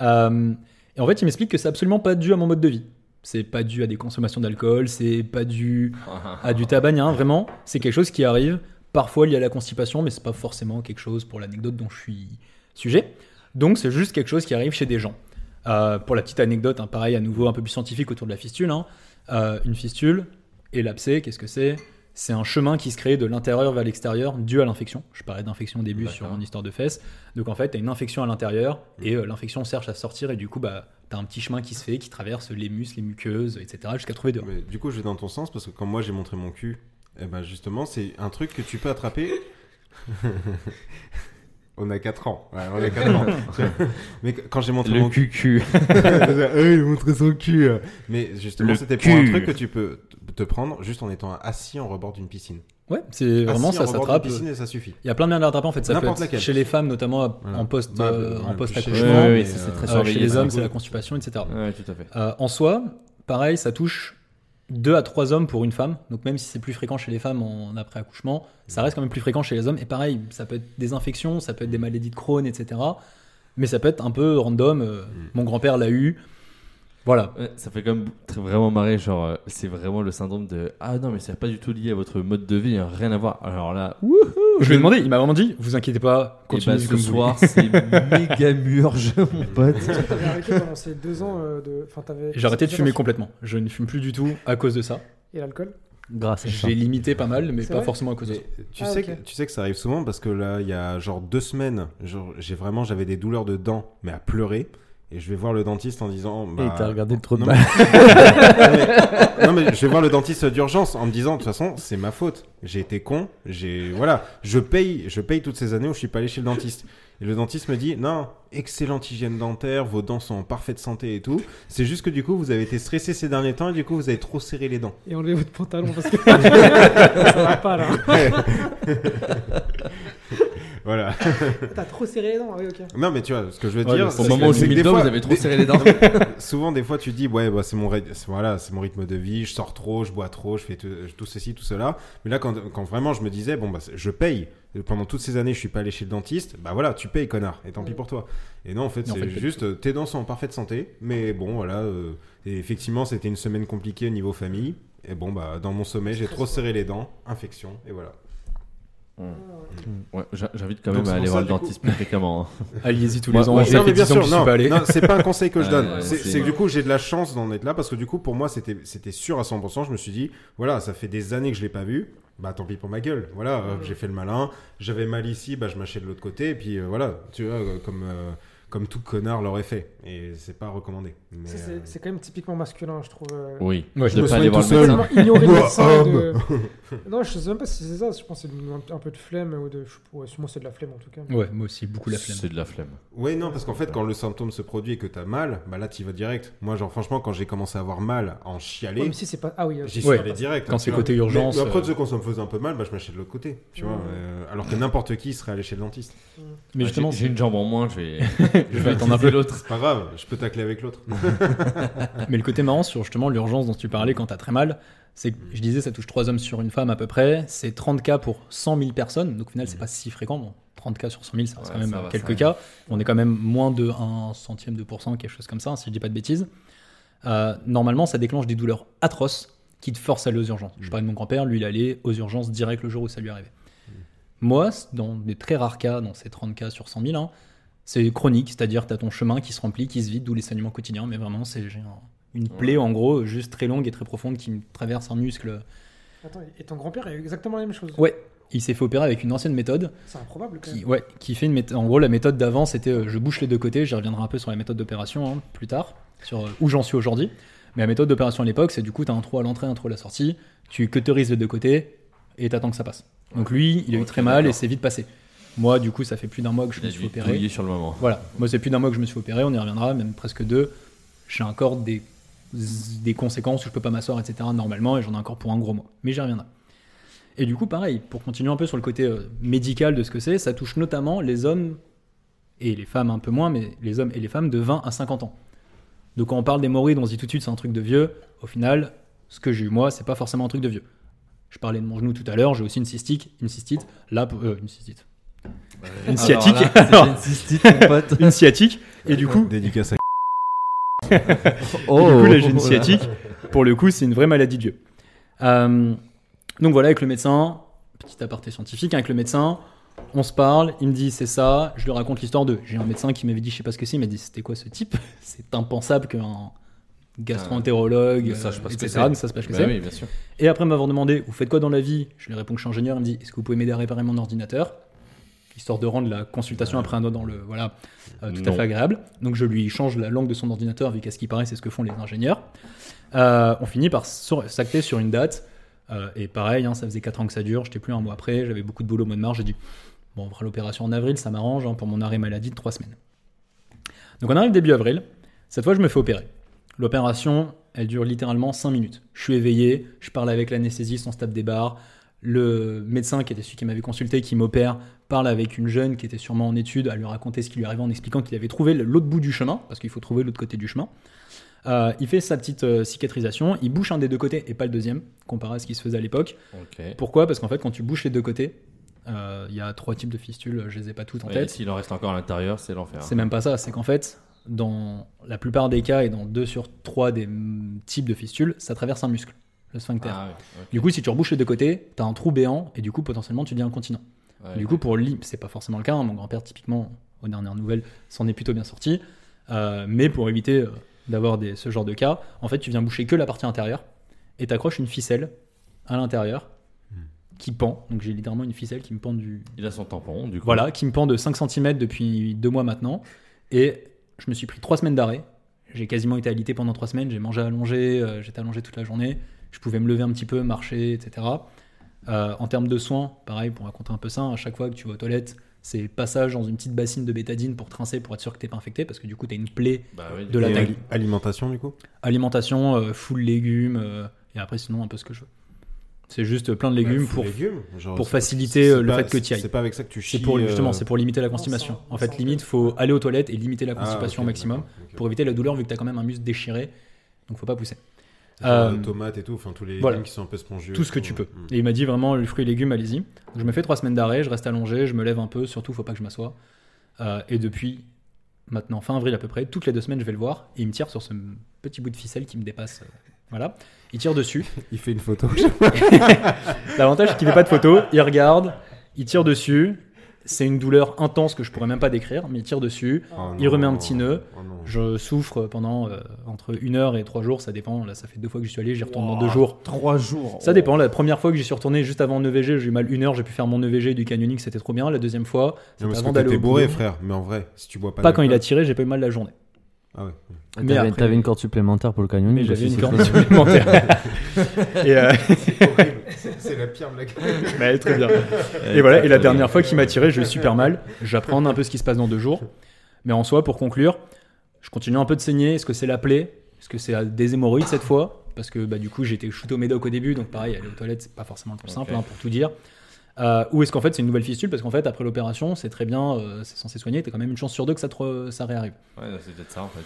Euh, et en fait, il m'explique que c'est absolument pas dû à mon mode de vie. C'est pas dû à des consommations d'alcool, c'est pas dû à du tabac, rien. Vraiment, c'est quelque chose qui arrive. Parfois lié à la constipation, mais c'est pas forcément quelque chose pour l'anecdote dont je suis sujet. Donc c'est juste quelque chose qui arrive chez des gens. Euh, pour la petite anecdote, hein, pareil, à nouveau un peu plus scientifique autour de la fistule. hein. Euh, une fistule et l'abcès, qu'est-ce que c'est? C'est un chemin qui se crée de l'intérieur vers l'extérieur dû à l'infection. Je parlais d'infection au début sur mon histoire de fesses. Donc en fait, tu as une infection à l'intérieur et euh, l'infection cherche à sortir et du coup, bah, tu as un petit chemin qui se fait, qui traverse les muscles, les muqueuses, etc. jusqu'à trouver dehors. Mais du coup, je vais dans ton sens parce que quand moi j'ai montré mon cul, eh ben justement, c'est un truc que tu peux attraper On a 4 ans. Ouais, on a 4 ans. Mais quand j'ai montré Le mon cucu. Euh, il a montré son cul. Mais justement, c'était pour un cul. truc que tu peux te prendre juste en étant assis en rebord d'une piscine. Ouais, c'est vraiment Assis ça s'attrape. piscine et ça suffit. Il y a plein de manières d'attraper en fait. Ça peut N'importe être laquelle. chez les femmes, notamment Voilà. en post, Bah, euh, en post accouchement. Ouais, ouais, mais, ça, c'est euh, très Euh, chez les hommes, c'est la constipation, etc. Ouais, tout à fait. Euh, en soi, pareil, ça touche 2 à 3 hommes pour une femme. Donc même si c'est plus fréquent chez les femmes en après-accouchement, ça reste quand même plus fréquent chez les hommes. Et pareil, ça peut être des infections, ça peut être des maladies de Crohn, etc. Mais ça peut être un peu random. euh, Mon grand-père l'a eu. Voilà. Ça fait comme très- vraiment marrer, genre euh, c'est vraiment le syndrome de ah non mais c'est pas du tout lié à votre mode de vie, hein, rien à voir. Alors là, Je lui ai demandé, il m'a vraiment dit, vous inquiétez pas, et continuez bah, ce comme soir c'est méga murge mon pote. Est-ce que t'avais arrêté pendant ces deux ans euh, de. Enfin, t'avais. J'ai arrêté de fumer complètement. Je ne fume plus du tout à cause de ça. Et l'alcool? Grâce à ça. J'ai limité pas mal, mais C'est pas forcément à cause de ça. Tu, Ah, sais que, tu sais que ça arrive souvent parce que là, il y a genre deux semaines, genre, j'ai vraiment j'avais des douleurs de dents, mais à pleurer. Et je vais voir le dentiste en disant. Et Bah, t'as regardé le trou de non, balle. mais- non, mais je vais voir le dentiste d'urgence en me disant de toute façon c'est ma faute j'ai été con j'ai voilà je paye je paye toutes ces années où je suis pas allé chez le dentiste et le dentiste me dit non excellente hygiène dentaire vos dents sont en parfaite santé et tout c'est juste que du coup vous avez été stressé ces derniers temps et du coup vous avez trop serré les dents Et enlevez votre pantalon parce que. ça va pas là. Voilà. T'as trop serré les dents, oui, ok. non mais tu vois ce que je veux dire Au moment où c'est mis vous avez trop serré les dents. souvent des fois tu dis ouais bah, c'est mon ry- c'est- voilà c'est mon rythme de vie je sors trop je bois trop je fais tout, ceci tout cela. Mais là quand, quand vraiment je me disais bon bah je paye. Pendant toutes ces années je suis pas allé chez le dentiste bah voilà tu payes connard et tant pis pour toi. Et non en fait c'est juste tes dents sont en parfaite santé mais bon voilà euh, et effectivement c'était une semaine compliquée au niveau famille. Et bon bah dans mon sommeil j'ai trop serré les dents infection et voilà Ouais, j'invite quand même à aller ça, voir le dentiste plus fréquemment. hein. Allez-y tous les ans. moi, non, mais bien 10 ans sûr, non, c'est pas un conseil que je donne. ouais, c'est que du coup, j'ai de la chance d'en être là parce que du coup, pour moi, c'était c'était sûr à 100%. Je me suis dit, voilà, ça fait des années que je l'ai pas vu. Bah tant pis pour ma gueule. Voilà, euh, j'ai fait le malin. J'avais mal ici, bah je mâchais de l'autre côté. Et puis euh, voilà, tu vois, euh, comme euh, comme tout connard l'aurait fait. Et c'est pas recommandé. Mais, c'est- euh, C'est quand même typiquement masculin, je trouve. euh. Oui. Ouais, je je ne me pas aller soigne voir tout le seul. ignorer le médecin de... Non, je sais même pas si c'est ça. Je pense que c'est un, un peu de flemme ou de. Ouais, moi, c'est de la flemme en tout cas. Ouais, moi aussi, beaucoup la flemme. C'est de la flemme. Ouais, non, parce qu'en fait, quand le symptôme se produit et que t'as mal, bah là, tu vas direct. Moi, genre, franchement, quand j'ai commencé à avoir mal, à en chialer, Ouais, même si c'est pas. Ah oui, J'y suis Ouais. allé direct. Quand hein, c'est côté urgence, Mais, mais après, euh, quand ça me faisait un peu mal, bah, je m'achète de l'autre côté. Tu vois. Mhm. euh, alors que n'importe qui serait allé chez le dentiste. Mais Ah, justement, j'ai j'ai une jambe en moins, je vais. je vais attendre un peu. l'autre. C'est pas grave, je peux tacler avec l'autre. Mais le côté marrant sur justement l'urgence dont tu parlais quand t'as très mal, c'est que je disais ça touche 3 hommes sur une femme à peu près, c'est 30 cas pour 100 000 personnes, donc au final c'est pas si fréquent, bon, 30 cas sur 100 000 ça reste Ouais, quand même va, quelques va. cas, on est quand même moins de 1 centième de pourcent, quelque chose comme ça, si je dis pas de bêtises. Euh, normalement ça déclenche des douleurs atroces qui te forcent à aller aux urgences. Je parlais de mon grand-père, lui il allait aux urgences direct le jour où ça lui arrivait. Moi, dans des très rares cas, dans ces 30 cas sur 100 000, hein, c'est chronique, c'est-à-dire tu as ton chemin qui se remplit, qui se vide, d'où les saignements quotidiens, mais vraiment c'est une plaie en gros, juste très longue et très profonde qui me traverse un muscle. Attends, et ton grand-père a eu exactement la même chose Ouais, il s'est fait opérer avec une ancienne méthode C'est improbable quand qui, même. ouais, qui fait une méthode. En gros, la méthode d'avant c'était euh, je bouche les deux côtés, j'y reviendrai un peu sur la méthode d'opération hein, plus tard, sur euh, où j'en suis aujourd'hui. Mais la méthode d'opération à l'époque, c'est du coup tu as un trou à l'entrée, un trou à la sortie, tu cauterises les deux côtés et t'attends que ça passe. Donc lui, il a eu très mal et c'est vite passé. Moi, du coup, ça fait plus d'un mois que je Il me suis opéré. sur le moment. Voilà, moi c'est plus d'un mois que je me suis opéré, on y reviendra, même presque deux. J'ai encore des, des conséquences où je peux pas m'asseoir, etc. normalement, et j'en ai encore pour un gros mois. Mais j'y reviendrai. Et du coup, pareil, pour continuer un peu sur le côté euh, médical de ce que c'est, ça touche notamment les hommes, et les femmes un peu moins, mais les hommes et les femmes de 20 à 50 ans. Donc quand on parle d'hémorroïdes, on se dit tout de suite c'est un truc de vieux. Au final, ce que j'ai eu moi, c'est pas forcément un truc de vieux. Je parlais de mon genou tout à l'heure, j'ai aussi une cystique, une cystite, là, euh, une cystite. Une Alors sciatique, là, une cystite, mon pote. une sciatique, et du coup, Dédicace à Oh, Et du coup, la gêne voilà. sciatique, pour le coup, c'est une vraie maladie de vieux. Euh, donc voilà, avec le médecin, petit aparté scientifique, avec le médecin, on se parle, il me dit c'est ça, je lui raconte l'histoire de. J'ai un médecin qui m'avait dit, je sais pas ce que c'est, il m'a dit c'était quoi ce type? C'est impensable qu'un gastro-entérologue, Ne sache pas ce que etc., c'est. ne sache pas ce que Bah c'est. oui, bien sûr. Et après m'avoir demandé, vous faites quoi dans la vie? Je lui réponds que je suis ingénieur, il me dit, est-ce que vous pouvez m'aider à réparer mon ordinateur? Histoire de rendre la consultation après un doigt dans le. Voilà, euh, tout à fait agréable. Donc je lui change la langue de son ordinateur, vu qu'à ce qui paraît, c'est ce que font les ingénieurs. Euh, on finit par s'acter sur une date. Euh, et pareil, hein, ça faisait 4 ans que ça dure, j'étais plus un mois après, j'avais beaucoup de boulot au mois de mars, j'ai dit, bon, on fera l'opération en avril, ça m'arrange hein, pour mon arrêt maladie de 3 semaines. Donc on arrive début avril, cette fois je me fais opérer. L'opération, elle dure littéralement 5 minutes. Je suis éveillé, je parle avec l'anesthésiste, on se tape des barres. Le médecin qui était celui qui m'avait consulté, qui m'opère, parle avec une jeune qui était sûrement en études, à lui raconter ce qui lui arrivait en expliquant qu'il avait trouvé l'autre bout du chemin, parce qu'il faut trouver l'autre côté du chemin. Euh, il fait sa petite euh, cicatrisation, il bouche un des deux côtés et pas le deuxième, comparé à ce qui se faisait à l'époque. Pourquoi? Parce qu'en fait, quand tu bouches les deux côtés, euh, il y a trois types de fistules, je les ai pas toutes en Ouais, tête. S'il en reste encore à l'intérieur, c'est l'enfer. C'est même pas ça, c'est qu'en fait, dans la plupart des cas et dans deux sur trois des types de fistules, ça traverse un muscle, le sphincter. Ah. Du coup, si tu rebouches les deux côtés, t'as un trou béant et du coup, potentiellement, tu deviens incontinent. Ouais, du ouais. coup, pour lim- c'est pas forcément le cas. hein, Mon grand-père, typiquement, aux dernières nouvelles, s'en est plutôt bien sorti. Euh, mais pour éviter euh, d'avoir ce genre de cas, en fait, tu viens boucher que la partie intérieure et t'accroches une ficelle à l'intérieur qui pend. Donc, j'ai littéralement une ficelle qui me pend du, Il a son tampon, du coup. voilà, qui me pend de 5 cm depuis deux mois maintenant. Et je me suis pris trois semaines d'arrêt. J'ai quasiment été alité pendant trois semaines. J'ai mangé allongé, euh, j'étais allongé toute la journée. Je pouvais me lever un petit peu, marcher, etc. Euh, en termes de soins, pareil, pour raconter un peu ça, à chaque fois que tu vas aux toilettes, c'est passage dans une petite bassine de bétadine pour trincer, pour être sûr que t'es pas infecté, parce que du coup, t'as une plaie. Bah oui, de la taille. ali- Alimentation, du coup? Alimentation, euh, full légumes, euh, et après, sinon, un peu ce que je veux. C'est juste plein de légumes Bah, pour, full légumes, genre, pour c'est- faciliter, euh, le pas- fait que t'y ailles. C'est pas avec ça que tu chies. C'est pour justement, c'est pour limiter la constipation. sent- En fait, limite, que- faut aller aux toilettes et limiter la ah, constipation au maximum pour éviter la douleur vu que tu as quand même un muscle déchiré. Donc faut pas pousser. Euh, tomates et tout, enfin tous les voilà. légumes qui sont un peu spongieux. Tout ce que tu peux. Mm. Et il m'a dit vraiment les fruits et légumes, allez-y. Je me fais trois semaines d'arrêt, je reste allongé, je me lève un peu, surtout faut pas que je m'assoie. Euh, et depuis maintenant fin avril à peu près, toutes les deux semaines je vais le voir et il me tire sur ce petit bout de ficelle qui me dépasse. euh, voilà. Il tire dessus. Il fait une photo. L'avantage, c'est qu'il fait pas de photo. Il regarde, il tire dessus. C'est une douleur intense que je pourrais même pas décrire, mais il tire dessus. Oh Il non. remet un petit nœud. Oh. Je souffre pendant euh, entre une heure et trois jours, ça dépend. Là, ça fait deux fois que j'y suis allé, j'y retourne dans deux jours. Trois jours. Ça dépend. La première fois que j'y suis retourné juste avant le EVG, j'ai eu mal une heure, j'ai pu faire mon EVG du canyoning, c'était trop bien. La deuxième fois, c'était avant d'aller bourré, boulot. frère. Mais en vrai, si tu bois pas. Pas quand il a tiré, j'ai pas eu mal la journée. Ah ouais. Mais T'avais après- une corde supplémentaire pour le canyoning. Mais j'avais aussi, une corde supplémentaire. euh, C'est la pire blague. bah, très bien. Et voilà. Et la dernière fois qu'il m'a tiré, j'ai eu super mal. J'apprends un peu ce qui se passe dans deux jours. Mais en soi, pour conclure, je continue un peu de saigner. Est-ce que c'est la plaie? Est-ce que c'est des hémorroïdes cette fois? Parce que bah, du coup, j'ai été shooté au médoc au début, donc pareil, aller aux toilettes, c'est pas forcément le plus simple, hein, pour tout dire. Euh, ou est-ce qu'en fait c'est une nouvelle fistule Parce qu'en fait, après l'opération, c'est très bien, euh, c'est censé soigner, t'as quand même une chance sur deux que ça, te re- ça réarrive. Ouais, c'est peut-être ça en fait.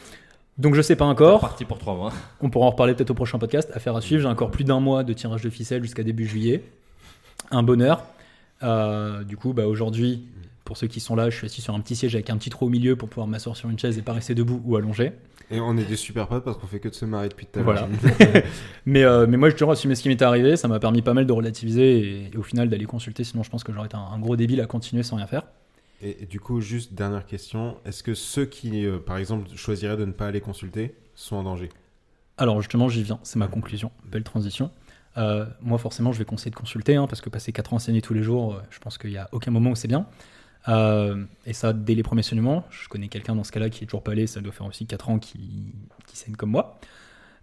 Donc je sais pas C'est encore. parti pour trois mois. On pourra en reparler peut-être au prochain podcast. Affaire à suivre. J'ai encore plus d'un mois de tirage de ficelle jusqu'à début juillet. Un bonheur. Euh, du coup, bah, aujourd'hui, pour ceux qui sont là, je suis assis sur un petit siège avec un petit trou au milieu pour pouvoir m'asseoir sur une chaise et pas rester debout ou allongé. Et on est des super potes parce qu'on fait que de se marrer depuis tout à l'heure. Voilà. mais, euh, mais moi, j'ai toujours assumé ce qui m'était arrivé. Ça m'a permis pas mal de relativiser et, et au final d'aller consulter. Sinon, je pense que j'aurais été un, un gros débile à continuer sans rien faire. Et, et du coup, juste dernière question. Est-ce que ceux qui, euh, par exemple, choisiraient de ne pas aller consulter sont en danger? Alors justement, j'y viens, c'est ma conclusion. Belle transition. Euh, moi, forcément, je vais conseiller de consulter, hein, parce que passer 4 ans enseigner tous les jours, je pense qu'il n'y a aucun moment où c'est bien. Euh, et ça, dès les premiers saignements, je connais quelqu'un dans ce cas-là qui est toujours pas allé, ça doit faire aussi 4 ans qui, qui saigne comme moi.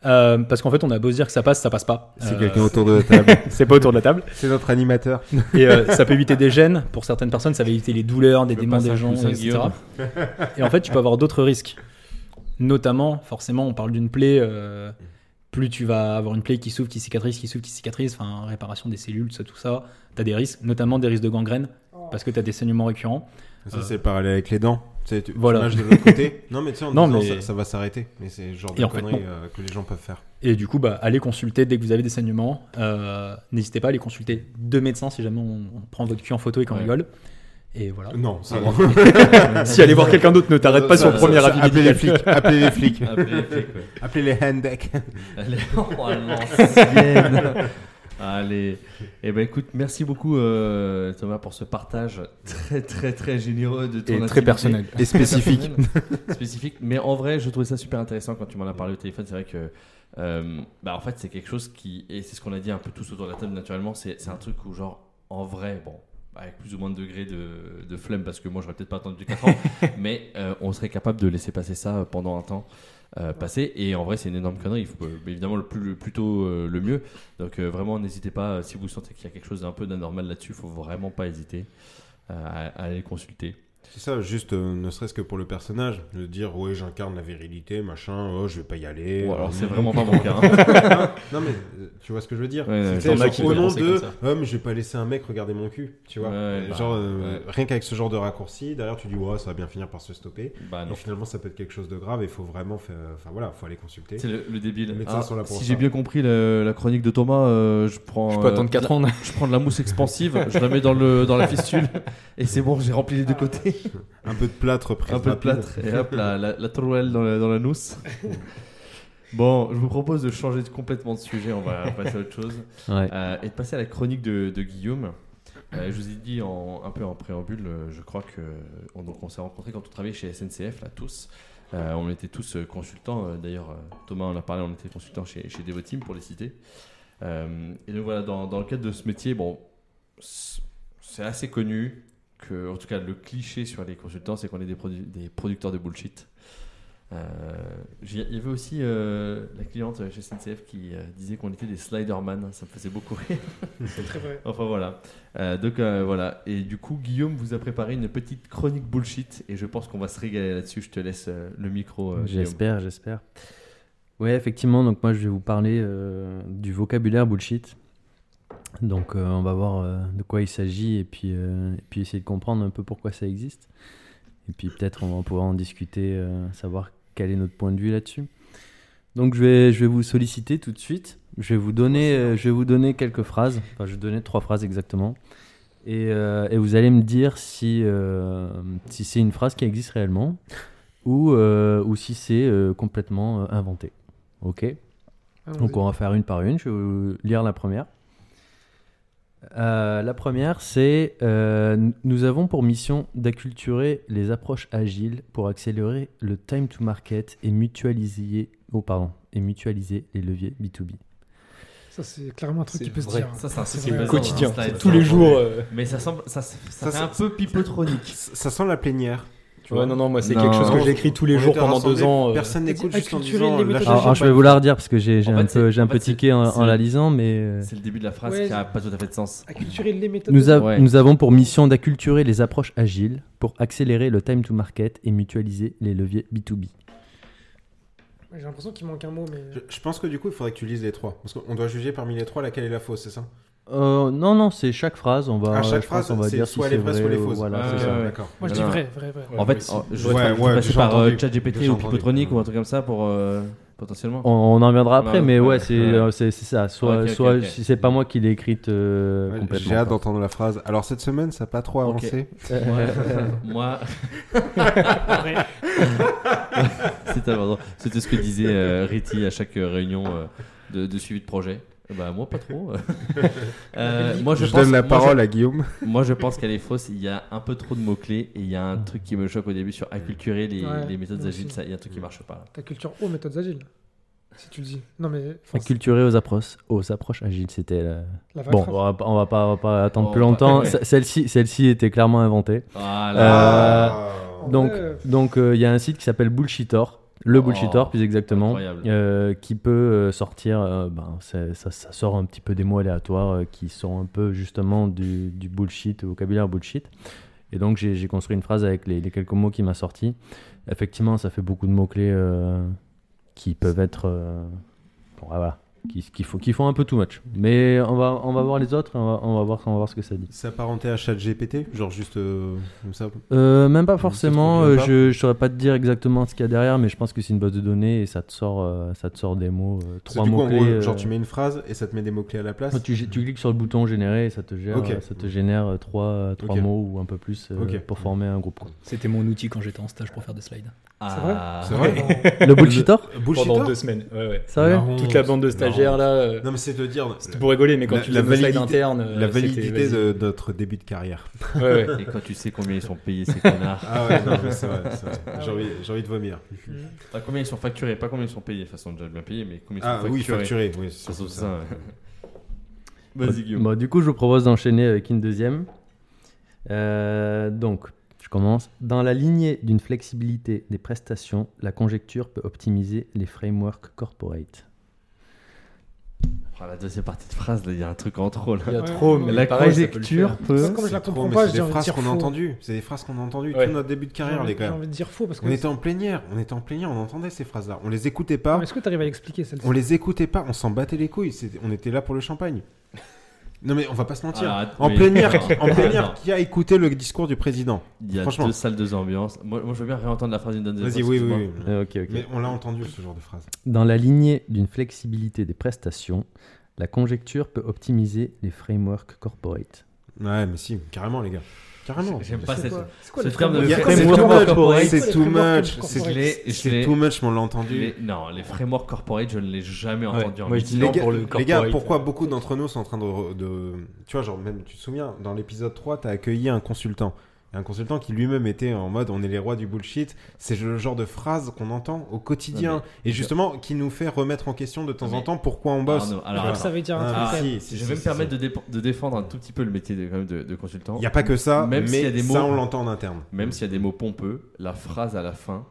Euh, parce qu'en fait, on a beau se dire que ça passe, ça passe pas. C'est Euh, quelqu'un autour de la table. C'est pas autour de la table. C'est notre animateur. Et euh, ça peut éviter des gènes. Pour certaines personnes, ça va éviter les douleurs, des démons des gens, etc. Et en fait, tu peux avoir d'autres risques. Notamment, forcément, on parle d'une plaie. euh, plus tu vas avoir une plaie qui s'ouvre, qui cicatrise, qui s'ouvre, qui cicatrise, enfin, réparation des cellules, ça, tout ça, tu as des risques, notamment des risques de gangrène, parce que tu as des saignements récurrents. Ça, Euh. c'est le parallèle avec les dents. Tu Voilà. tu de l'autre côté. Non, mais tu sais, en Non, disant, mais- ça, ça va s'arrêter. Mais c'est le genre Et de fait, conneries euh, que les gens peuvent faire. Et du coup, bah, allez consulter dès que vous avez des saignements. Euh, N'hésitez pas à aller consulter deux médecins si jamais on, on prend votre cul en photo et qu'on Ouais. rigole. Et voilà. Non, ça si aller voir quelqu'un d'autre ne t'arrête pas sur le premier avis Appelez les flics. Appelez les flics. Appelez les flics, ouais. Appelez les handecks. Allez, oh, l'ancienne. Allez. Eh ben écoute, merci beaucoup euh, Thomas pour ce partage très très très généreux de ton Et très personnel. Et spécifique. Spécifique. Mais en vrai, je trouvais ça super intéressant quand tu m'en as parlé au téléphone. C'est vrai que, euh, bah en fait, c'est quelque chose qui, et c'est ce qu'on a dit un peu tous autour de la table naturellement, c'est c'est un truc où genre, en vrai, bon, avec plus ou moins de degrés de, de flemme parce que moi j'aurais peut-être pas attendu 4 ans, mais euh, on serait capable de laisser passer ça pendant un temps. Euh, passer. Et en vrai c'est une énorme connerie. Il faut évidemment le plus le plus tôt euh, le mieux. Donc euh, vraiment n'hésitez pas euh, si vous sentez qu'il y a quelque chose d'un peu d'anormal là-dessus faut vraiment pas hésiter euh, à, à aller consulter C'est ça, juste euh, ne serait-ce que pour le personnage, de dire ouais j'incarne la virilité, machin, oh je vais pas y aller. Ou alors Euh, c'est vraiment pas mon cas hein. non mais euh, tu vois ce que je veux dire? Ouais, C'est genre, au nom de oh mais je vais pas laisser un mec regarder mon cul, tu vois. Ouais, bah, genre euh, ouais. rien qu'avec ce genre de raccourci, derrière tu dis ouais ça va bien finir par se stopper. bah non Et finalement ça peut être quelque chose de grave et il faut vraiment faire enfin voilà, faut aller consulter. c'est le, le débile Les médecins Ah, sont là pour si j'ai bien compris le- la chronique de Thomas euh, je prends Je peux euh, attendre 4 ans. je prends de la mousse expansive je la mets dans le dans la fistule et c'est bon j'ai rempli les deux côtés Un peu de plâtre prise un peu de plâtre et hop la, la, la trouelle dans la, dans la nousse. bon, je vous propose de changer complètement de sujet, on va passer à autre chose Ouais. Euh, et de passer à la chronique de, de Guillaume. Euh, je vous ai dit en, un peu en préambule, euh, je crois que on, donc on s'est rencontrés quand on travaillait chez SNCF, là tous. Euh, on était tous consultants. D'ailleurs, Thomas en a parlé, on était consultants chez, chez Devoteam pour les citer. Euh, et donc voilà, dans, dans le cadre de ce métier, bon, c'est assez connu que, en tout cas, le cliché sur les consultants, c'est qu'on est des, produ- des producteurs de bullshit. Euh, Il y avait aussi euh, la cliente chez SNCF qui euh, disait qu'on était des Sliderman, ça me faisait beaucoup rire. C'est très vrai. Enfin voilà. Euh, donc euh, voilà. Et du coup, Guillaume vous a préparé une petite chronique bullshit et je pense qu'on va se régaler là-dessus. Je te laisse euh, le micro. euh. J'espère, j'espère. Ouais, effectivement, donc moi je vais vous parler euh, du vocabulaire bullshit. Donc euh, on va voir euh, de quoi il s'agit et puis, euh, et puis essayer de comprendre un peu pourquoi ça existe. Et puis peut-être on va pouvoir en discuter, savoir quel est notre point de vue là-dessus. Donc je vais, je vais vous solliciter tout de suite. Je vais vous donner, je vais vous donner quelques phrases. Enfin, je vais donner trois phrases exactement. Et, et vous allez me dire si, si c'est une phrase qui existe réellement ou, ou si c'est complètement inventé. Ok? Allons-y. Donc on va faire une par une. Je vais vous lire la première. Euh, la première, c'est euh, nous avons pour mission d'acculturer les approches agiles pour accélérer le time to market et mutualiser, oh, pardon, et mutualiser les leviers B2B. Ça, c'est clairement un truc qui peut se dire. Ça, c'est un C'est truc qui vrai. est C'est quotidien. Tous les ça. jours. euh, Mais ça semble, ça, ça, Ça, fait ça- un peu pipotronique. Ça ça sent la plénière. Tu Ouais, vois non, non, moi c'est quelque chose que j'écris tous les jours pendant deux ans. euh, Personne n'écoute juste en disant alors, je vais vous la redire parce que j'ai un, peu, j'ai un peu tiqué en, la lisant, mais euh, C'est le début de la phrase qui a pas tout à fait de sens. Acculturer les méthodes. nous, a- Ouais. nous avons pour mission d'acculturer les approches agiles pour accélérer le time to market et mutualiser les leviers B2B. J'ai l'impression qu'il manque un mot, mais. Je, je pense que du coup, il faudrait que tu lises les trois. Parce qu'on doit juger parmi les trois laquelle est la fausse, c'est ça? Euh, non, non, c'est chaque phrase. On va, À chaque je pense phrase, on va dire si soit c'est les vraies, soit vrai les fausses. Voilà, ça. D'accord. Moi, je dis vrai, vrai, vrai. Ouais, en fait, je Ouais, ouais, passer par euh. ChatGPT ou. Pipotronic ou un truc comme ça pour euh, potentiellement. On, on en viendra après, mais ouais, ouais, ouais. c'est Ouais. euh, c'est ça. Soit, soit si c'est pas moi qui l'ai écrite euh, Ouais, complètement. J'ai hâte d'entendre la phrase. Alors cette semaine, ça n'a pas trop avancé. Moi, c'était ce que disait euh, Riti à chaque réunion euh, de, de suivi de projet. Bah moi pas trop. Euh, moi je, Je, pense, donne la moi, parole à Guillaume. moi je pense qu'elle est fausse. Il y a un peu trop de mots clés et il y a un truc qui me choque au début sur acculturer les, Ouais, les méthodes agiles. Ça, il y a un truc qui marche pas. là. Ta culture aux méthodes agiles. Si tu le dis. Non, mais. enfin, Acculturer aux approches, aux approches agiles, c'était. la- La Bon, on va, on va pas, on va pas attendre plus longtemps. ouais. Celle-ci, celle-ci était clairement inventée. Voilà. Euh, donc, vrai, donc euh, il y a un site qui s'appelle Bullshitor, le Oh, Bullshitor plus exactement, euh, qui peut euh, sortir, euh, ben, ça, ça sort un petit peu des mots aléatoires euh, qui sont un peu justement du, du bullshit, vocabulaire bullshit. Et donc j'ai construit une phrase avec les, les quelques mots qui m'a sorti. Effectivement, ça fait beaucoup de mots-clés qui peuvent être... bon, voilà, qui, qui, font, qui font un peu too much. Mais on va, on va voir les autres, on va, on va, voir, on va voir ce que ça dit. C'est apparenté à ChatGPT Genre juste euh, comme ça Euh, même pas forcément. euh, je, je saurais pas te dire exactement ce qu'il y a derrière, mais je pense que c'est une base de données et ça te sort, euh, ça te sort des mots, euh, trois du coup, mots en clés. gros, genre tu mets une phrase et ça te met des mots-clés à la place. tu, tu cliques sur le bouton générer et ça te gère, Ok. ça te génère trois, trois mots ou un peu plus euh, pour former un groupe. C'était mon outil quand j'étais en stage pour faire des slides. Ah, C'est vrai? Le bullshitor Bullshitter? Pendant deux semaines. Ouais, ouais. Sérieux. Toute la bande de là. euh, Non, mais c'est de dire C'était pour rigoler, mais quand La- tu la validité- internes. euh, la validité de notre début de carrière. Ouais, ouais. Et quand tu sais combien ils sont payés ces connards. Ah ouais, non, mais c'est vrai. c'est vrai. Ah J'ai envie, j'ai envie de vomir. Pas combien ils sont facturés, pas combien ils sont payés. De toute façon, déjà bien payés, mais combien ils sont Ah oui, facturés. facturé. Oui, c'est ça. Vas-y, Guillaume. Bon, du coup, je vous propose d'enchaîner avec une deuxième. Euh, donc, je commence. Dans la lignée d'une flexibilité des prestations, la conjecture peut optimiser les frameworks corporate. La deuxième partie de phrase, il y a un truc en trop. Là. Il y a trop, mais La pareil, peut conjecture faire. peut. Comme je la Trop, comprends mais pas, c'est j'ai des envie de phrases dire qu'on a entendues. C'est des phrases qu'on a entendues Ouais. tout notre début de J'ai carrière, envie- les J'ai gars. envie de dire faux parce que. On était en plénière, on était en plénière, on entendait ces phrases-là. On les écoutait pas, Est-ce que tu arrives à l'expliquer celle-ci? On les écoutait pas, on s'en battait les couilles. On était là pour le champagne. Non mais on va pas se mentir. Ah, en plénière, Non. qui a écouté le discours du président Il y a Franchement. deux salles, deux ambiances. Moi, moi, je veux bien réentendre la phrase d'une deuxième Vas-y, oui, oui, oui. Ok, ok. Mais on l'a entendu ce genre de phrase. Dans la lignée d'une flexibilité des prestations, la conjecture peut optimiser les frameworks corporate. Ouais, mais si, carrément, les gars. Carrément. J'aime pas C'est cette. quoi C'est quoi ce terme de framework corporate. C'est too much. C'est too much, mais on l'a entendu. Les- non, les frameworks corporate, je ne l'ai jamais entendu en moi, je meeting. dis Les gars, pour le les corporate. gars, pourquoi beaucoup d'entre nous sont en train de, de- Tu vois, genre, même, tu te souviens, dans l'épisode 3, tu as accueilli un consultant. Et Un consultant qui lui-même était en mode on est les rois du bullshit. C'est le genre de phrase qu'on entend au quotidien. Et justement, qui nous fait remettre en question de temps en temps pourquoi on bosse. Alors, Alors, ça veut dire un Ah, si, si, je si, vais me si, permettre si. de, défendre un tout petit peu le métier de, quand même de, de consultant. Il n'y a pas que ça, Même mais s'il y a des ça, mots- on l'entend en interne. Même s'il y a des mots pompeux, la phrase à la fin,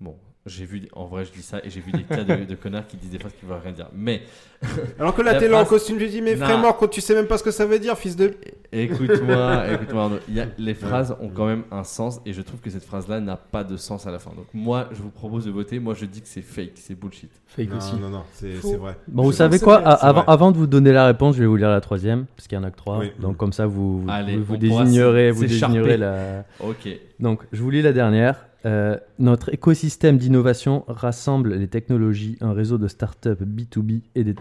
bon, j'ai vu, en vrai, je dis ça et j'ai vu des cas de, de connards qui disent des phrases qui ne veulent rien dire. Mais Alors que là, La t'es là en costume, je dis, mais Non. vraiment, quand tu sais même pas ce que ça veut dire, fils de. écoute-moi, écoute-moi, Arnaud, il y a- les phrases ont quand même un sens et je trouve que cette phrase-là n'a pas de sens à la fin. Donc moi, je vous propose de voter. Moi, je dis que c'est fake, c'est bullshit. Fake Non, aussi. non, non, c'est vrai. Bon, vous savez quoi? vrai, avant, vrai. avant de vous donner la réponse, je vais vous lire la troisième, parce qu'il y en a que trois. Oui. Donc comme ça, vous, vous, Allez, vous, vous désignerez, vous désignerez la... Ok. Donc, je vous lis la dernière. Euh, notre écosystème d'innovation rassemble les technologies, un réseau de startups B2B et des,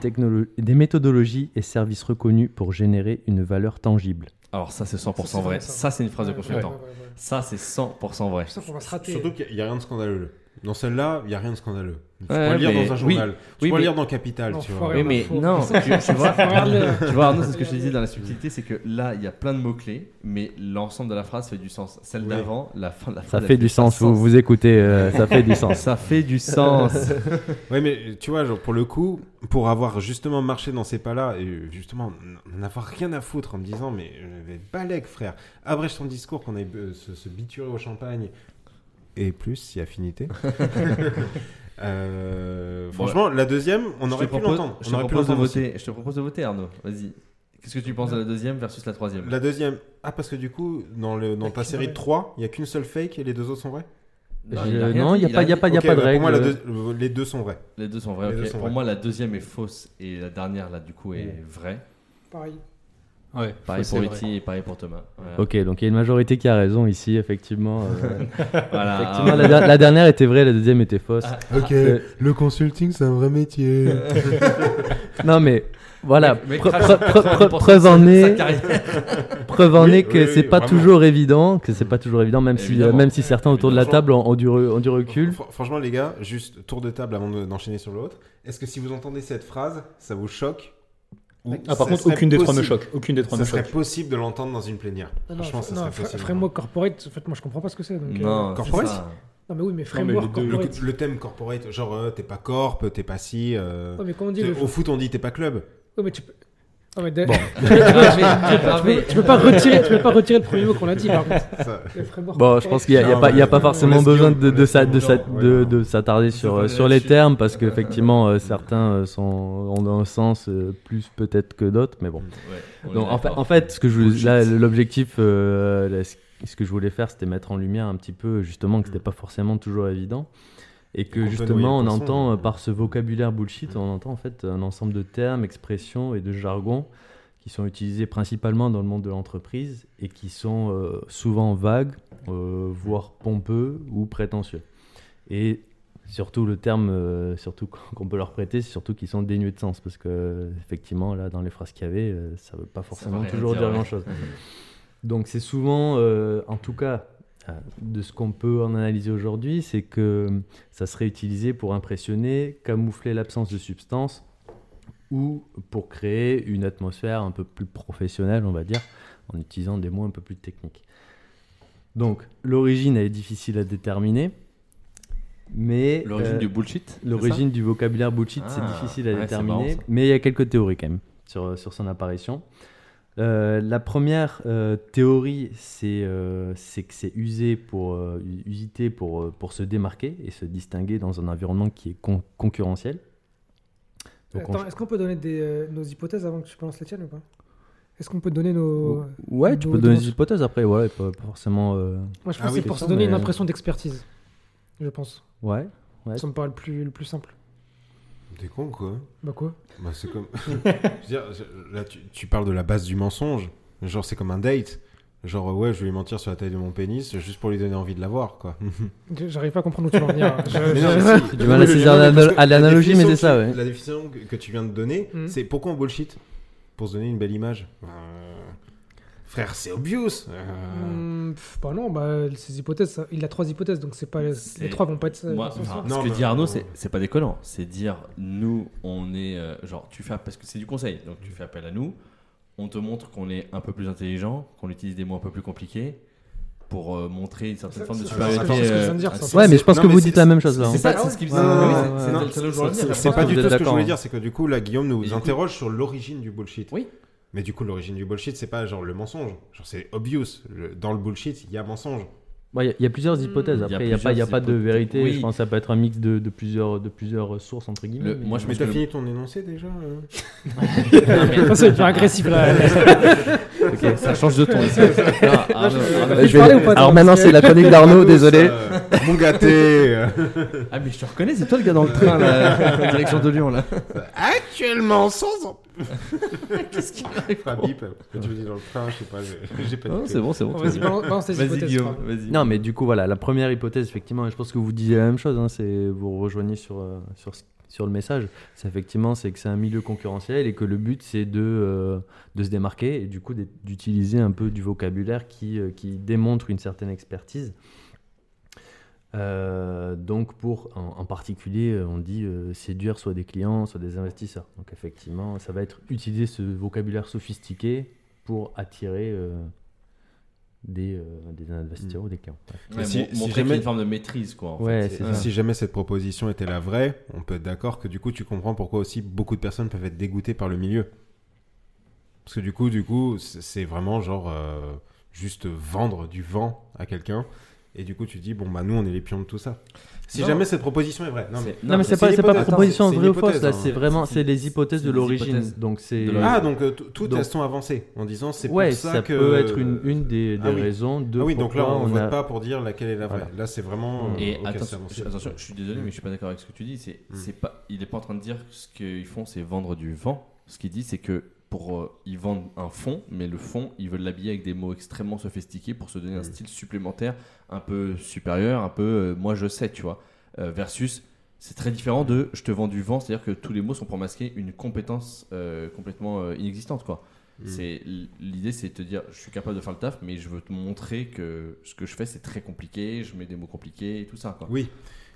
des méthodologies et services reconnus pour générer une valeur tangible. Alors ça, c'est 100% Ça, vrai. vrai, ça. Ça, c'est une phrase de consultant. ouais, ouais, ouais. Ça, c'est 100% vrai. Se rater. Surtout qu'il n'y a, rien de scandaleux. Dans celle-là, il n'y a rien de scandaleux. Tu Ouais, pourrais le lire dans un oui. journal. Tu Oui, pourrais mais- le lire dans Capital, tu vois. Oui, mais non, tu, tu vois, tu vois, Arnaud, c'est ce que je te disais dans la subtilité, c'est que là, il y a plein de mots-clés, mais l'ensemble de la phrase fait du sens. Celle Oui. d'avant, la fin de la Ça phrase. fait elle du sens, vous, vous écoutez, euh, ça fait du sens. Ça fait du sens. Oui, mais tu vois, genre, pour le coup, pour avoir justement marché dans ces pas-là, et justement, n'en avoir rien à foutre en me disant, mais je vais balèque, frère. Abrège ton discours qu'on aille euh, se, se biturer au champagne. Et plus, si affinité. Euh, franchement, la deuxième, on aurait pu l'entendre. Je On te pu propose de voter. Je te propose de voter, Arnaud. Vas-y. Qu'est-ce que tu penses de la deuxième versus la troisième? La deuxième. Ah, parce que du coup, dans, le, dans Bah, ta série de vrai. 3, il n'y a qu'une seule fake et les deux autres sont vraies? Non, Je- il a rien non, il n'y a, pas- il y a pas, il y a Ok, pas de bah, règle. Pour moi, la deux- le- les deux sont vraies. Les deux sont vrais. Deux sont Pour vrais. moi, la deuxième est fausse et la dernière, là, du coup, est vraie. Pareil. Ouais, Pareil pour. Iti et pareil pour Thomas. Voilà. Ok, donc il y a une majorité qui a raison ici, effectivement. euh, Voilà. effectivement, la, der- la dernière était vraie, la deuxième était fausse. Ah, Ok, Euh, le consulting, c'est un vrai métier. Non, mais voilà, Mais- mais pre- crache- pre- pre- crache pre- pour preuve en est, preuve en Oui, est que oui, c'est oui, pas vraiment. toujours évident, que c'est pas toujours évident, même si, Évidemment. même si certains autour de la table ont, ont du, re- ont du recul. Fr- Franchement, les gars, juste tour de table avant de- d'enchaîner sur l'autre. Est-ce que si vous entendez cette phrase, ça vous choque Ah, par ça contre, serait aucune des trois me choque. Aucune des trois Ça me serait choque. possible de l'entendre dans une plénière. Non, non, Franchement, ça non, serait possible. framework corporate, en fait, moi je comprends pas ce que c'est. donc, euh, Non, c'est Corporate. Non, mais oui, mais mais framework les deux- Le, corporate. le thème corporate, genre euh, t'es pas corp, t'es pas si. euh, Ouais, mais comment on dit le. Au foot, on dit t'es pas club. Ouais, mais tu peux. Ah, mais de- gravé. tu peux pas retirer, tu peux pas retirer le premier mot qu'on a dit par contre. Ça- Bon, je pense qu'il n'y a, il y a Non, pas, il y a pas forcément besoin de, de, sa- de, sa- de- non. de s'attarder sur, sur les termes parce qu'effectivement, euh, certains euh, sont, ont un sens euh, plus peut-être que d'autres, mais bon. Ouais, Donc, en, fait, d'accord. en fait, ce que je, là, l'objectif, euh, ce que je voulais faire, c'était mettre en lumière un petit peu justement que c'était pas forcément toujours évident. Et que justement, on entend euh, hein. par ce vocabulaire bullshit, on entend en fait un ensemble de termes, expressions et de jargons qui sont utilisés principalement dans le monde de l'entreprise et qui sont euh, souvent vagues, euh, voire pompeux ou prétentieux. Et surtout le terme, euh, surtout qu'on peut leur prêter, c'est surtout qu'ils sont dénués de sens parce que effectivement là dans les phrases qu'il y avait, euh, ça veut pas forcément toujours dire, grand chose. Donc c'est souvent, euh, en tout cas, euh, de ce qu'on peut en analyser aujourd'hui, c'est que ça serait utilisé pour impressionner, camoufler l'absence de substance ou pour créer une atmosphère un peu plus professionnelle, on va dire, en utilisant des mots un peu plus techniques. Donc l'origine elle est difficile à déterminer, mais L'origine euh, du bullshit L'origine du vocabulaire bullshit, c'est Ah, difficile à ouais, déterminer, marrant, mais il y a quelques théories quand même sur, sur son apparition. Euh, la première euh, théorie, c'est euh, c'est que c'est usé pour, euh, usité pour, pour se démarquer et se distinguer dans un environnement qui est con- concurrentiel. Donc, on- Attends, est-ce qu'on peut donner des, euh, nos hypothèses avant que tu balances les tiennes ou pas? Est-ce qu'on peut donner nos. ouais, tu peux donner des hypothèses après, ouais, pas, pas forcément. euh, Moi, je pense Ah que oui, c'est pour se donner mais- une impression d'expertise. Je pense. Ouais, ouais. Ça me paraît le plus, le plus simple. T'es con, quoi? Bah quoi? Bah, c'est comme. je veux dire, là, tu, tu parles de la base du mensonge. Genre, c'est comme un date. Genre, ouais, je vais lui mentir sur la taille de mon pénis juste pour lui donner envie de l'avoir, quoi. Je- J'arrive pas à comprendre où tu veux en venir. Je- du mal à saisir à l'analogie, la mais c'est ça, ouais. La définition que, que tu viens de donner, Mhm. c'est pourquoi on bullshit? Pour se donner une belle image. Euh, Frère, c'est obvious. Euh, Hmm, pff, bah non, bah, ces hypothèses, ça- il a trois hypothèses, donc c'est pas les C'est- trois vont pas être. Moi, enfin, Non, ce que dit Arnaud, c'est c'est pas déconnant. C'est dire, nous, on est. euh, genre, tu fais. Parce que c'est du conseil. Donc, tu fais appel à nous. On te montre qu'on est un peu plus intelligent, qu'on utilise des mots un peu plus compliqués pour euh, montrer une certaine forme de supériorité. attends, c'est ce que je viens euh, de dire, ça. c'est- Ouais, mais je pense non, que vous dites la même chose là. C'est hein. Ah c'est ce qu'il pas du tout ce que je voulais d'accord. dire, c'est que du coup, là, Guillaume nous interroge sur l'origine du bullshit. Oui. Mais du coup, l'origine du bullshit, c'est pas genre le mensonge. Genre, c'est obvious. Le- dans le bullshit, il y a mensonge. Ouais, Il y a- il y, a plusieurs hypothèses. Il y a Après, il n'y a, pas- il y a plusieurs pas de hypothèses. vérité. Oui. Je pense que ça peut être un mix de, de plusieurs, de plusieurs sources, entre guillemets. Le- moi, je Mais t'as que- fini ton énoncé déjà euh devient agressif là. Ok, ça change de ton ici. Non, Arnaud, Arnaud, je vais parler ou pas, Alors maintenant, c'est la chronique d'Arnaud, désolé. Mon gâté. Ah, mais je te reconnais, c'est toi le gars dans le train, là, en direction de Lyon, là. Actuellement, sans. Qu'est-ce qu'il arrive Pas bip. Que tu me dis dans le train, je sais pas. j'ai- pas Non, dit. c'est bon, c'est bon. Vas-y, balance tes Vas-y, hypothèses. Vas-y. Non, mais du coup, voilà, la première hypothèse, effectivement, et je pense que vous disiez la même chose, hein, c'est vous rejoignez sur, euh, sur, ce- sur le message, c'est effectivement c'est que c'est un milieu concurrentiel et que le but c'est de, euh, de se démarquer et du coup d'utiliser un peu du vocabulaire qui, euh, qui démontre une certaine expertise. Euh, donc pour en, en particulier, euh, on dit euh, séduire soit des clients, soit des investisseurs. Donc effectivement, ça va être utiliser ce vocabulaire sophistiqué pour attirer euh, des, euh, des investisseurs ou des clients. Ouais. Ouais, Si- mon- si montrer qu'il y a jamais- une forme de maîtrise, quoi. en Ouais, fait. Si jamais cette proposition était la vraie, on peut être d'accord que du coup, tu comprends pourquoi aussi beaucoup de personnes peuvent être dégoûtées par le milieu. Parce que du coup, du coup, c'est vraiment genre euh, juste vendre du vent à quelqu'un. Et du coup, tu dis, bon, bah nous, on est les pions de tout ça. Si Non. jamais cette proposition est vraie. Non, mais- c'est- Non, mais c'est c'est pas, c'est pas proposition Attends, c'est- vraie ou fausse, là, hypothèse, c'est hein. vraiment C'est- c'est les hypothèses c'est de l'origine. hypothèses Donc c'est. Ah, donc euh, tout- toutes Donc- elles sont avancées en disant c'est ouais, pour ça, ça, que. peut être une, une des, des Ah oui. raisons de Ah oui, donc là, on ne vote a- pas pour dire laquelle est la vraie. Voilà. Là, c'est vraiment. euh, Et c'est attention, je, attention, je suis désolé, mais je suis pas d'accord avec ce que tu dis. C'est, Mm. c'est pas, il est pas en train de dire que ce qu'ils font, c'est vendre du vent. Ce qu'il dit, c'est que pour, euh, ils vendent un fond, mais le fond, ils veulent l'habiller avec des mots extrêmement sophistiqués pour se donner un Mm. style supplémentaire, un peu supérieur, un peu, euh, moi je sais, tu vois. Euh, versus, c'est très différent de, je te vends du vent, c'est-à-dire que tous les mots sont pour masquer une compétence euh, complètement euh, inexistante, quoi. Mm. C'est l'idée, c'est de te dire, je suis capable de faire le taf, mais je veux te montrer que ce que je fais, c'est très compliqué. Je mets des mots compliqués et tout ça. Quoi. Oui.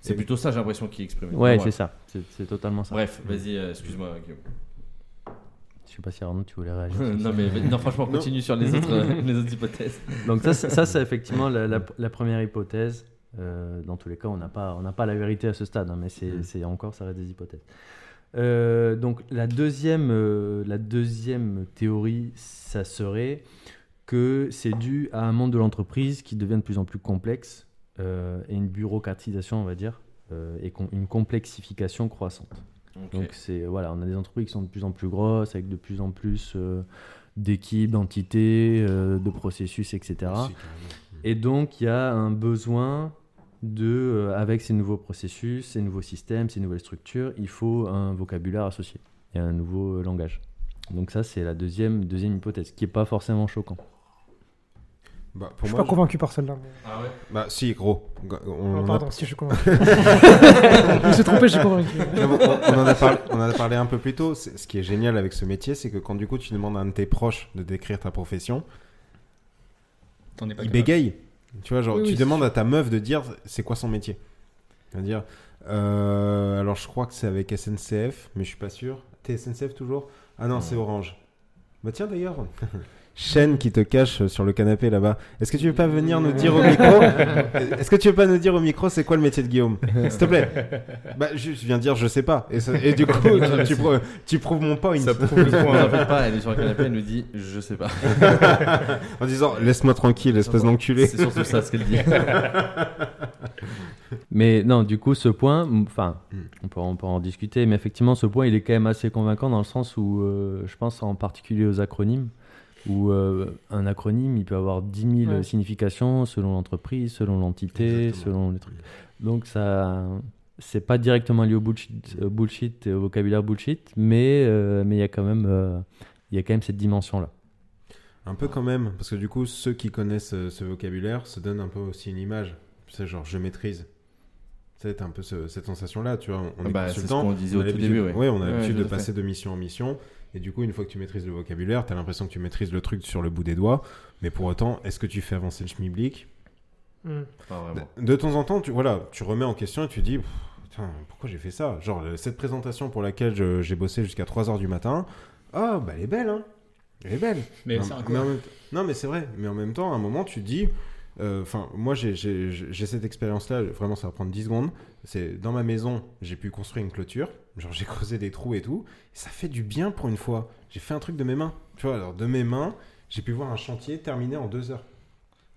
C'est plutôt ça, j'ai l'impression, qui est exprimé. Ouais, c'est ça. C'est totalement ça. Bref, vas-y, euh, excuse-moi. Guillaume. Je sais pas si Arnaud, tu voulais réagir. non, mais non, franchement, Non. continue sur les autres, euh, les autres hypothèses. Donc ça, c'est- ça c'est effectivement la, la- la première hypothèse. Euh, dans tous les cas, on n'a pas, on n'a pas la vérité à ce stade, hein, mais c'est Mm. c'est encore, ça reste des hypothèses. Euh, donc la deuxième, euh, la deuxième théorie, ça serait que c'est dû à un monde de l'entreprise qui devient de plus en plus complexe euh, et une bureaucratisation, on va dire, euh, et com- une complexification croissante. Donc c'est voilà, on a des entreprises qui sont de plus en plus grosses, avec de plus en plus euh, d'équipes, d'entités, euh, de processus, etc. Carrément. Et donc il y a un besoin de, euh, avec ces nouveaux processus, ces nouveaux systèmes, ces nouvelles structures, il faut un vocabulaire associé et un nouveau langage. Donc ça c'est la deuxième deuxième hypothèse, qui est pas forcément choquant. Bah, Je pour suis moi, pas convaincu par celle-là. mais- Ah ouais Bah, si, gros. On, Oh, a- pardon, si je suis convaincu. je me suis trompé, je suis convaincu. on, on en a parlé, on en a parlé un peu plus tôt. C'est- Ce qui est génial avec ce métier, c'est que quand du coup tu demandes à un de tes proches de décrire ta profession, T'en es pas il capable. bégaye. Tu vois, genre, Oui, tu oui, demandes à ta meuf de dire c'est quoi son métier? Elle va dire, euh, alors je crois que c'est avec SNCF, mais je suis pas sûr. T'es SNCF toujours? Ah non, Non. c'est Orange. Bah tiens d'ailleurs, chaîne qui te cache sur le canapé là-bas. Est-ce que tu veux pas venir nous dire au micro Est-ce que tu veux pas nous dire au micro c'est quoi le métier de Guillaume S'il te plaît. Bah, je je viens de dire je sais pas. Et, ça- et du coup, tu, tu prou- tu prouves mon point. Ça prouve le On point. pas, elle est sur le canapé, elle nous dit Je sais pas. en disant laisse-moi tranquille, espèce d'enculé. C'est surtout ça ce qu'elle dit. Mais non, du coup, ce point, enfin, Mm. on, peut, on peut en discuter, mais effectivement, ce point, il est quand même assez convaincant dans le sens où, euh, je pense en particulier aux acronymes, où euh, un acronyme, il peut avoir 10 000 Ouais. significations selon l'entreprise, selon l'entité, selon les trucs. Donc, ça, c'est pas directement lié au bullshit, euh, bullshit au vocabulaire bullshit, mais euh, mais il y a quand même, euh, il y a quand même cette dimension-là. Un peu quand même, parce que du coup, ceux qui connaissent ce vocabulaire se donnent un peu aussi une image. Tu sais, genre, je maîtrise. Tu sais, t'as un peu ce- cette sensation-là, tu vois. On est Bah, c'est ce qu'on disait on au a tout l'habitude- début, ouais. Ouais, on a Ouais, l'habitude de passer de mission en mission. Et du coup, une fois que tu maîtrises le vocabulaire, t'as l'impression que tu maîtrises le truc sur le bout des doigts. Mais pour autant, est-ce que tu fais avancer le schmilblick Hmm. De, de temps en temps, tu, voilà, tu remets en question et tu dis, putain, pourquoi j'ai fait ça? Genre, euh, cette présentation pour laquelle je- j'ai bossé jusqu'à 3h du matin, ah, bah elle est belle, hein Elle est belle. Mais Non, c'est un mais en Non, mais c'est vrai. Mais en même temps, à un moment, tu te dis. Euh, Enfin, moi, j'ai- cette expérience-là. Vraiment, ça va prendre 10 secondes. C'est dans ma maison, j'ai pu construire une clôture. Genre, j'ai creusé des trous et tout. Et ça fait du bien pour une fois. J'ai fait un truc de mes mains. Tu vois, alors de mes mains, j'ai pu voir un chantier terminé en deux heures.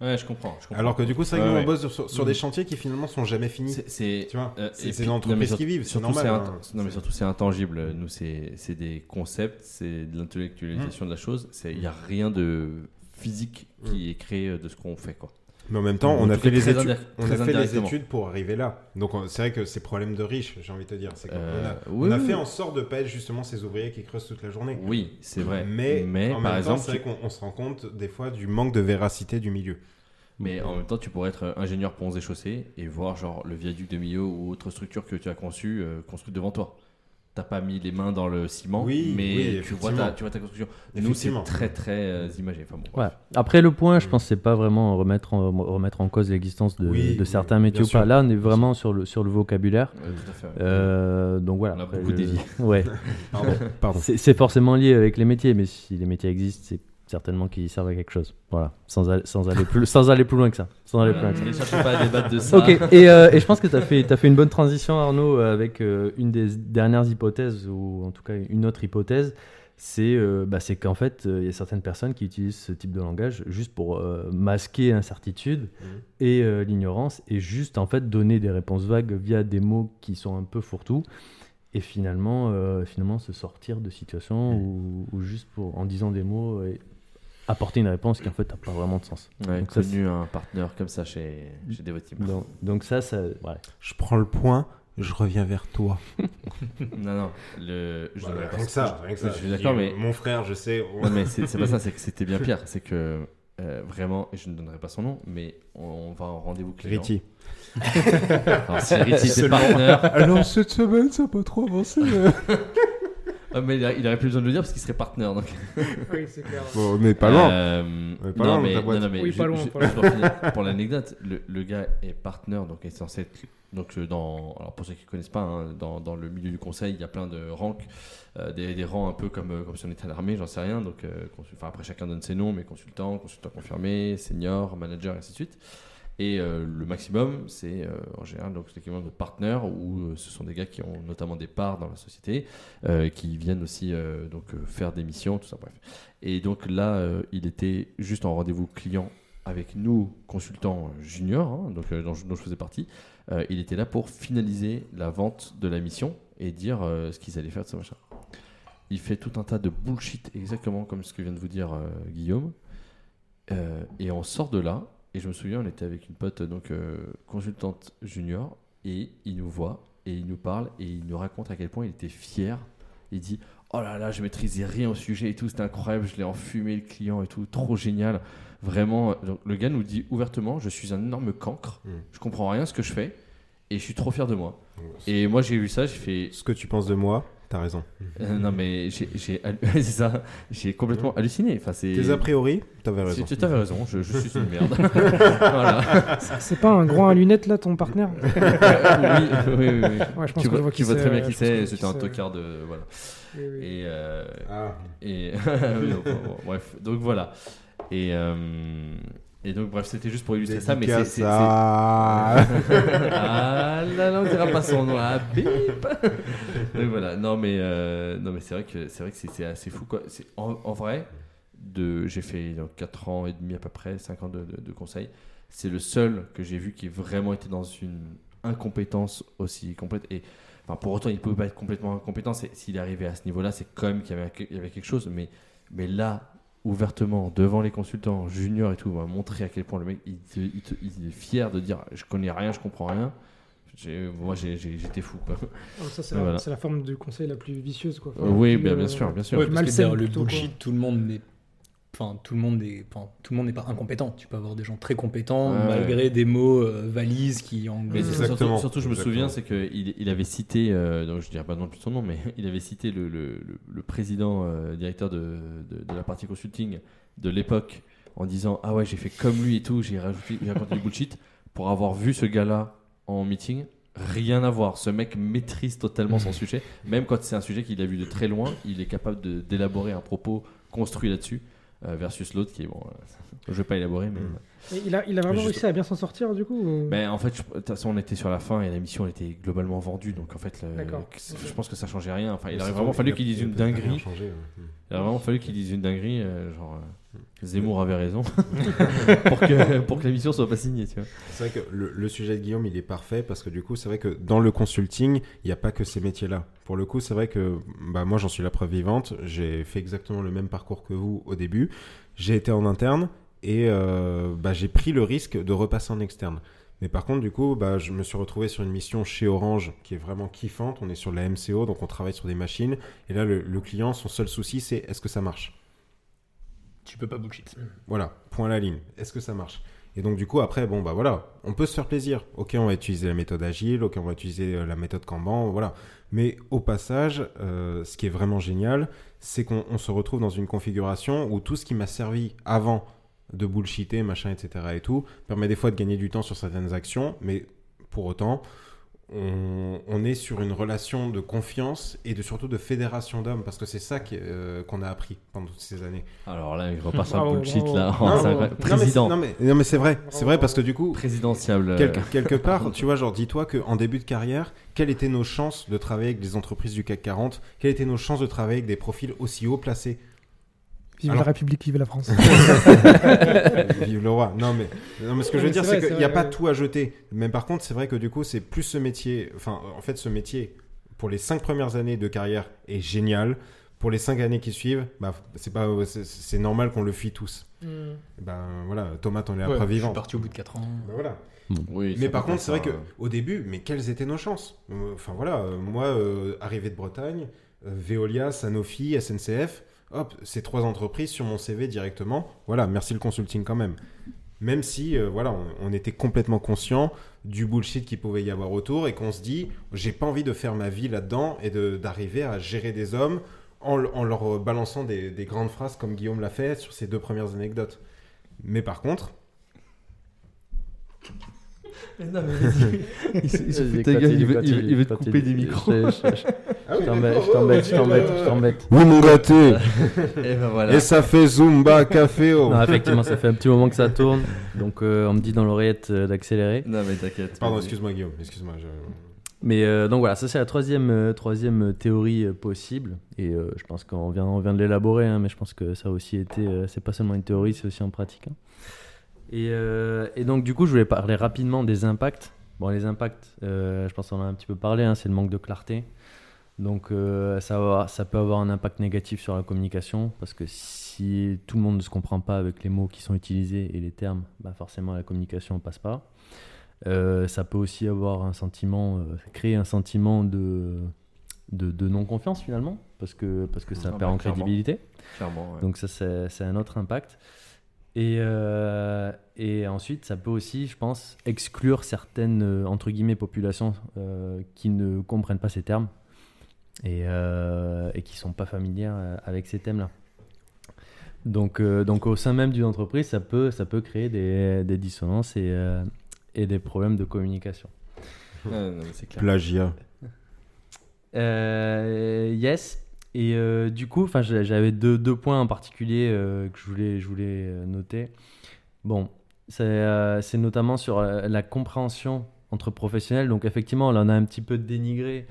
Ouais, je comprends. je comprends. Alors que du coup, c'est vrai que Ouais, nous, ouais. on bosse sur, sur des chantiers qui finalement sont jamais finis. C'est- Euh, des entreprises qui vivent, c'est normal. hein. Non, mais surtout, c'est intangible. Nous, c'est des concepts, c'est de l'intellectualisation de la chose. Il n'y a rien de physique qui est créé de ce qu'on fait. Quoi. Mais en même temps, on a fait les études. indi- On a très fait les indirectement. études pour arriver là. Donc on- c'est vrai que c'est problème de riches, j'ai envie de te dire. Euh, a, oui, on a oui. fait en sorte de pas être justement ces ouvriers qui creusent toute la journée. Oui, c'est vrai. Mais, mais en par même exemple, temps, c'est vrai qu'on on se rend compte des fois du manque de véracité du milieu. Mais en même temps, tu pourrais être ingénieur ponts et chaussées et voir genre le viaduc de Millau ou autre structure que tu as conçue euh, construite devant toi. T'as pas mis les mains dans le ciment, Oui, mais oui, tu, vois ta, tu vois ta construction. Nous, c'est très très euh, imagé. Enfin, bon, Ouais. bref. Après, le point, je Mm. pense, c'est pas vraiment remettre en, remettre en cause l'existence de, Oui, de oui, certains métiers ou pas. Là, on est vraiment sur le, sur le vocabulaire. Ouais, tout à fait. ouais. Euh, donc voilà. On a Après, beaucoup je- dévié. Ouais. Pardon. Pardon. C'est c'est forcément lié avec les métiers, mais si les métiers existent, c'est certainement qu'ils servent à quelque chose. Voilà. Sans, aller- sans, aller, plus, sans aller plus loin que ça. Sans aller plus loin que ça. Ne cherchez pas à débattre de ça. Ok, et, euh, et je pense que tu as fait, t'as fait une bonne transition, Arnaud, euh, avec euh, une des dernières hypothèses, ou en tout cas une autre hypothèse. C'est euh, bah, c'est qu'en fait, euh, il y a certaines personnes qui utilisent ce type de langage juste pour euh, masquer l'incertitude Mhm. et euh, l'ignorance, et juste en fait donner des réponses vagues via des mots qui sont un peu fourre-tout, et finalement, euh, finalement se sortir de situations ou, ou juste pour, en disant des mots et apporter une réponse qui en fait n'a pas vraiment de sens. Ouais, Donc ça, connu un partenaire comme ça chez, chez Devoteam. Donc, donc ça, ça, ouais. Je prends le point, je reviens vers toi. Non, non, le, je pas- rien que ça, rien que ça. Je suis d'accord, mais Mon frère, je sais. Non, mais c'est pas ça, c'est que c'était bien pire. C'est que euh, vraiment, et je ne donnerai pas son nom, mais on, on va en rendez-vous client. Riti. Alors, si Riti, c'est partenaire. Alors cette semaine, ça n'a pas trop avancé. Ah, mais il, a- il aurait plus besoin de le dire parce qu'il serait partenaire. Donc. Oui, c'est clair. bon, mais pas loin. Euh, pas non, loin, mais, non, non, mais Oui, pas loin, pour pour l'anecdote, le, le gars est partenaire, donc est censé être. Donc, euh, dans, alors pour ceux qui ne connaissent pas, hein, dans, dans le milieu du conseil, il y a plein de rangs, euh, des, des rangs un peu comme, euh, comme si on était à l'armée, j'en sais rien. Donc, euh, consul- après, chacun donne ses noms, mais consultant, consultant confirmé, senior, manager, et ainsi de suite. Et euh, le maximum, c'est euh, en général donc de partenaire où euh, ce sont des gars qui ont notamment des parts dans la société, qui viennent aussi donc faire des missions, tout ça, bref. Et donc là, il était juste en rendez-vous client avec nous, consultants juniors, hein, donc, dont, je, dont je faisais partie. Il était là pour finaliser la vente de la mission et dire ce qu'ils allaient faire de ce machin. Il fait tout un tas de bullshit, exactement comme ce que vient de vous dire Guillaume. Et on sort de là, et je me souviens, on était avec une pote, donc euh, consultante junior, et il nous voit, et il nous parle, et il nous raconte à quel point il était fier. Il dit Oh là là, je maîtrisais rien au sujet et tout, c'était incroyable, je l'ai enfumé le client et tout, trop génial. Vraiment, donc, le gars nous dit ouvertement Je suis un énorme cancre, Mm. je comprends rien à ce que je fais, et je suis trop fier de moi. Et moi, j'ai vu ça, j'ai fait Ce que tu penses de moi, t'as raison. Euh, non, mais j'ai, ça, j'ai complètement halluciné. Enfin, c'est. Tes a priori, t'avais raison. Tu avais raison, je, je suis une merde. voilà. C'est pas un gros à lunettes là, ton partenaire oui, oui, oui, oui. Ouais, je pense Tu que je vois, vois tu qui vois très bien qui c'est, c'était qui un tocard de. Voilà. Oui, oui. Et. euh, Ah. Et oui, donc, bon, bref, donc voilà. Et, euh, et donc bref, c'était juste pour illustrer ça, mais c'est c'est- ah là là, on dira pas son nom, ah, bip. Donc voilà, non mais euh, non mais c'est vrai que c'est vrai que c'est c'est assez fou quoi. C'est en, en vrai, de j'ai fait 4 ans et demi à peu près, 5 ans de, de, de conseil. C'est le seul que j'ai vu qui est vraiment été dans une incompétence aussi complète et Enfin, pour autant, il peut pas être complètement incompétent. c'est- S'il est arrivé à ce niveau-là, c'est quand même qu'il y avait, il y avait quelque chose. Mais, mais là, ouvertement, devant les consultants juniors et tout, va montrer à quel point le mec, il, te- il te- il est fier de dire je connais rien, je comprends rien. Moi, j'étais fou. Quoi. Ah, ça, c'est la, forme de conseil la plus vicieuse. Quoi. Oui, Plus, bien, euh, bien sûr, bien sûr. Ouais, parce que le bullshit, quoi. tout le monde n'est Enfin, tout le monde est, enfin, tout le monde n'est pas incompétent. Tu peux avoir des gens très compétents Ouais. malgré des mots euh, valises qui en. Mais Exactement. surtout, surtout, je me Exactement. souviens, c'est qu'il il avait cité, euh, donc je dirais pas non plus son nom, mais il avait cité le, le- le- le président euh, directeur de, de- de la partie consulting de l'époque en disant Ah ouais, j'ai fait comme lui et tout, j'ai rajouté, j'ai raconté du bullshit pour avoir vu ce gars-là en meeting. Rien à voir. Ce mec maîtrise totalement son sujet. Même quand c'est un sujet qu'il a vu de très loin, il est capable de- d'élaborer un propos construit là-dessus. Euh, versus l'autre qui est bon. euh, je vais pas élaborer, mais. Mm. Et il, a, il a vraiment Juste- réussi à bien s'en sortir du coup ou- Ben, en fait, de toute façon, on était sur la fin et la mission était globalement vendue. Donc, en fait, le- je pense que ça changeait rien. Enfin, il aurait vrai, vraiment fallu qu'il dise une dinguerie. ouais. Il aurait vraiment fallu qu'il dise une dinguerie. euh, genre, euh, Zemmour avait raison. pour, que, pour que la mission soit pas signée. C'est vrai que le, le sujet de Guillaume, il est parfait parce que du coup, c'est vrai que dans le consulting, il n'y a pas que ces métiers-là. Pour le coup, c'est vrai que bah, moi, j'en suis la preuve vivante. J'ai fait exactement le même parcours que vous au début. J'ai été en interne et euh, bah, j'ai pris le risque de repasser en externe. Mais par contre, du coup, bah, je me suis retrouvé sur une mission chez Orange qui est vraiment kiffante. On est sur la MCO, donc on travaille sur des machines. Et là, le, le client, son seul souci, c'est est-ce que ça marche? Tu peux pas bullshit. voilà, point à la ligne. Est-ce que ça marche? Et donc du coup après, bon bah voilà, on peut se faire plaisir. Ok, on va utiliser la méthode agile, ok, on va utiliser euh, la méthode Kanban, voilà. Mais au passage, euh, ce qui est vraiment génial, c'est qu'on on se retrouve dans une configuration où tout ce qui m'a servi avant de bullshiter, machin, etc. et tout, permet des fois de gagner du temps sur certaines actions, mais pour autant, on, on est sur une relation de confiance et de surtout de fédération d'hommes, parce que c'est ça euh, qu'on a appris pendant toutes ces années. Alors là, il repart sur un bullshit là. Non, c'est non, incroyable. non, mais Président. c'est- Non mais, non, mais c'est vrai, c'est vrai parce que du coup, Présidentiable. euh, quelque, quelque part, tu vois, genre dis-toi qu'en début de carrière, quelles étaient nos chances de travailler avec des entreprises du CAC 40 Quelles étaient nos chances de travailler avec des profils aussi haut placés? Vive Alors- la République, vive la France. Vive le roi. Non mais, non, mais ce que je veux dire, c'est qu'il n'y a pas tout à jeter. Mais par contre, c'est vrai que du coup, c'est plus ce métier, enfin, en fait, ce métier, pour les cinq premières années de carrière, est génial. Pour les cinq années qui suivent, bah, c'est pas, c'est- normal qu'on le fuit tous. Ben voilà, Thomas, on est la Ouais, preuve je suis vivante. parti au bout de 4 ans. Ben voilà. Oui, Mais par contre, c'est vrai faire, que euh, au début, mais quelles étaient nos chances? Euh, Enfin voilà, euh, moi, euh, arrivé de Bretagne, euh, Veolia, Sanofi, SNCF, hop, ces trois entreprises sur mon CV directement. Voilà, merci le consulting quand même. Même si, euh, voilà, on, était complètement conscient du bullshit qu'il pouvait y avoir autour et qu'on se dit, j'ai pas envie de faire ma vie là-dedans et d'arriver à gérer des hommes en, le- en leur balançant des, des grandes phrases comme Guillaume l'a fait sur ses deux premières anecdotes. Mais par contre, Non, mais vas-y. Il se- il se fout de ta Continue, gueule, il veut- il continue, veut il veut te couper des micros. Je- je- je- ah je t'embête, je t'embête, je t'embête, je t'embête. oui mon gâté, Et ben voilà. et ça fait Zumba Café. oh. Non, effectivement, ça fait un petit moment que ça tourne. Donc, euh, on me dit dans l'oreillette euh, d'accélérer. Non, mais t'inquiète. Pardon, excuse-moi Guillaume, excuse-moi. je- Mais euh, donc voilà, ça c'est la troisième, euh, troisième théorie euh, possible. Et euh, je pense qu'on vient, on vient de l'élaborer, hein, mais je pense que ça a aussi été. euh, c'est pas seulement une théorie, c'est aussi en pratique. hein. Et, euh, et donc, du coup, je voulais parler rapidement des impacts. Bon, les impacts, euh, je pense qu'on en a un petit peu parlé, hein, c'est le manque de clarté. Donc, euh, ça, va avoir- ça peut avoir un impact négatif sur la communication, parce que si tout le monde ne se comprend pas avec les mots qui sont utilisés et les termes, bah forcément la communication ne passe pas. Ça peut aussi avoir un sentiment, créer un sentiment de, de, de non-confiance finalement, parce que, parce que ça perd bah, en crédibilité. Clairement, ouais. Donc ça, c'est un autre impact. Et, euh, et ensuite, ça peut aussi, je pense, exclure certaines, euh, entre guillemets, populations euh, qui ne comprennent pas ces termes. et, euh, et qui sont pas familières avec ces thèmes-là. Donc, euh, donc au sein même d'une entreprise, ça peut, ça peut créer des, des dissonances et, euh, et des problèmes de communication. Ah, non, clair. Plagiat. Euh, yes. Et euh, du coup, j'avais deux, deux points en particulier euh, que je voulais, je voulais euh, noter. Bon, c'est euh, notamment sur la compréhension entre professionnels. Donc effectivement, là, on a un petit peu dénigré,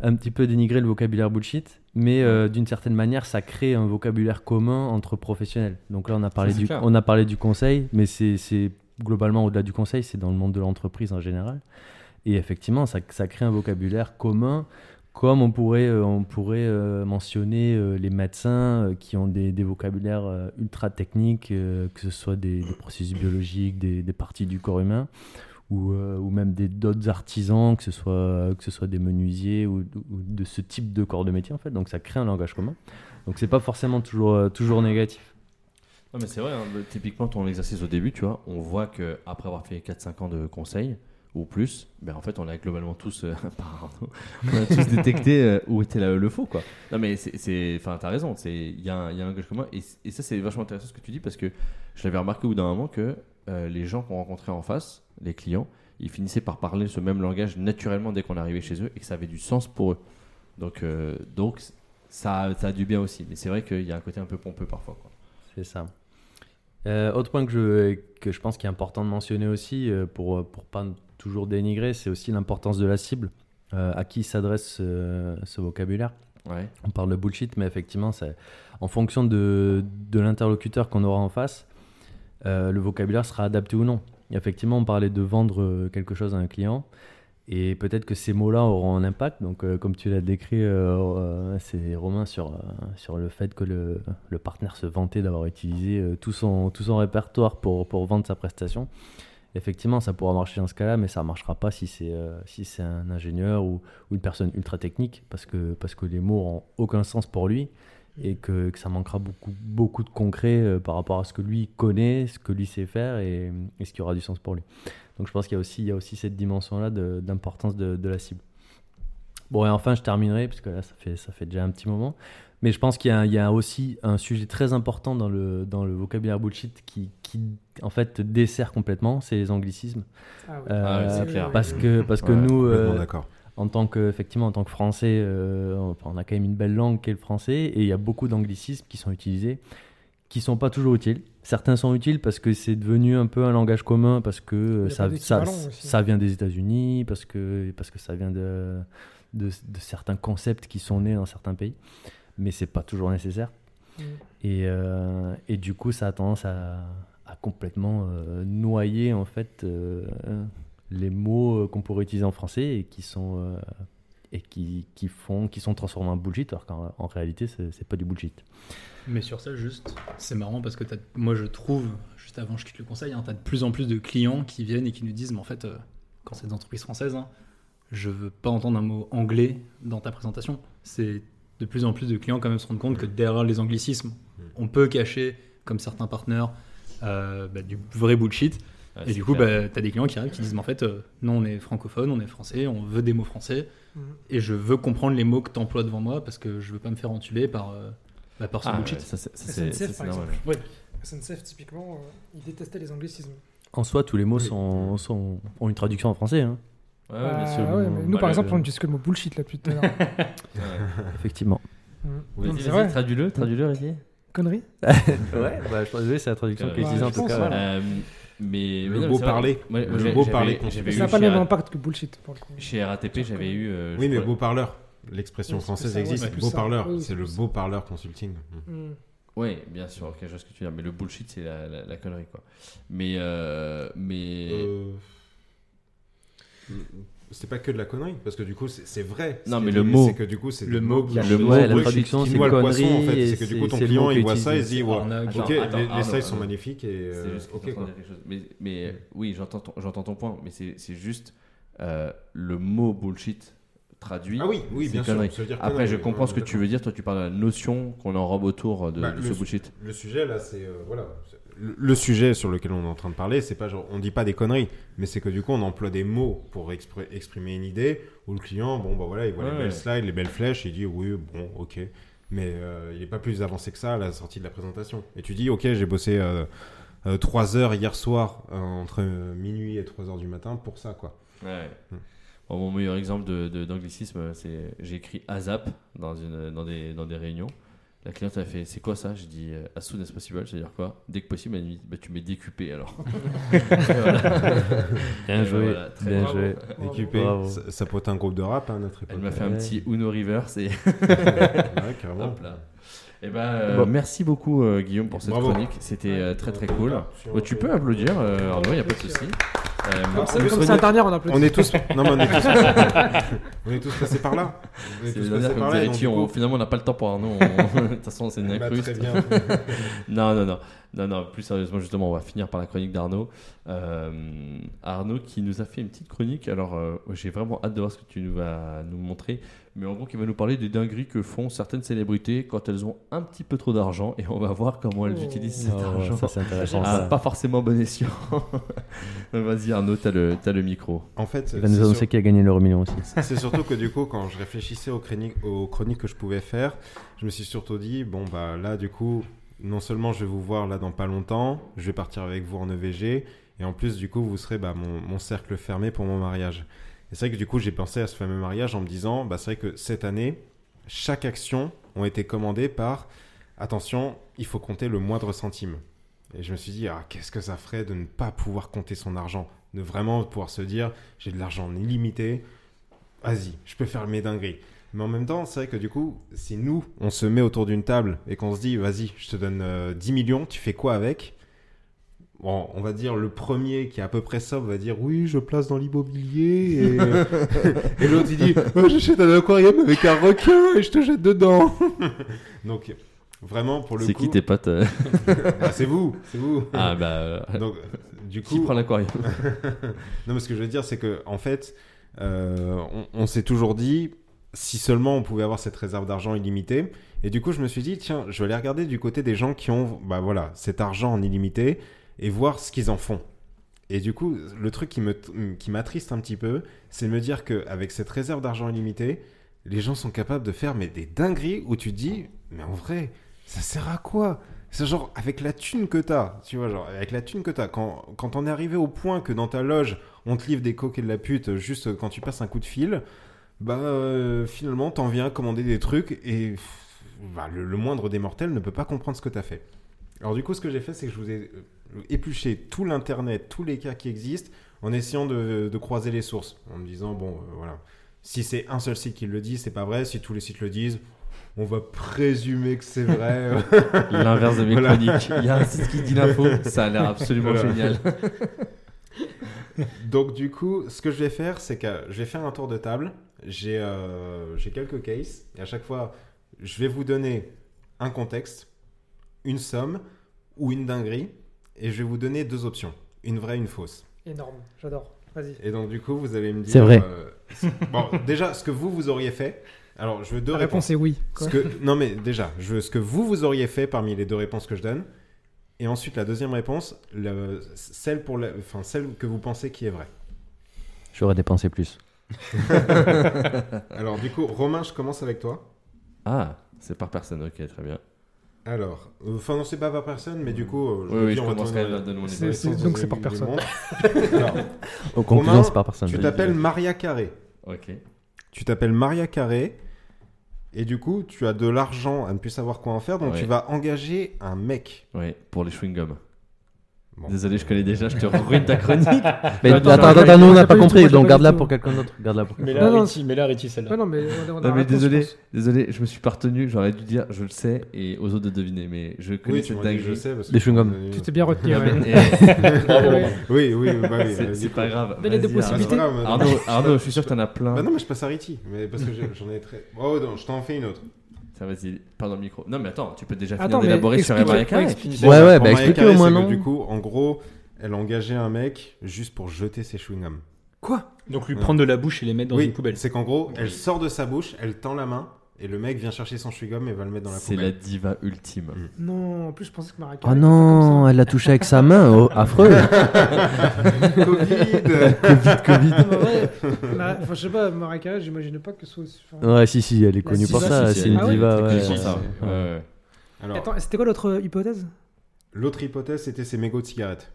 un petit peu dénigré le vocabulaire bullshit, mais d'une certaine manière, ça crée un vocabulaire commun entre professionnels. Donc là, on a parlé du, clair. on a parlé du conseil, mais c'est c'est globalement au-delà du conseil, c'est dans le monde de l'entreprise en général. Et effectivement, ça, ça crée un vocabulaire commun comme on pourrait, euh, on pourrait euh, mentionner euh, les médecins qui ont des, des vocabulaires ultra techniques, que ce soit des, processus biologiques, des, parties du corps humain, ou, ou même d'autres artisans, que ce, soit, que ce soit des menuisiers ou, de ce type de corps de métier en fait. Donc ça crée un langage commun. Donc c'est pas forcément toujours, toujours négatif. Non, mais c'est vrai, hein, typiquement ton exercice au début, tu vois, on voit que après avoir fait 4-5 ans de conseil ou plus, ben en fait on a globalement tous, euh, détecté euh, où était le faux quoi. Non mais c'est- enfin t'as raison, il y a un, langage commun et, et ça c'est vachement intéressant ce que tu dis parce que je l'avais remarqué au bout d'un moment que euh, les gens qu'on rencontrait en face, les clients, ils finissaient par parler ce même langage naturellement dès qu'on arrivait chez eux et que ça avait du sens pour eux. Donc, donc ça, ça a du bien aussi, mais c'est vrai qu'il y a un côté un peu pompeux parfois. C'est ça. Autre point que je, que je pense qu'il est important de mentionner aussi, pour pour pas toujours dénigrer, c'est aussi l'importance de la cible, euh, à qui s'adresse euh, ce vocabulaire. Ouais. On parle de bullshit, mais effectivement, c'est en fonction de, de l'interlocuteur qu'on aura en face, euh, le vocabulaire sera adapté ou non. Et effectivement, on parlait de vendre quelque chose à un client, et peut-être que ces mots-là auront un impact. Donc, euh, comme tu l'as décrit, euh, c'est Romain sur, euh, sur le fait que le, le partenaire se vantait d'avoir utilisé tout, son, tout son répertoire pour, pour vendre sa prestation. Effectivement, ça pourra marcher dans ce cas-là, mais ça ne marchera pas si c'est euh, si c'est un ingénieur ou, une personne ultra technique, parce que, parce que les mots n'auront aucun sens pour lui et que, ça manquera beaucoup, beaucoup de concret euh, par rapport à ce que lui connaît, ce que lui sait faire et, ce qui aura du sens pour lui. Donc je pense qu'il y a aussi, il y a aussi cette dimension-là d'importance de, de la cible. Bon, et enfin, je terminerai, parce que là, ça fait, ça fait déjà un petit moment. Mais je pense qu'il y, a- il y a aussi un sujet très important dans le, dans le vocabulaire bullshit qui, qui, en fait, dessert complètement, c'est les anglicismes. Ah oui. Euh, Ah oui, c'est clair. Parce que, parce que Ouais, nous, euh, en tant que, effectivement, en tant que Français, euh, on a quand même une belle langue qui est le français, et il y a beaucoup d'anglicismes qui sont utilisés, qui sont pas toujours utiles. Certains sont utiles parce que c'est devenu un peu un langage commun, parce que euh, ça, ça, ça vient des États-Unis, parce que, parce que ça vient de, de, de certains concepts qui sont nés dans certains pays, mais c'est pas toujours nécessaire. Mm. Et, euh, et du coup, ça a tendance à, à complètement euh, noyer en fait euh, les mots qu'on pourrait utiliser en français et qui sont euh, et qui, qui font qui sont transformés en bullshit alors qu'en en réalité c'est pas du bullshit. Mais sur ça, juste, c'est marrant parce que t'as- moi je trouve, juste avant que je quitte le conseil, hein, tu as de plus en plus de clients qui viennent et qui nous disent, mais en fait, euh, quand c'est des entreprises françaises, hein, je veux pas entendre un mot anglais dans ta présentation. C'est de plus en plus de clients quand même se rendent compte que derrière les anglicismes, on peut cacher, comme certains partenaires, euh, bah, du vrai bullshit. Ouais, et du coup, bah, tu as des clients qui arrivent qui disent, mais en fait, euh, non, on est francophone, on est français, on veut des mots français, Mhm. et je veux comprendre les mots que tu emploies devant moi parce que je veux pas me faire entuber par, euh, bah, par ce Ah, bullshit. ouais, ça, c'est- ça, c'est- ça, SNCF, c'est par exemple. Ouais. SNCF, typiquement, euh, ils détestaient les anglicismes. En soi, tous les mots Oui. sont, sont- ont une traduction en français, hein, Ouais, ouais, bien Ah, sûr. ouais, mais nous, Bah, par le- exemple, on utilise que le mot bullshit là depuis tout à l'heure. Ouais. effectivement. Oui, mais Vas-y, vas-y, traduis-le, traduis-le, Rézi. Connerie ouais, bah, je pense que c'est la traduction Ouais, qu'ils utilisent je en tout cas. ouais. ouais. Euh, mais, Le mais non, beau parler. Moi- Le moi, beau parler Ça n'a pas le même impact que bullshit pour le coup. Chez RATP, j'avais eu. euh, Oui, mais beau parleur. L'expression Oui, française ça, ouais, existe. c'est plus beau ça. parleur, Oui, c'est le beau parleur consulting. Mhm. Oui, bien sûr, ok, je vois ce que tu veux dire. Mais le bullshit, c'est la, la, la connerie, quoi. Mais. Euh, mais... C'est pas que de la connerie, parce que du coup, c'est c'est vrai. Ce Non, mais le dit, mot. C'est que du coup, c'est Le mot le mot, la traduction, qui c'est connerie, en fait. C'est que du coup, ton client, il voit ça et il se dit, ok, attends, les- styles sont magnifiques et C'est euh, ok. Mais, mais oui, j'entends ton, j'entends ton point, mais c'est c'est juste euh, le mot bullshit traduit. Ah oui, oui, bien sûr. connerie. Après, je comprends ce que tu veux dire. Toi, tu parles de la notion qu'on enrobe autour de, Bah, de le- ce bullshit. Le sujet là, c'est euh, voilà, c'est- le- sujet sur lequel on est en train de parler, c'est pas genre, on dit pas des conneries, mais c'est que du coup, on emploie des mots pour expr- exprimer une idée, où le client, bon, bah voilà, il voit Ouais, les belles slides, les belles flèches, il dit oui, bon, ok. Mais euh, il est pas plus avancé que ça à la sortie de la présentation. Et tu dis, ok, j'ai bossé euh, 3 heures hier soir, euh, entre euh, minuit et 3 heures du matin, pour ça, quoi. Ouais. Bon, mon meilleur exemple de- de- d'anglicisme, c'est j'ai écrit ASAP dans, une, dans, des, dans des réunions. La cliente a fait C'est quoi ça? J'ai dit euh, As soon as possible, c'est-à-dire quoi? Dès que possible, elle dit bah, Tu mets décupé alors. Bien Et joué, voilà, très bien bravo. joué. Bravo. ça, ça peut être un groupe de rap, hein, à notre époque. Elle m'a fait un petit Uno Reverse et Ouais, carrément. hop là. Et ben, euh, Bon. merci beaucoup euh, Guillaume pour cette Bravo. chronique, c'était euh, très très cool. Bon, tu peux applaudir euh, Arnaud, il n'y a pas de souci. Euh, Comme ça- comme dernier, on applaudit. On est tous. Non, mais on est tous. passés- on est tous passés par là. On est tous dernière, passés comme par on- finalement on n'a pas le temps pour Arnaud. on- De toute façon, c'est une bah, incruste. Non, non, non, non, non. Plus sérieusement, justement, on va finir par la chronique d'Arnaud. Euh, Arnaud qui nous a fait une petite chronique. Alors, euh, j'ai vraiment hâte de voir ce que tu nous vas nous montrer. Mais en gros, qui va nous parler des dingueries que font certaines célébrités quand elles ont un petit peu trop d'argent. Et on va voir comment elles Oh. utilisent cet Oh, argent. ça, c'est intéressant. ça. pas forcément bon escient. Vas-y, Arnaud, t'as le, t'as le micro. En fait, Il va nous c'est annoncer sur- qui a gagné l'euro million aussi. c'est surtout que du coup, quand je réfléchissais aux chroniques, aux chroniques que je pouvais faire, je me suis surtout dit bon, bah là, du coup, non seulement je vais vous voir là dans pas longtemps, je vais partir avec vous en EVG, et en plus, du coup, vous serez bah, mon, mon cercle fermé pour mon mariage. Et c'est vrai que du coup, j'ai pensé à ce fameux mariage en me disant bah, c'est vrai que cette année, chaque action ont été commandées par attention, il faut compter le moindre centime. Et je me suis dit, ah, qu'est-ce que ça ferait de ne pas pouvoir compter son argent De vraiment pouvoir se dire, j'ai de l'argent illimité, vas-y, je peux faire mes dingueries. Mais en même temps, c'est vrai que du coup, si nous, on se met autour d'une table et qu'on se dit, vas-y, je te donne euh, 10 millions, tu fais quoi avec? Bon, on va dire le premier qui est à peu près sobre va dire oui, je place dans l'immobilier et, et l'autre il dit oh, j'achète un aquarium avec un requin et je te jette dedans. Donc vraiment pour le C'est coup, qui tes potes euh Ah, c'est vous, c'est vous. Ah, bah. euh, Donc du qui prend l'aquarium non, mais ce que je veux dire, c'est que en fait, euh, on, on s'est toujours dit, si seulement on pouvait avoir cette réserve d'argent illimitée. Et du coup, je me suis dit, tiens, je vais aller regarder du côté des gens qui ont, bah voilà, cet argent en illimité et voir ce qu'ils en font. Et du coup, le truc qui me qui m'attriste un petit peu, c'est de me dire qu'avec cette réserve d'argent illimitée, les gens sont capables de faire mais des dingueries où tu te dis, mais en vrai, ça sert à quoi? C'est genre avec la thune que t'as, tu vois, genre avec la thune que t'as, quand, quand on est arrivé au point que dans ta loge, on te livre des coques et de la pute juste quand tu passes un coup de fil, bah euh, finalement t'en viens commander des trucs et bah, le, le moindre des mortels ne peut pas comprendre ce que t'as fait. Alors du coup, ce que j'ai fait, c'est que je vous ai épluché tout l'internet, tous les cas qui existent, en essayant de, de croiser les sources, en me disant bon, euh, voilà, si c'est un seul site qui le dit, c'est pas vrai. Si tous les sites le disent, on va présumer que c'est vrai. L'inverse de mes Voilà. chroniques. Il y a un site qui dit l'info, ça a l'air absolument Voilà. génial. Donc du coup, ce que je vais faire, c'est que je vais faire un tour de table. J'ai euh, j'ai quelques cases et à chaque fois, je vais vous donner un contexte, une somme ou une dinguerie et je vais vous donner deux options, une vraie, une fausse. Énorme, j'adore. Vas-y. Et donc du coup, vous allez me dire. C'est vrai. euh, bon, déjà, ce que vous vous auriez fait. Alors, je veux deux La réponses. réponse est oui. Ce quoi. que, non mais déjà, je veux ce que vous vous auriez fait parmi les deux réponses que je donne. Et ensuite, la deuxième réponse, le- celle, pour la- enfin, celle que vous pensez qui est vraie. J'aurais dépensé plus. Alors du coup, Romain, je commence avec toi. Ah, c'est par personne, ok, très bien. Alors, euh, enfin non, c'est pas par personne, mais du coup, euh, Oui, oui, je commence quand même à donner mon donc du- c'est par personne. Alors, conclusions, Romain, c'est par personne. tu t'appelles. Maria Carré. Ok. Tu t'appelles Maria Carré. Et du coup, tu as de l'argent à ne plus savoir quoi en faire, donc Ouais. tu vas engager un mec. Oui, pour les chewing-gums. Bon. Désolé, je connais déjà, je te ruine ta chronique. Mais Attends, attends, attends, nous on n'a pas pas du tout, compris, donc garde-la pour quelqu'un d'autre. Garde-la pour Mais quelqu'un là, Non, non, Richie, mais là, celle-là. Non, mais on Non, mais désolé, désolé, je me suis pas retenu, j'aurais dû dire, je le sais, et aux autres de deviner, mais je connais Oui, tu cette dinguerie. je sais. parce que m'as chewing-gums. Tu t'es bien retenu. Mais-. Oui, oui, bah oui. C'est euh, c'est pas grave. Donner des Vas-y, possibilités. Arnaud, je suis sûr que t'en as plein. Bah non, mais je passe à Riti, mais parce que j'en ai très. Oh non, je t'en fais une autre. Ça, vas-y, pardon le micro. Non, mais attends, tu peux déjà finir d'élaborer sur explique- Maria Carré. ouais. Ouais, bah expliquez au moins, non Du coup, en gros, elle engageait un mec juste pour jeter ses chewing-gums. Quoi? Donc lui Ouais. prendre de la bouche et les mettre dans oui, une poubelle. c'est qu'en gros, elle sort de sa bouche, elle tend la main et le mec vient chercher son chewing-gum et va le mettre dans la C'est la poubelle. diva ultime. Non, en plus, je pensais que Maracay. Oh non, elle l'a touché avec sa main, oh, affreux. Covid Covid, Covid. Non, mais ouais, Mar- enfin, je sais pas, Maracay, j'imaginais pas que ce soit enfin- Ouais, si, si, elle est connue pour ça. C'est une ah diva, C'est ouais. ouais. Ouais, ouais. Alors, Attends, c'était quoi l'autre hypothèse? l'autre hypothèse, c'était ses mégots de cigarettes.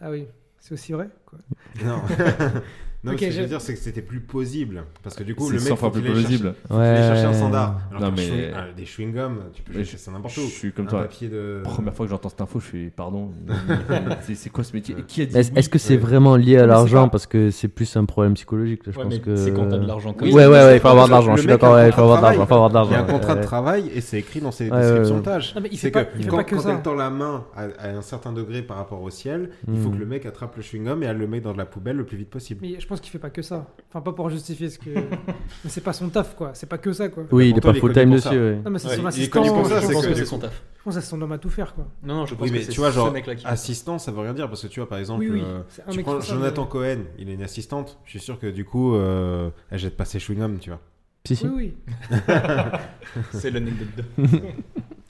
Ah oui, c'est aussi vrai quoi. Non. non, ce que je je- veux dire, c'est que c'était plus plausible. Parce que du coup, C'est le mec, 100 faut fois plus chercher- plausible. aille chercher un standard. Alors Non, mais- chewing- ah, des chewing-gums, tu peux Mais chercher ça n'importe Je où. suis comme un toi. papier de. Première fois que j'entends cette info, je suis pardon. c'est quoi ce métier? Qui a dit Est-ce oui est-ce que c'est Ouais. vraiment lié à l'argent? Parce que c'est plus un problème psychologique. Je Ouais, pense que. c'est quand t'as de l'argent comme Ouais, ouais, ouais, il faut avoir de l'argent. Je suis d'accord, il faut avoir de l'argent. Il y a un contrat de travail et c'est écrit dans ses descriptions de tâches. C'est que quand, elle tend la main à, un certain degré par rapport au ciel, il faut Hmm. que le mec attrape le chewing-gum et elle le met dans la poubelle le plus vite possible. Pense qu'il fait pas que ça. Enfin, pas pour justifier ce que. mais c'est pas son taf quoi, c'est pas que ça quoi. Oui, il est pas il est full connu time pour dessus. ouais. Non, mais c'est Ouais, son assistant. connu pour ça, je c'est pense que c'est son taf. je pense que c'est son homme à tout faire quoi. Non, non, je pense Oui, que mais c'est tu vois, ce genre, mec-là qui. assistant, ça veut rien dire parce que tu vois, par exemple, Oui, oui, euh, tu prends Jonathan Cohen, il est une assistante. Je suis sûr que du coup, euh, elle jette pas ses chewing-gums, tu vois. Si, si. Oui, oui. C'est l'anecdote.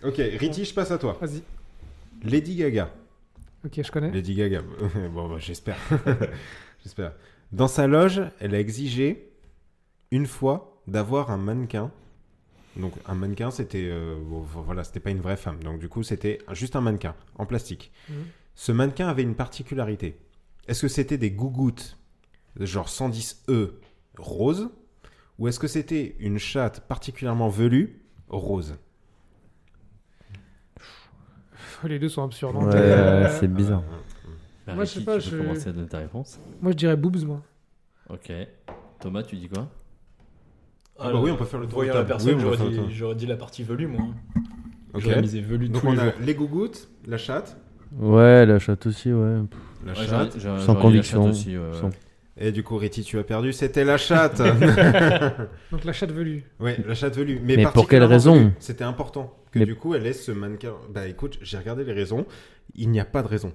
Ok, Riti, je passe à toi. Vas-y. Lady Gaga. Ok, je connais. Lady Gaga. bon, bah, j'espère. j'espère. Dans sa loge, elle a exigé une fois d'avoir un mannequin. Donc un mannequin, c'était euh, bon, voilà, c'était pas une vraie femme. Donc du coup, c'était juste un mannequin en plastique. Mhm. Ce mannequin avait une particularité. Est-ce que c'était des gougouttes genre 110E rose ou est-ce que c'était une chatte particulièrement velue rose? Les deux sont absurdes. hein. Ouais, Euh, c'est bizarre. Bah, Moi, je sais pas, tu peux je- commencer à donner ta réponse. Moi, je dirais boobs, moi. Ok. Thomas, tu dis quoi? Ah bah oui, on peut faire le tour Voyant de la personne, Oui, j'aurais dit, j'aurais dit la partie velue, moi. Ok. J'aurais misé velue Donc tous les on a jours. les gougouttes, la chatte, Ouais, la chatte aussi, ouais. la Ouais, chatte. j'aurais- j'aurais- Sans conviction. aussi, ouais, ouais. Sans- Et du coup, Riti, tu as perdu. C'était la chatte. Donc la chatte velue. oui, la chatte velue. Mais, Mais pour quelle raison. C'était important que Mais- du coup, elle laisse ce mannequin. Bah écoute, j'ai regardé les raisons. Il n'y a pas de raison.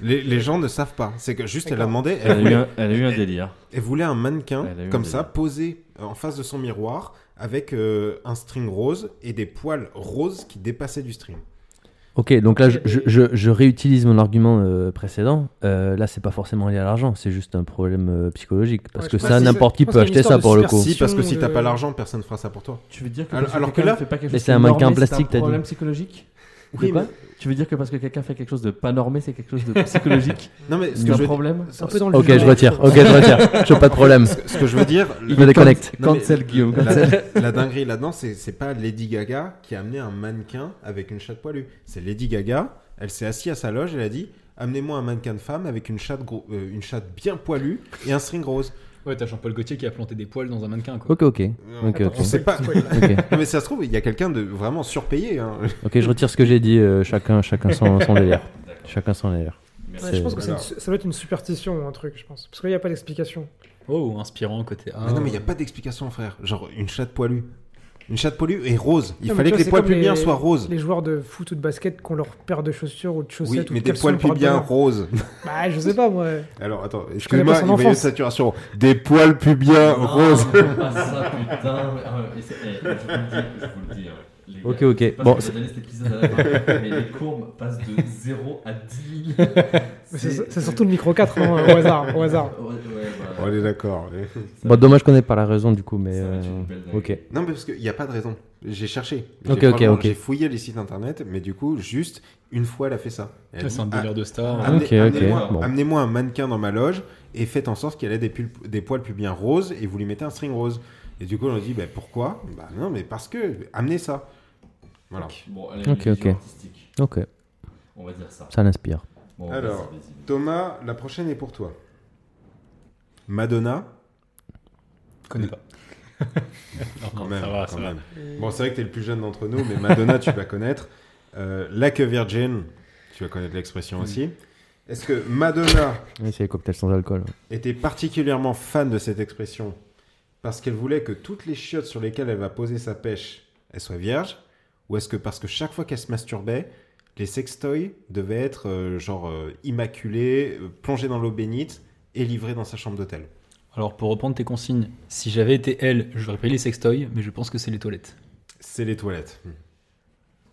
Les, les gens ne savent pas. C'est que juste, elle a demandé. Elle a eu un, elle a eu un elle- délire. elle voulait un mannequin un comme ça, délire. posé euh, en face de son miroir, avec euh, un string rose et des poils roses qui dépassaient du string. Ok, donc là, je, réutilise mon argument euh, précédent. Euh, là, c'est pas forcément lié à l'argent, c'est juste un problème euh, psychologique. Parce Ouais, que ça, n'importe c'est- qui peut acheter ça pour le coup. Si, parce que si t'as pas l'argent, personne fera ça pour toi. Tu veux dire que Alors- alors que là- fait pas quelque Mais c'est un mannequin en plastique, c'est t'as un dit. problème psychologique? Oui, quoi mais- Tu veux dire que parce que quelqu'un fait quelque chose de pas normé, c'est quelque chose de psychologique Non, mais ce C'est que un je veux problème C'est un peu dans le Ok, jugement, je retire. Ok, je retire. Je pas de problème. ce que je veux dire, Je me déconnecte. Cancel Guillaume, La, cancel. la dinguerie là-dedans, c'est c'est pas Lady Gaga qui a amené un mannequin avec une chatte poilue. C'est Lady Gaga, elle s'est assise à sa loge, elle a dit Amenez-moi un mannequin de femme avec une chatte, gros- euh, une chatte bien poilue et un string rose. Ouais, t'as Jean-Paul Gaultier qui a planté des poils dans un mannequin, quoi. Ok, ok. Ok, On ok. sait pas. Non, mais ça se trouve, il y a quelqu'un de vraiment surpayé. hein. ok, je retire ce que j'ai dit. euh, chacun, chacun son, son délire. Chacun son délire. Ouais, je pense que une- ça doit être une superstition ou un truc, je pense. Parce qu'il n'y a pas d'explication. Oh, inspirant côté A. Mais non, mais il n'y a pas d'explication, frère. Genre, une chatte poilue. Une chatte poilue et rose. Il Non, fallait que les poils pubiens les- soient roses. Les joueurs de foot ou de basket qui ont leur paire de chaussures ou de chaussettes Oui, ou mais de des poils pubiens roses. Bah, je sais pas, moi. Alors, attends, excuse-moi, il va y avoir une saturation. Des poils pubiens roses. pas ça, putain. Ouais, et c'est- je vous le dis, je vous le dis. Les gars. Ok, ok. C'est pas Bon, ce que j'ai donné cet épisode à la fin, mais les courbes passent de 0 à 10 000. Mais C'est c'est surtout le micro 4 hein, au hasard. Au hasard. Ouais, ouais, voilà. On est d'accord. Bon, va- dommage qu'on n'ait pas la raison du coup, mais. euh. Ok. Non, mais parce qu'il n'y a pas de raison. J'ai cherché. J'ai Ok, ok, ok. J'ai fouillé les sites internet, mais du coup, juste une fois, elle a fait ça. C'est un ah, délire de star. Ah, amenez- Ok, ok, amenez-moi bon. un mannequin dans ma loge et faites en sorte qu'elle ait des, des poils pubiens roses et vous lui mettez un string rose. Et du coup, on a dit, bah, pourquoi? Bah non, mais parce que, amenez ça. Voilà. Bon, allez, Ok, ok. visions artistiques. Ok, On va dire ça. ça l'inspire. Bon, Alors. Thomas, la prochaine est pour toi. Madonna, Je connais pas. Non, quand non, même. ça va, quand ça va. Bon, c'est vrai que tu es le plus jeune d'entre nous, mais Madonna, tu vas connaître. Euh, Like a Virgin, tu vas connaître l'expression aussi. Est-ce que Madonna Oui, c'est les cocktails sans alcool. était particulièrement fan de cette expression? Parce qu'elle voulait que toutes les chiottes sur lesquelles elle va poser sa pêche, elles soient vierges Ou est-ce que parce que chaque fois qu'elle se masturbait, les sextoys devaient être euh, genre euh, immaculés, euh, plongés dans l'eau bénite et livrés dans sa chambre d'hôtel? Alors, pour reprendre tes consignes, si j'avais été elle, j'aurais pris les sextoys, mais je pense que c'est les toilettes. C'est les toilettes.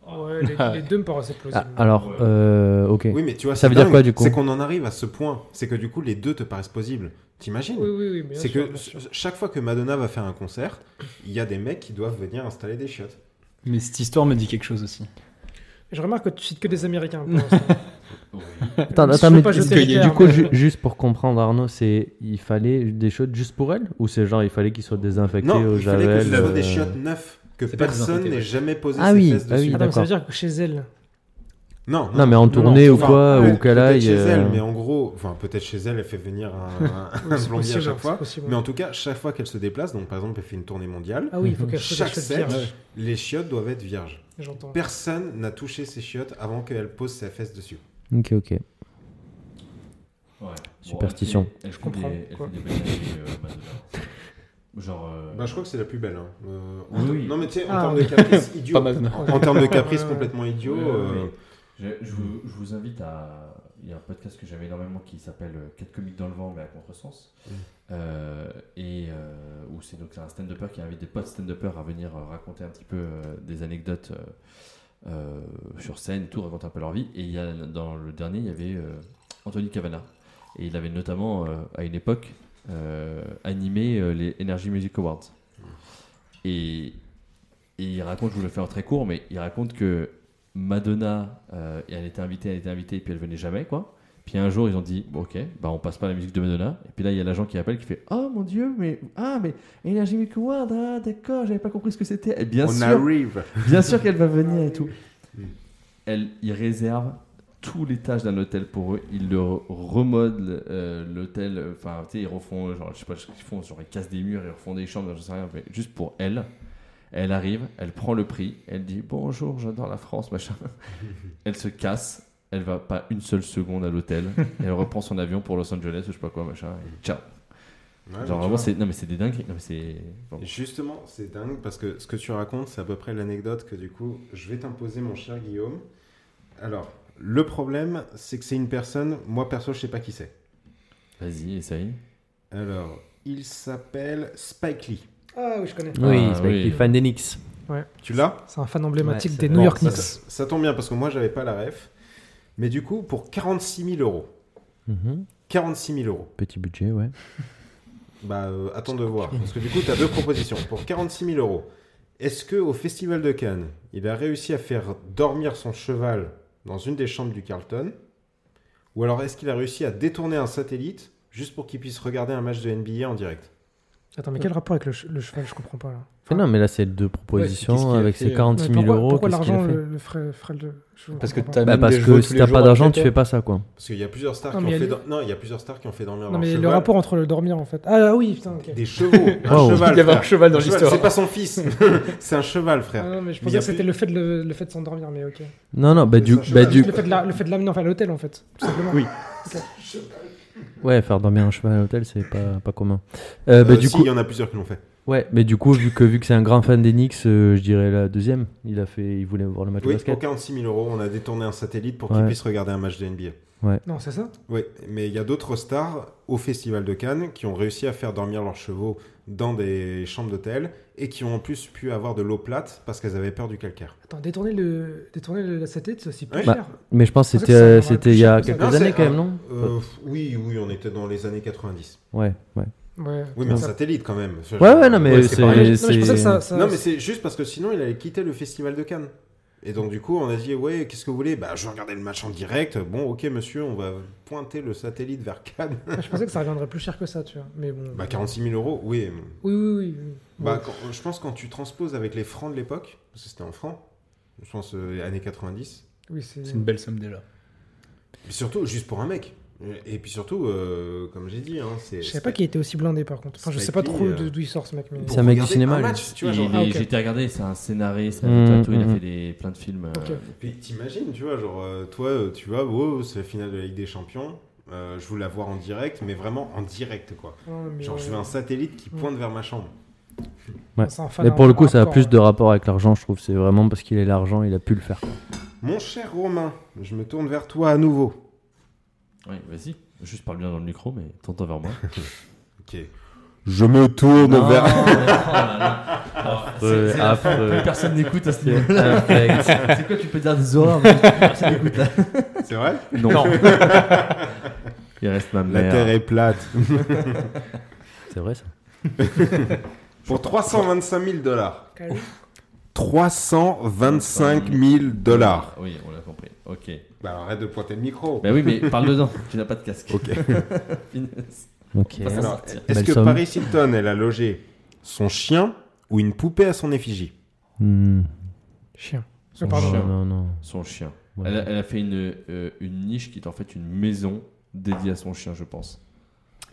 Ouais, les, les deux me paraissaient plausibles. Ah, alors, euh, ok. Oui, mais tu vois, Ça veut dire quoi, du coup C'est qu'on en arrive à ce point. C'est que du coup, les deux te paraissent possibles. T'imagines oui, oui, oui. C'est que chaque fois que Madonna va faire un concert, il y a des mecs qui doivent venir installer des chiottes. Mais cette histoire me dit quelque chose aussi. Je remarque que tu cites que des Américains. pour. Attends, attends, mais pas du jeter coup, ju- juste pour comprendre, Arnaud, c'est il fallait des chiottes juste pour elle? Ou c'est genre il fallait qu'ils soient désinfectés Non, au il fallait que soit euh, des chiottes neufs, que personne n'ait jamais posé Ah ses oui, fesses ah oui. Attends, mais ça veut dire que chez elle. Non, Non, mais en non, tournée non, ou quoi, ou qu'elle peut-être aille. chez elle, euh, mais en gros, enfin peut-être chez elle, elle fait venir un, un Oui, c'est plombier à chaque fois. possible. Mais en tout cas, chaque fois qu'elle se déplace, donc par exemple, elle fait une tournée mondiale, Ah oui, il faut qu'elle soit chaque set, les chiottes doivent être vierges. J'entends. Personne n'a touché ses chiottes avant qu'elle pose ses fesses dessus. Ok, ok. Ouais. Superstition. elle fait, elle fait comprends, des, elle quoi. fait des Genre. euh, Bah, je crois que c'est la plus belle. hein. Euh, Oui, en- oui. Non, mais tu sais, en Ah, termes de caprice idiot, en, en termes de caprice complètement idiot, euh. Je, je vous, je vous invite à. Il y a un podcast que j'aime énormément qui s'appelle euh, 4 comiques dans le vent, mais à contresens. Mm. Euh, et euh, où c'est donc c'est un stand-upper qui invite des potes stand-uppers à venir raconter un petit peu euh, des anecdotes sur scène, tout, raconter un peu leur vie. Et il y a, dans le dernier, il y avait euh, Anthony Cavana. Et il avait notamment, euh, à une époque, animé euh, les Energy Music Awards. Et, et il raconte, je vous le fais en très court, mais il raconte que Madonna, euh, elle était invitée, elle était invitée, et puis elle venait jamais, quoi. Puis un jour, ils ont dit, bon, ok, bah on passe pas la musique de Madonna. Et puis là, il y a l'agent qui appelle, qui fait, oh mon dieu, mais ah mais Energy Music Award, ah d'accord, j'avais pas compris ce que c'était. Bien on sûr, arrive. bien sûr qu'elle va venir et tout. Mm. Elle, ils réservent tout l'étage d'un hôtel pour eux. Ils le remodelent euh, l'hôtel. euh, Enfin, tu sais, ils refont, genre, je sais pas ce qu'ils font, genre ils cassent des murs, ils refont des chambres, je sais rien, mais juste pour elle. Elle arrive, elle prend le prix, elle dit bonjour, j'adore la France, machin. elle se casse, elle va pas une seule seconde à l'hôtel, elle reprend son avion pour Los Angeles, ou je sais pas quoi, machin. et ciao. Ouais, genre vraiment, c'est non mais c'est des dingueries. Non mais c'est. bon. Justement, c'est dingue parce que ce que tu racontes, c'est à peu près l'anecdote que du coup, je vais t'imposer, mon cher Guillaume. Alors, le problème, c'est que c'est une personne, moi perso, je sais pas qui c'est. Vas-y, essaye. Alors, il s'appelle Spike Lee. Ah oui, je connais. Oui, Ah, oui. les fans des Knicks. Tu l'as? C'est un fan emblématique Ouais, des New York ça, Knicks. ça- ça tombe bien parce que moi, j'avais pas la ref. Mais du coup, pour 46 000 euros, Mhm. 46 000 euros, Petit budget, ouais. bah euh, attends de voir. Parce que du coup, tu as deux propositions. Pour 46 000 euros, est-ce que au Festival de Cannes, il a réussi à faire dormir son cheval dans une des chambres du Carlton. Ou alors est-ce qu'il a réussi à détourner un satellite juste pour qu'il puisse regarder un match de NBA en direct? Attends, mais quel rapport avec le, ch- le cheval? Je comprends pas là. Mais non, mais là, c'est deux propositions avec euh 46 Mais 000 pourquoi, euros. pourquoi qu'est-ce qu'il a l'argent fait? le, le ferait, ferait le. je Parce que t'as. Bah, parce que si t'as pas d'argent, tu 17 fais pas ça, quoi. Parce qu'il y a plusieurs stars Non, qui ont fait dor- non, il y a plusieurs stars qui ont fait dormir Non, leur mais le rapport entre le dormir en fait. Ah oui, putain, ok. Des chevaux, un Wow. cheval. Il y avait un cheval dans l'histoire. C'est pas son fils, c'est un cheval, frère. Ah non, mais je pensais que c'était le fait de, le, le fait de s'endormir, mais ok. Non, non, bah du, bah, du, Le fait de la- le fait de l'amener enfin, à l'hôtel en fait, tout simplement. Oui. Ouais, faire dormir un cheval à l'hôtel, c'est pas, pas commun. Euh, bah, Euh, du si, coup, il y en a plusieurs qui l'ont fait. ouais, mais du coup, vu que vu que c'est un grand fan des Knicks, euh, je dirais la deuxième. Il a fait, il voulait voir le match de Oui, pour basket. 46 000 euros, on a détourné un satellite pour qu'il Ouais. puisse regarder un match de NBA. Non, c'est ça? Oui, mais il y a d'autres stars au Festival de Cannes qui ont réussi à faire dormir leurs chevaux dans des chambres d'hôtel et qui ont en plus pu avoir de l'eau plate parce qu'elles avaient peur du calcaire. Attends, détourner, le... détourner le- la satellite, c'est aussi plus Ouais. Bah, cher. Mais je pense que c'était, euh, c'était il y a cher quelques Non, années quand même, non Euh, Oui, oui, on était dans les années 90. Ouais, ouais. Ouais, Oui, mais un ça- satellite quand même. Ouais, ouais, non, mais Ouais, c'est. Non, mais c'est- ça. ça- Non, mais c'est juste parce que sinon il allait quitter le Festival de Cannes. Et donc du coup, on a dit ouais, qu'est-ce que vous voulez? Bah, je regarder le match en direct. Bon, ok, monsieur, on va pointer le satellite vers Cannes. Je pensais que ça reviendrait plus cher que ça, tu vois. Mais bon. bah, 46 000 euros, oui. Oui, oui, oui. oui. Bah, quand- je pense quand tu transposes avec les francs de l'époque, parce que c'était en francs, je pense euh, années 90. Oui, c'est. C'est une belle somme déjà. Et surtout, juste pour un mec. Et puis surtout, euh, comme j'ai dit, hein, c'est. Je savais pas qu'il était aussi blindé par contre. Enfin, je sais pas trop euh, de- d'où il sort ce mec. Mais... C'est un mec du cinéma, un match, tu vois, genre. Ah. J'ai été regardé, c'est un scénariste, Mmh, il a mmh. fait des, plein de films. euh, Ok. Puis t'imagines, tu vois, genre, euh, toi, euh, tu vois, wow, c'est la finale de la Ligue des Champions. euh, je voulais la voir en direct, mais vraiment en direct, quoi. Genre, ouais. je veux un satellite qui Mm. pointe vers ma chambre. Ouais. Mais pour le coup, ça a plus de rapport avec l'argent, je trouve. C'est vraiment parce qu'il a l'argent, il a pu le faire. Mon cher Romain, je me tourne vers toi à nouveau. Oui, vas-y. Juste parle bien dans le micro, mais tente vers moi. Ok. Je me tourne Non, vers. la plus personne n'écoute à ce niveau-là. C'est quoi, tu peux dire des horreurs, mais personne n'écoute là. C'est vrai Non. Il reste ma La mère. terre est plate. C'est vrai ça. Pour 325 000 dollars. Calme. 325 000 dollars. Oui, on l'a compris. Ok. Bah arrête de pointer le micro. Bah oui, mais parle dedans. Tu n'as pas de casque. Ok. Finesse. Ok. Alors, est-ce que somme. Paris Hilton, elle a logé son chien ou une poupée à son effigie? Hmm. Chien. Son pardon. chien. Non, non, non. Son chien. Ouais. Elle, a, elle a fait une, euh, une niche qui est en fait une maison dédiée à son chien, je pense.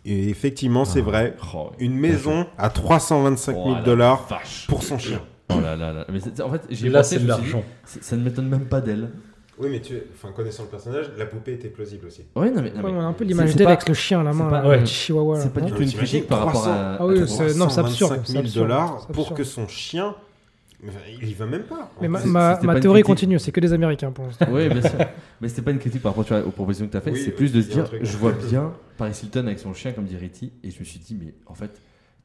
Et effectivement, c'est vrai. Oh, Une maison à 325 000 Oh, la dollars pour son chien. Oh là là là. Mais c'est- en fait, j'ai Là, pensé, c'est de l'argent. Ça ne m'étonne même pas d'elle. Oui, mais tu, enfin, connaissant le personnage, la poupée était plausible aussi. Ouais, non mais, non, Ouais, on a un peu l'image d'elle avec le chien à la main, pas- ouais. le chihuahua. c'est pas du tout une critique par rapport 300. à. Ah oui, non, c'est absurde, 325 c'est 000 absurde, dollars pour que son chien. Il y va même pas. Mais ma, pas théorie continue, c'est que des Américains pour l'instant. Oui, bien sûr. Mais c'était pas une critique par rapport tu vois, aux propositions que tu as faites, Oui, c'est plus de se dire je vois bien Paris Hilton avec son chien, comme dit Ritty, et je me suis dit, mais en fait,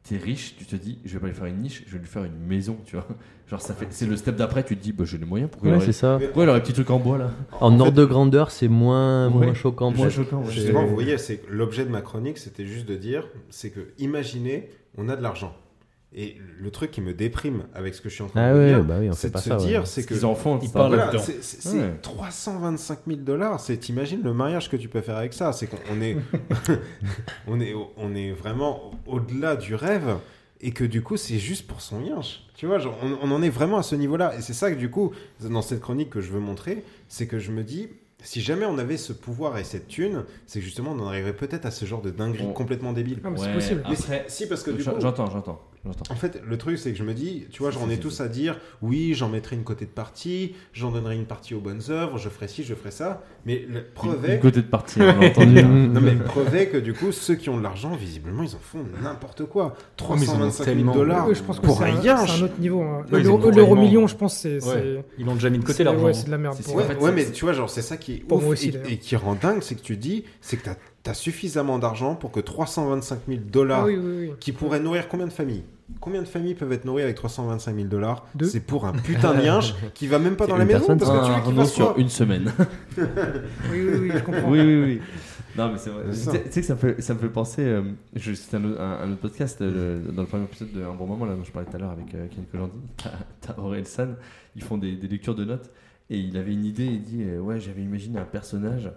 t'es riche, tu te dis, je vais pas lui faire une niche, je vais lui faire une maison, tu vois. Genre, ça fait, c'est le step d'après, tu te dis, bah, j'ai les moyens, pourquoi, Ouais, il aurait... ça. pourquoi il aurait un petit truc en bois là? En En ordre de grandeur, c'est moins, Ouais. moins choquant. Moins choquant, ouais. Justement, vous voyez, c'est l'objet de ma chronique, c'était juste de dire, c'est que, imaginez, on a de l'argent. Et le truc qui me déprime avec ce que je suis en train Ah de ouais, dire, bah oui, c'est de pas se ça. ouais. dire, c'est que Les enfants, Il ça- parle Voilà, là-dedans. c'est Ouais. 325 000 dollars. C'est t'imagines le mariage que tu peux faire avec ça. C'est qu'on est, on est, on est vraiment au-delà du rêve et que du coup c'est juste pour son yinche. Tu vois, genre, on, on en est vraiment à ce niveau-là. Et c'est ça que du coup, dans cette chronique que je veux montrer, c'est que je me dis. Si jamais on avait ce pouvoir et cette thune, c'est que justement on en arriverait peut-être à ce genre de dinguerie complètement débile. Ah, mais c'est possible. Après, si, si, parce que du coup, j'entends, j'entends. En fait, le truc, c'est que je me dis, tu vois, j'en ai tous à dire, oui, j'en mettrai une côté de partie, j'en donnerai une partie aux bonnes œuvres, je ferai ci, je ferai ça, mais le preuve Une est, côté de partie, on a entendu. hein. non, mais preuve est que du coup, ceux qui ont de l'argent, visiblement, ils en font n'importe quoi. mais ils en ont 325 000 tellement. dollars Oui, je pense que pour yinche. c'est un autre niveau. hein. Ouais, ils ont L'euro million, je pense, c'est. Ouais. Ils l'ont déjà mis de côté l'argent. Ouais, c'est de la merde. C'est- pour- Ouais, En fait, ouais, c'est- mais tu vois, genre, c'est ça qui est Pour ouf moi aussi, et, qui rend dingue, c'est que tu dis, c'est que tu as, suffisamment d'argent pour que 325 000 dollars, oui, oui, oui. qui pourraient nourrir combien de familles? Combien de familles peuvent être nourries avec 325 000 dollars Deux. C'est pour un putain de yinche qui va même pas dans la maison parce que tu Un veux qu'il fasse sur une semaine. Oui, oui, oui, je comprends. oui, oui, oui. Non, mais c'est vrai. Tu sais que ça me fait, ça me fait penser. euh, un, autre- un- un autre podcast euh, le- dans le premier épisode de Un bon moment, là, dont je parlais tout à l'heure avec euh, Ken Kojandi. T'as Aurel San. Ils font des, des lectures de notes. Et il avait une idée. Il dit euh, Ouais, j'avais imaginé un personnage.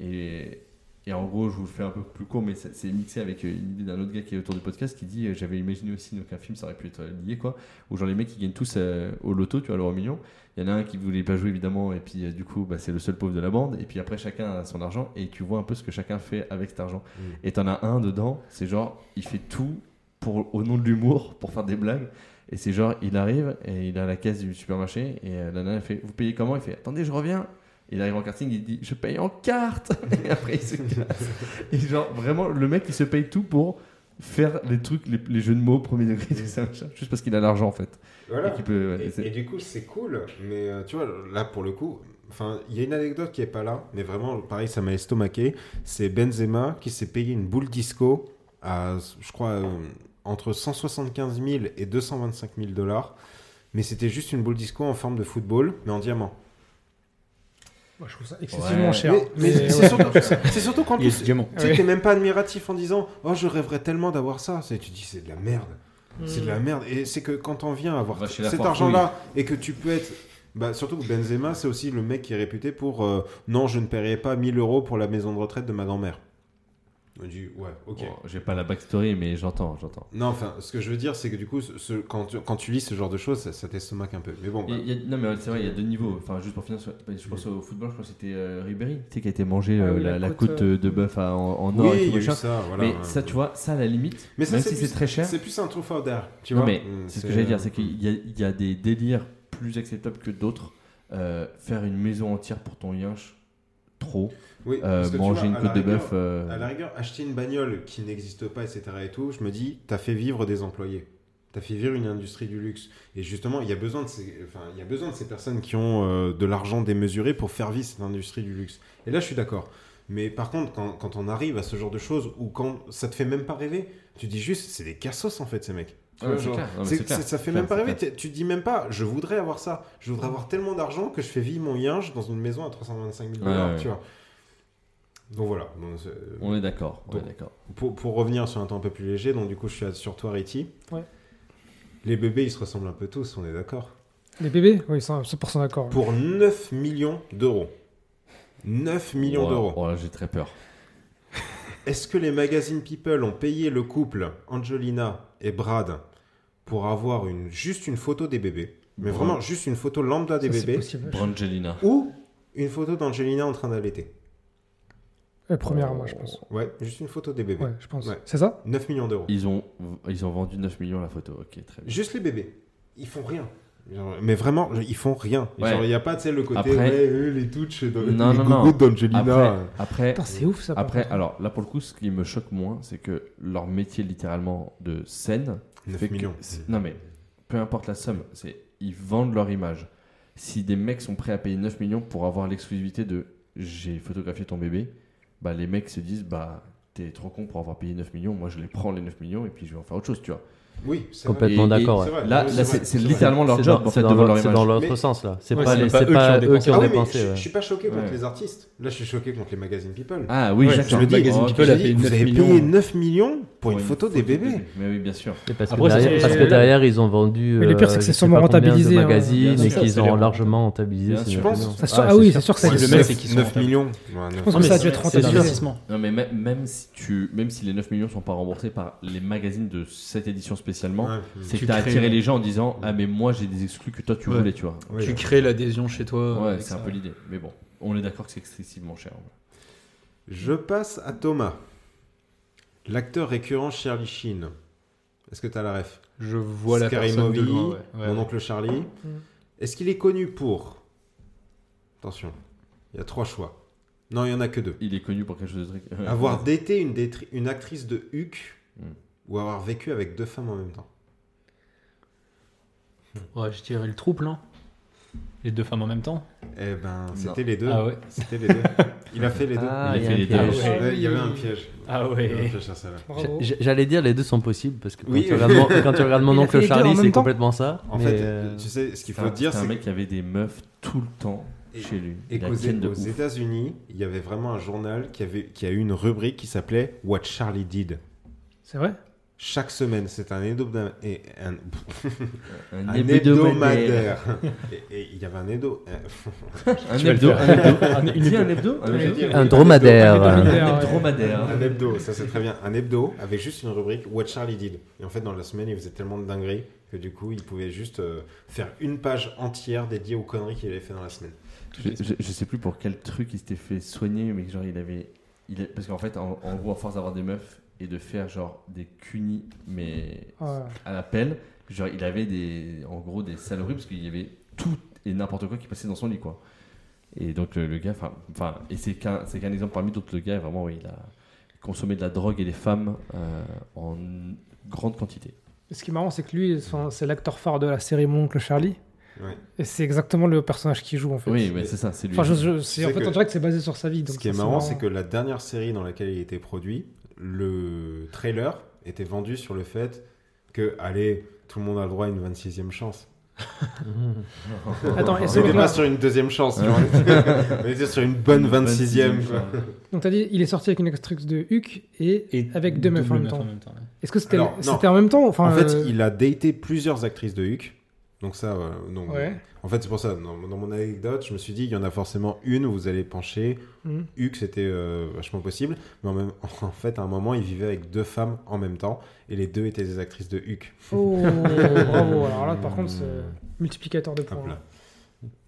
Et, et en gros, je vous le fais un peu plus court, mais c'est mixé avec euh, une idée d'un autre gars qui est autour du podcast qui dit euh, J'avais imaginé aussi, donc un film, ça aurait pu être lié, quoi. Où genre les mecs qui gagnent tous euh, au loto, tu vois, l'euro million. Il y en a un qui voulait pas jouer évidemment, et puis euh, du coup, bah, c'est le seul pauvre de la bande. Et puis après, chacun a son argent, et tu vois un peu ce que chacun fait avec cet argent. Mm. Et t'en as un dedans, c'est genre, il fait tout pour, au nom de l'humour, pour faire des blagues. Et c'est genre, il arrive, et il est à la caisse du supermarché, et euh, la nana elle fait Vous payez comment? Il fait Attendez, je reviens. Il arrive en karting, il dit Je paye en carte Et après, il se casse. Et genre, vraiment, le mec, il se paye tout pour faire les trucs, les, les jeux de mots, premier degré, tout ça, juste parce qu'il a l'argent en fait. Voilà. Et qu'il peut, ouais, Et, c'est- et du coup, c'est cool, mais euh, tu vois, là pour le coup, enfin, il y a une anecdote qui est pas là, mais vraiment, pareil, ça m'a estomaqué. C'est Benzema qui s'est payé une boule disco à, je crois, euh, entre 175 000 et 225 000 dollars, mais c'était juste une boule disco en forme de football, mais en diamant. Moi, je trouve ça excessivement Ouais. cher. Mais, mais Mais c'est ouais. surtout, surtout qu'en plus, tu Ouais. t'es même pas admiratif en disant Oh, je rêverais tellement d'avoir ça. C'est- Tu dis, c'est de la merde. C'est de la Hmm. merde. Et c'est que quand on vient avoir cet argent-là et que tu peux être. Bah, surtout que Benzema, c'est aussi le mec qui est réputé pour euh, Non, je ne paierai pas 1000 euros pour la maison de retraite de ma grand-mère. On dit Ouais, ok. Bon, J'ai pas la backstory, mais j'entends, j'entends. Non, enfin, ce que je veux dire, c'est que du coup, ce- ce- quand, tu, quand tu lis ce genre de choses, ça, ça t'estomaque un peu. Mais bon, bah, y a- non mais c'est vrai, il y a deux niveaux. Enfin, juste pour finir, sur- je pense au football, je crois que c'était euh, Ribéry, tu sais, qui a été mangé Ah euh, oui, la, la côte, côte euh, de bœuf en, en oui, or et tout y a eu ça. Voilà, mais ouais. ça, tu vois, ça à la limite, Mais ça, même c'est si plus- c'est très cher. C'est plus un trou d'air. Tu Non vois mais Mm, c'est ce que j'allais dire, c'est qu'il y, y a des délires plus acceptables que d'autres. Euh, faire une maison entière pour ton yinche, trop. oui, Euh, manger vois, une côte de bœuf. euh, À la rigueur, acheter une bagnole qui n'existe pas, etc. et tout, je me dis, t'as fait vivre des employés. T'as fait vivre une industrie du luxe. Et justement, il y a besoin de ces, enfin, il y a besoin de ces personnes qui ont euh, de l'argent démesuré pour faire vivre cette industrie du luxe. Et là, je suis d'accord. Mais par contre, quand, quand on arrive à ce genre de choses, ou quand ça te fait même pas rêver, tu dis juste, c'est des cassos en fait, ces mecs. Tu Ouais, vois, genre. Non, ça fait même pas rêver. Tu dis même pas, je voudrais avoir ça. Je voudrais avoir tellement d'argent que je fais vivre mon yinge dans une maison à 325 000 Ouais, dollars, ouais. tu vois. Donc voilà. Donc, c'est- On est d'accord. On est Donc- d'accord. pour, pour revenir sur un temps un peu plus léger, donc du coup, je suis sur toi, Riti. Ouais. Les bébés, ils se ressemblent un peu tous, on est d'accord Les bébés Oui, 100%, 100% d'accord. Pour 9 millions d'euros. 9 millions Oh, d'euros. Oh là, j'ai très peur. Est-ce que les magazines People ont payé le couple Angelina et Brad pour avoir une, juste une photo des bébés Mais Bon. vraiment, juste une photo lambda des Ça, bébés possible. Brangelina. Ou une photo d'Angelina en train d'allaiter Euh, première, moi, je pense. Ouais, juste une photo des bébés. Ouais, je pense. Ouais. C'est ça? 9 millions d'euros. Ils ont, ils ont vendu 9 millions la photo. Ok, très bien. Juste les bébés. Ils font rien. Genre, mais vraiment, ils font rien. Ouais. Il n'y a pas, tu sais, le côté, Après- ouais, eux, les touches, dans, Non, les non, d'Angelina. Après, après, Putain, c'est ouf ça. après, alors là pour le coup, ce qui me choque moins, c'est que leur métier littéralement de scène 9 fait que- millions. Non mais peu importe la somme, c'est ils vendent leur image. Si des mecs sont prêts à payer 9 millions pour avoir l'exclusivité de j'ai photographié ton bébé, bah les mecs se disent bah t'es trop con pour avoir payé 9 millions, moi je les prends les 9 millions et puis je vais en faire autre chose, tu vois. Oui, c'est Complètement d'accord. Ouais. Là, c'est littéralement leur job c'est dans vendre leur- leur c'est dans l'autre Mais- sens là. C'est Ouais, pas, pas eux qui ont pas eux dépensé. qui ont Ah oui, dépensé. je, ouais. je suis pas choqué contre les artistes. Là, je suis choqué contre les magazines People. Ah oui, je me dis, magazine Oh, People a Je payé dis, vous 9 avez millions. payé 9 millions pour une une photo des bébés. Mais oui, bien sûr. Et Parce, que Après, ça, derrière, c'est- parce que derrière, ils ont vendu. Mais le pire, euh, c'est que c'est je sais sûrement rentabilisé, hein. magazines Bien et qu'ils c'est ont largement rentabilisé. Je pense. Ah, ah oui, c'est c'est sûr que ça le mec, c'est qu'ils sont 9 rentables. millions. Je 9 pense Non, que mais ça a c'est- dû être c'est rentabilisé. Non mais même, si tu même si les 9 millions sont pas remboursés par les magazines de cette édition spécialement, c'est que Tu t'as crées- attiré les gens en disant ah mais moi j'ai des exclus que toi tu voulais tu vois. Tu crées l'adhésion chez toi. Ouais, c'est un peu l'idée. Mais bon, on est d'accord que c'est excessivement cher. Je passe à Thomas. L'acteur récurrent Charlie Sheen. Est-ce que tu as la ref? Je vois la Scary personne de Movie, loin. ouais. Ouais, Mon ouais. oncle Charlie. Mm. Est-ce qu'il est connu pour? Attention, il y a trois choix. Non, il y en a que deux. Il est connu pour quelque chose de très. Avoir daté une, détri- une actrice de Huck Mm. ou avoir vécu avec deux femmes en même temps. Ouais, je dirais le trouble, hein. Les deux femmes en même temps. Eh ben, c'était les deux. Ah ouais. C'était les deux. Il a fait les deux. Ah, Il a il y a fait les deux. Ah ouais. Il y avait un piège. Ah ouais. J'allais dire les deux sont possibles parce que quand, Oui. tu, regardes mon, quand tu regardes mon oncle Charlie, c'est complètement ça. En mais, fait, euh, tu sais, ce qu'il faut dire, c'est un mec qui avait des meufs tout le temps Et- chez lui. Et qu'aux. États-Unis, il y avait vraiment un journal qui, avait, qui a eu une rubrique qui s'appelait What Charlie Did. C'est vrai? Chaque semaine, c'est un, hebdomadaire- et un, Un un hebdomadaire. et, et il y avait un hebdo. Un hebdo. Un hebdo. Un- une Dis un dromadaire. Un hebdo, ça c'est très bien. Un hebdo avec juste une rubrique What Charlie Did. Et en fait, dans la semaine, il faisait tellement de dingueries que du coup, il pouvait juste euh, faire une page entière dédiée aux conneries qu'il avait fait dans la semaine. Je, je, je sais plus pour quel truc il s'était fait soigner, mais genre il avait. Il est- parce qu'en fait, en, en gros, à force d'avoir des meufs et de faire genre des cunis, mais à la pelle, genre il avait des, en gros des saloperies parce qu'il y avait tout et n'importe quoi qui passait dans son lit, quoi. Et donc le, le gars, enfin, enfin, et c'est qu'un, c'est qu'un exemple parmi d'autres. Le gars, vraiment, oui, il a consommé de la drogue et des femmes euh, en grande quantité. Ce qui est marrant, c'est que lui, c'est l'acteur phare de la série Mon oncle Charlie. Ouais. Et c'est exactement le personnage qu'il joue en fait. Oui, mais c'est ça, c'est lui. Enfin, je, je- c'est- en fait, que- on dirait que c'est basé sur sa vie. Ce qui est marrant, c'est que la dernière série dans laquelle il était produit, le trailer était vendu sur le fait que, allez, tout le monde a le droit à une 26e chance. Attends, On n'était pas sur une deuxième chance, tu vois. on était sur une bonne 26e. quoi. donc t'as dit, il est sorti avec une actrice de Huck et, Et avec deux meufs en même temps. Est-ce que c'était en même temps enfin, En fait, euh, il a daté plusieurs actrices de Huck. Donc ça, euh, donc, Ouais. en fait, c'est pour ça, dans, dans mon anecdote, je me suis dit, il y en a forcément une où vous allez pencher. Huck, c'était euh, vachement possible. Mais en, même- en fait, à un moment, il vivait avec deux femmes en même temps. Et les deux étaient des actrices de Huck. Oh, bravo. Alors là, par contre, c'est multiplicateur de Hop points. là.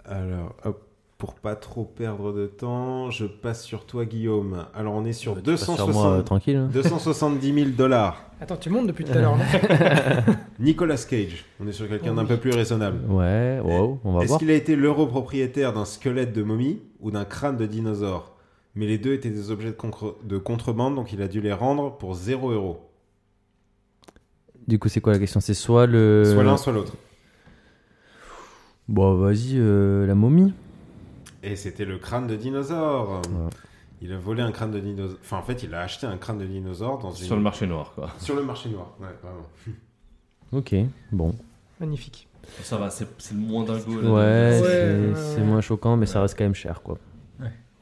Alors, hop, pour pas trop perdre de temps, je passe sur toi, Guillaume. Alors, on est sur tu passes sur moi, euh, 260 tranquille. hein. 270 000 dollars. Attends, tu montes depuis tout à l'heure, Nicolas Cage. On est sur quelqu'un Oh d'un oui. peu plus raisonnable. Ouais, wow, on va Est-ce voir. qu'il a été l'heureux propriétaire d'un squelette de momie ou d'un crâne de dinosaure? Mais les deux étaient des objets de, contre- de contrebande, donc il a dû les rendre pour 0 euros. Du coup, c'est quoi la question? C'est soit le. Soit l'un, soit l'autre. Bon, vas-y, euh, la momie. Et c'était le crâne de dinosaure. Ouais. Il a volé un crâne de dinosaure. Enfin, en fait, il a acheté un crâne de dinosaure dans une... Sur le marché noir, quoi. Sur le marché noir. Ouais, vraiment. Ok, bon. Magnifique. Ça va, c'est le moins dingo. là, Ouais, Ouais, c'est ouais, ouais. moins choquant, mais ça reste quand même cher, quoi.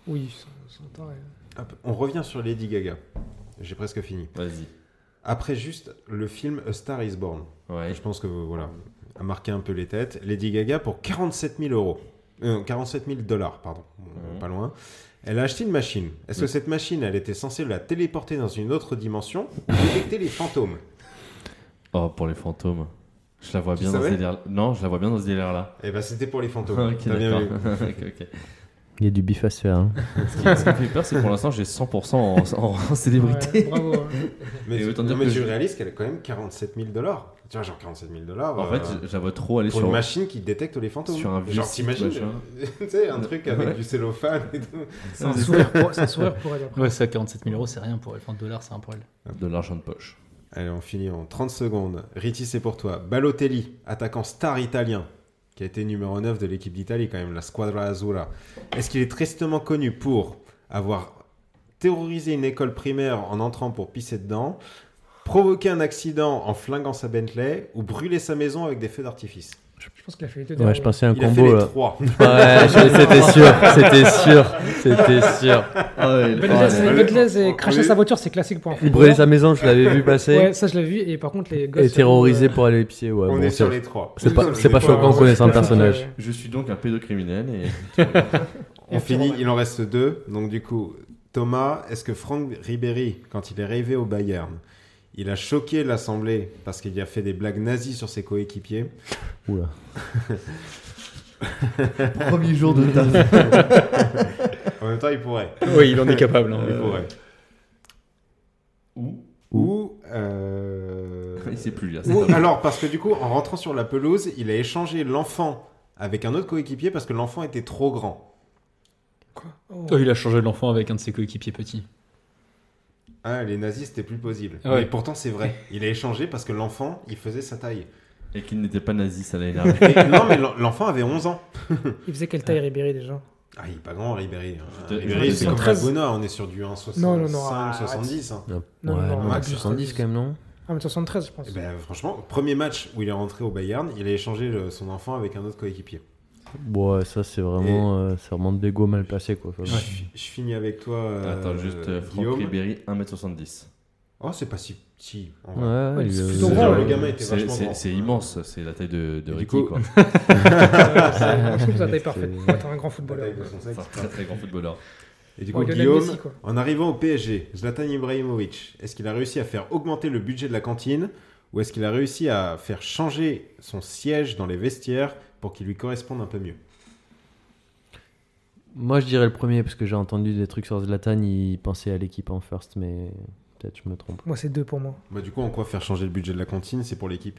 Oui, son, son temps est- Hop, On revient sur Lady Gaga. J'ai presque fini. Vas-y. Après juste le film A Star Is Born. Ouais. Je pense que voilà, a marqué un peu les têtes. Lady Gaga pour 47 000 euros. Euh, 47 000 dollars, pardon. Bon, Mhm. Pas loin. Elle a acheté une machine. Est-ce que cette machine, elle était censée la téléporter dans une autre dimension ou détecter les fantômes? Oh, pour les fantômes. Je la vois Tu bien dans ce délire. Non, je la vois bien dans ce délire-là. Eh ben, c'était pour les fantômes. ok, d'accord. Ok, ok. Il y a du bif à se faire. hein. Ce qui, ce qui me fait peur, c'est que pour l'instant, j'ai 100% en, célébrité. bravo. hein. Mais, tu- autant non, dire mais que tu je- réalises qu'elle a quand même 47 000 dollars. Tu vois, genre 47 000 dollars. En euh, fait, je- je la vois trop aller pour sur. une machine qui détecte les fantômes. Sur un vieux Genre, t'imagines, tu sais, un truc avec Ouais. du cellophane et tout. C'est un sourire pour, un sourire pour elle. après. Ouais, ça, 47 000 euros, c'est rien pour elle. Enfin, dollars, c'est rien pour elle. De l'argent de poche. Allez, on finit en 30 secondes. Riti, c'est pour toi. Balotelli, attaquant star italien, qui a été numéro 9 de l'équipe d'Italie, quand même, la Squadra Azzurra. Est-ce qu'il est tristement connu pour avoir terrorisé une école primaire en entrant pour pisser dedans, provoqué un accident en flinguant sa Bentley ou brûlé sa maison avec des feux d'artifice? Je pense qu'il a fait les deux Ouais, je pensais à un Il a fait combo les trois. Ouais, c'était sûr, c'était sûr, c'était sûr. Ah ouais. Bentley, et cracher sa voiture, c'est classique pour un Brûler footballeur. sa maison, je l'avais vu passer. Ouais, ça je l'ai vu. Et par contre, les gosses. et terrorisé euh, pour aller pisser. Ouais, on bon, est sur les trois. c'est pas- c'est pas Les choquant trois, connaissant le personnage. Je suis donc un pédocriminel et. On finit, il en reste deux. Donc du coup, Thomas, est-ce que Franck Ribéry, quand il est arrivé au Bayern, il a choqué l'Assemblée parce qu'il a fait des blagues nazies sur ses coéquipiers Oula. Premier jour de taf. En même temps, il pourrait. Oui, il en est capable. hein. Il pourrait. Ou Ou... euh, Il sait plus, là. ou- alors, parce que du coup, en rentrant sur la pelouse, il a échangé l'enfant avec un autre coéquipier parce que l'enfant était trop grand. Oh. Oh, il a changé l'enfant avec un de ses coéquipiers petits. Ah, les nazis, c'était plus possible. Ouais. Mais pourtant, c'est vrai. Il a échangé parce que l'enfant, il faisait sa taille. Et qu'il n'était pas nazi, ça l'a énervé. Et- non, mais l'en- l'enfant avait 11 ans. Il faisait quelle taille Ribéry déjà? Ah, il est pas grand, Ribéry. hein. Ribéry, c'est comme 73. Laguna, on est sur du 1,65, Non, non, non, arrête. 70. hein. Non, Non, ouais, non, non, abuse, 70 abuse. quand même, non? 1m73, je pense. Eh ben, franchement, premier match où il est rentré au Bayern, il a échangé le- son enfant avec un autre coéquipier. Ouais, ça c'est vraiment, euh, c'est vraiment de l'ego mal placé quoi. Je, fi- je finis avec toi, euh, Attends, juste euh, Franck Guillaume. Ribéry, 1m70. Oh, c'est pas si petit. en vrai. Ouais, Ouais, il, c'est plutôt C'est grand, genre, ouais. le gamin était C'est- vachement C'est grand. c'est immense, c'est la taille de, de Et du Ricky, coup- quoi. Je trouve que sa taille parfaite. T'es un grand La footballeur. de son sexe. C'est un très très grand footballeur. Et du Ouais, coup, Lionel Guillaume, Messi, quoi. en arrivant au PSG, Zlatan Ibrahimovic, est-ce qu'il a réussi à faire augmenter le budget de la cantine ou est-ce qu'il a réussi à faire changer son siège dans les vestiaires pour qu'il lui corresponde un peu mieux Moi je dirais le premier parce que j'ai entendu des trucs sur Zlatan, il pensait à l'équipe en first, mais peut-être je me trompe. Moi, c'est deux pour moi. bah, Du coup, en quoi faire changer le budget de la cantine C'est pour l'équipe?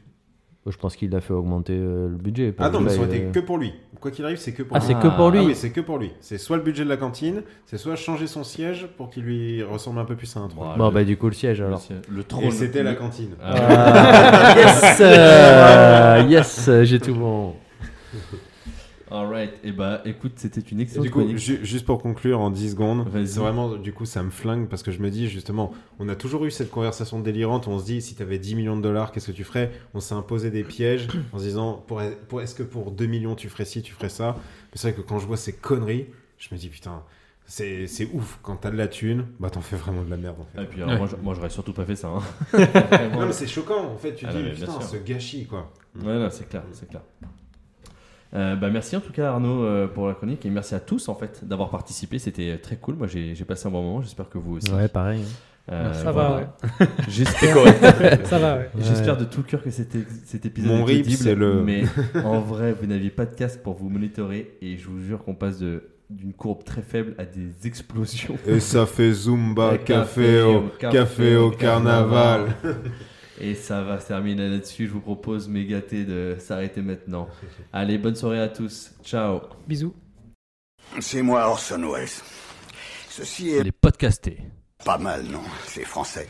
Je pense qu'il a fait augmenter euh, le budget. Ah non, mais ça aurait il, été euh, que pour lui. Quoi qu'il arrive, c'est que pour Ah, lui. c'est que pour lui Ah oui, c'est que pour lui. C'est soit le budget de la cantine, c'est soit changer son siège pour qu'il lui ressemble un peu plus à un trône. Bon, le- bah du coup le siège alors. Le Et trône. c'était la cantine. Ah, Ah, yes, euh, yes, euh, j'ai tout bon. Alright, et bah écoute, c'était une Et excellente du coup, ju- juste pour conclure en 10 secondes, c'est vraiment, du coup, ça me flingue parce que je me dis justement, on a toujours eu cette conversation délirante où on se dit, si tu avais 10 millions de dollars, qu'est-ce que tu ferais? On s'est imposé des pièges en se disant, pour, pour- est-ce que pour 2 millions tu ferais ci, tu ferais ça? Mais c'est vrai que quand je vois ces conneries, je me dis, putain, c'est ouf. Quand t'as de la thune, bah t'en fais vraiment de la merde en fait. Et puis alors, Ouais. moi, je- moi j'aurais surtout pas fait ça. hein. Non, mais c'est choquant en fait, tu te Ah dis, mais putain, ce gâchis quoi. Ouais, non, c'est clair, c'est clair. Euh, bah, merci en tout cas Arnaud euh, pour la chronique et merci à tous en fait d'avoir participé. C'était très cool. Moi j'ai j'ai passé un bon moment. J'espère que vous aussi. Ouais, pareil. Euh, Ça voilà. va, J'espère. Ça va, ouais. J'espère de tout cœur que cet, cet épisode Mon est audible, c'est le- Mais en vrai, vous n'aviez pas de casque pour vous monitorer et je vous jure qu'on passe de d'une courbe très faible à des explosions. Et ça fait Zumba, café au, café au carnaval. Et ça va se terminer là-dessus. Je vous propose, mes gâtés, de s'arrêter maintenant. Allez, bonne soirée à tous. Ciao. Bisous. C'est moi Orson Welles. Ceci est Les podcastés. pas mal, non? C'est français.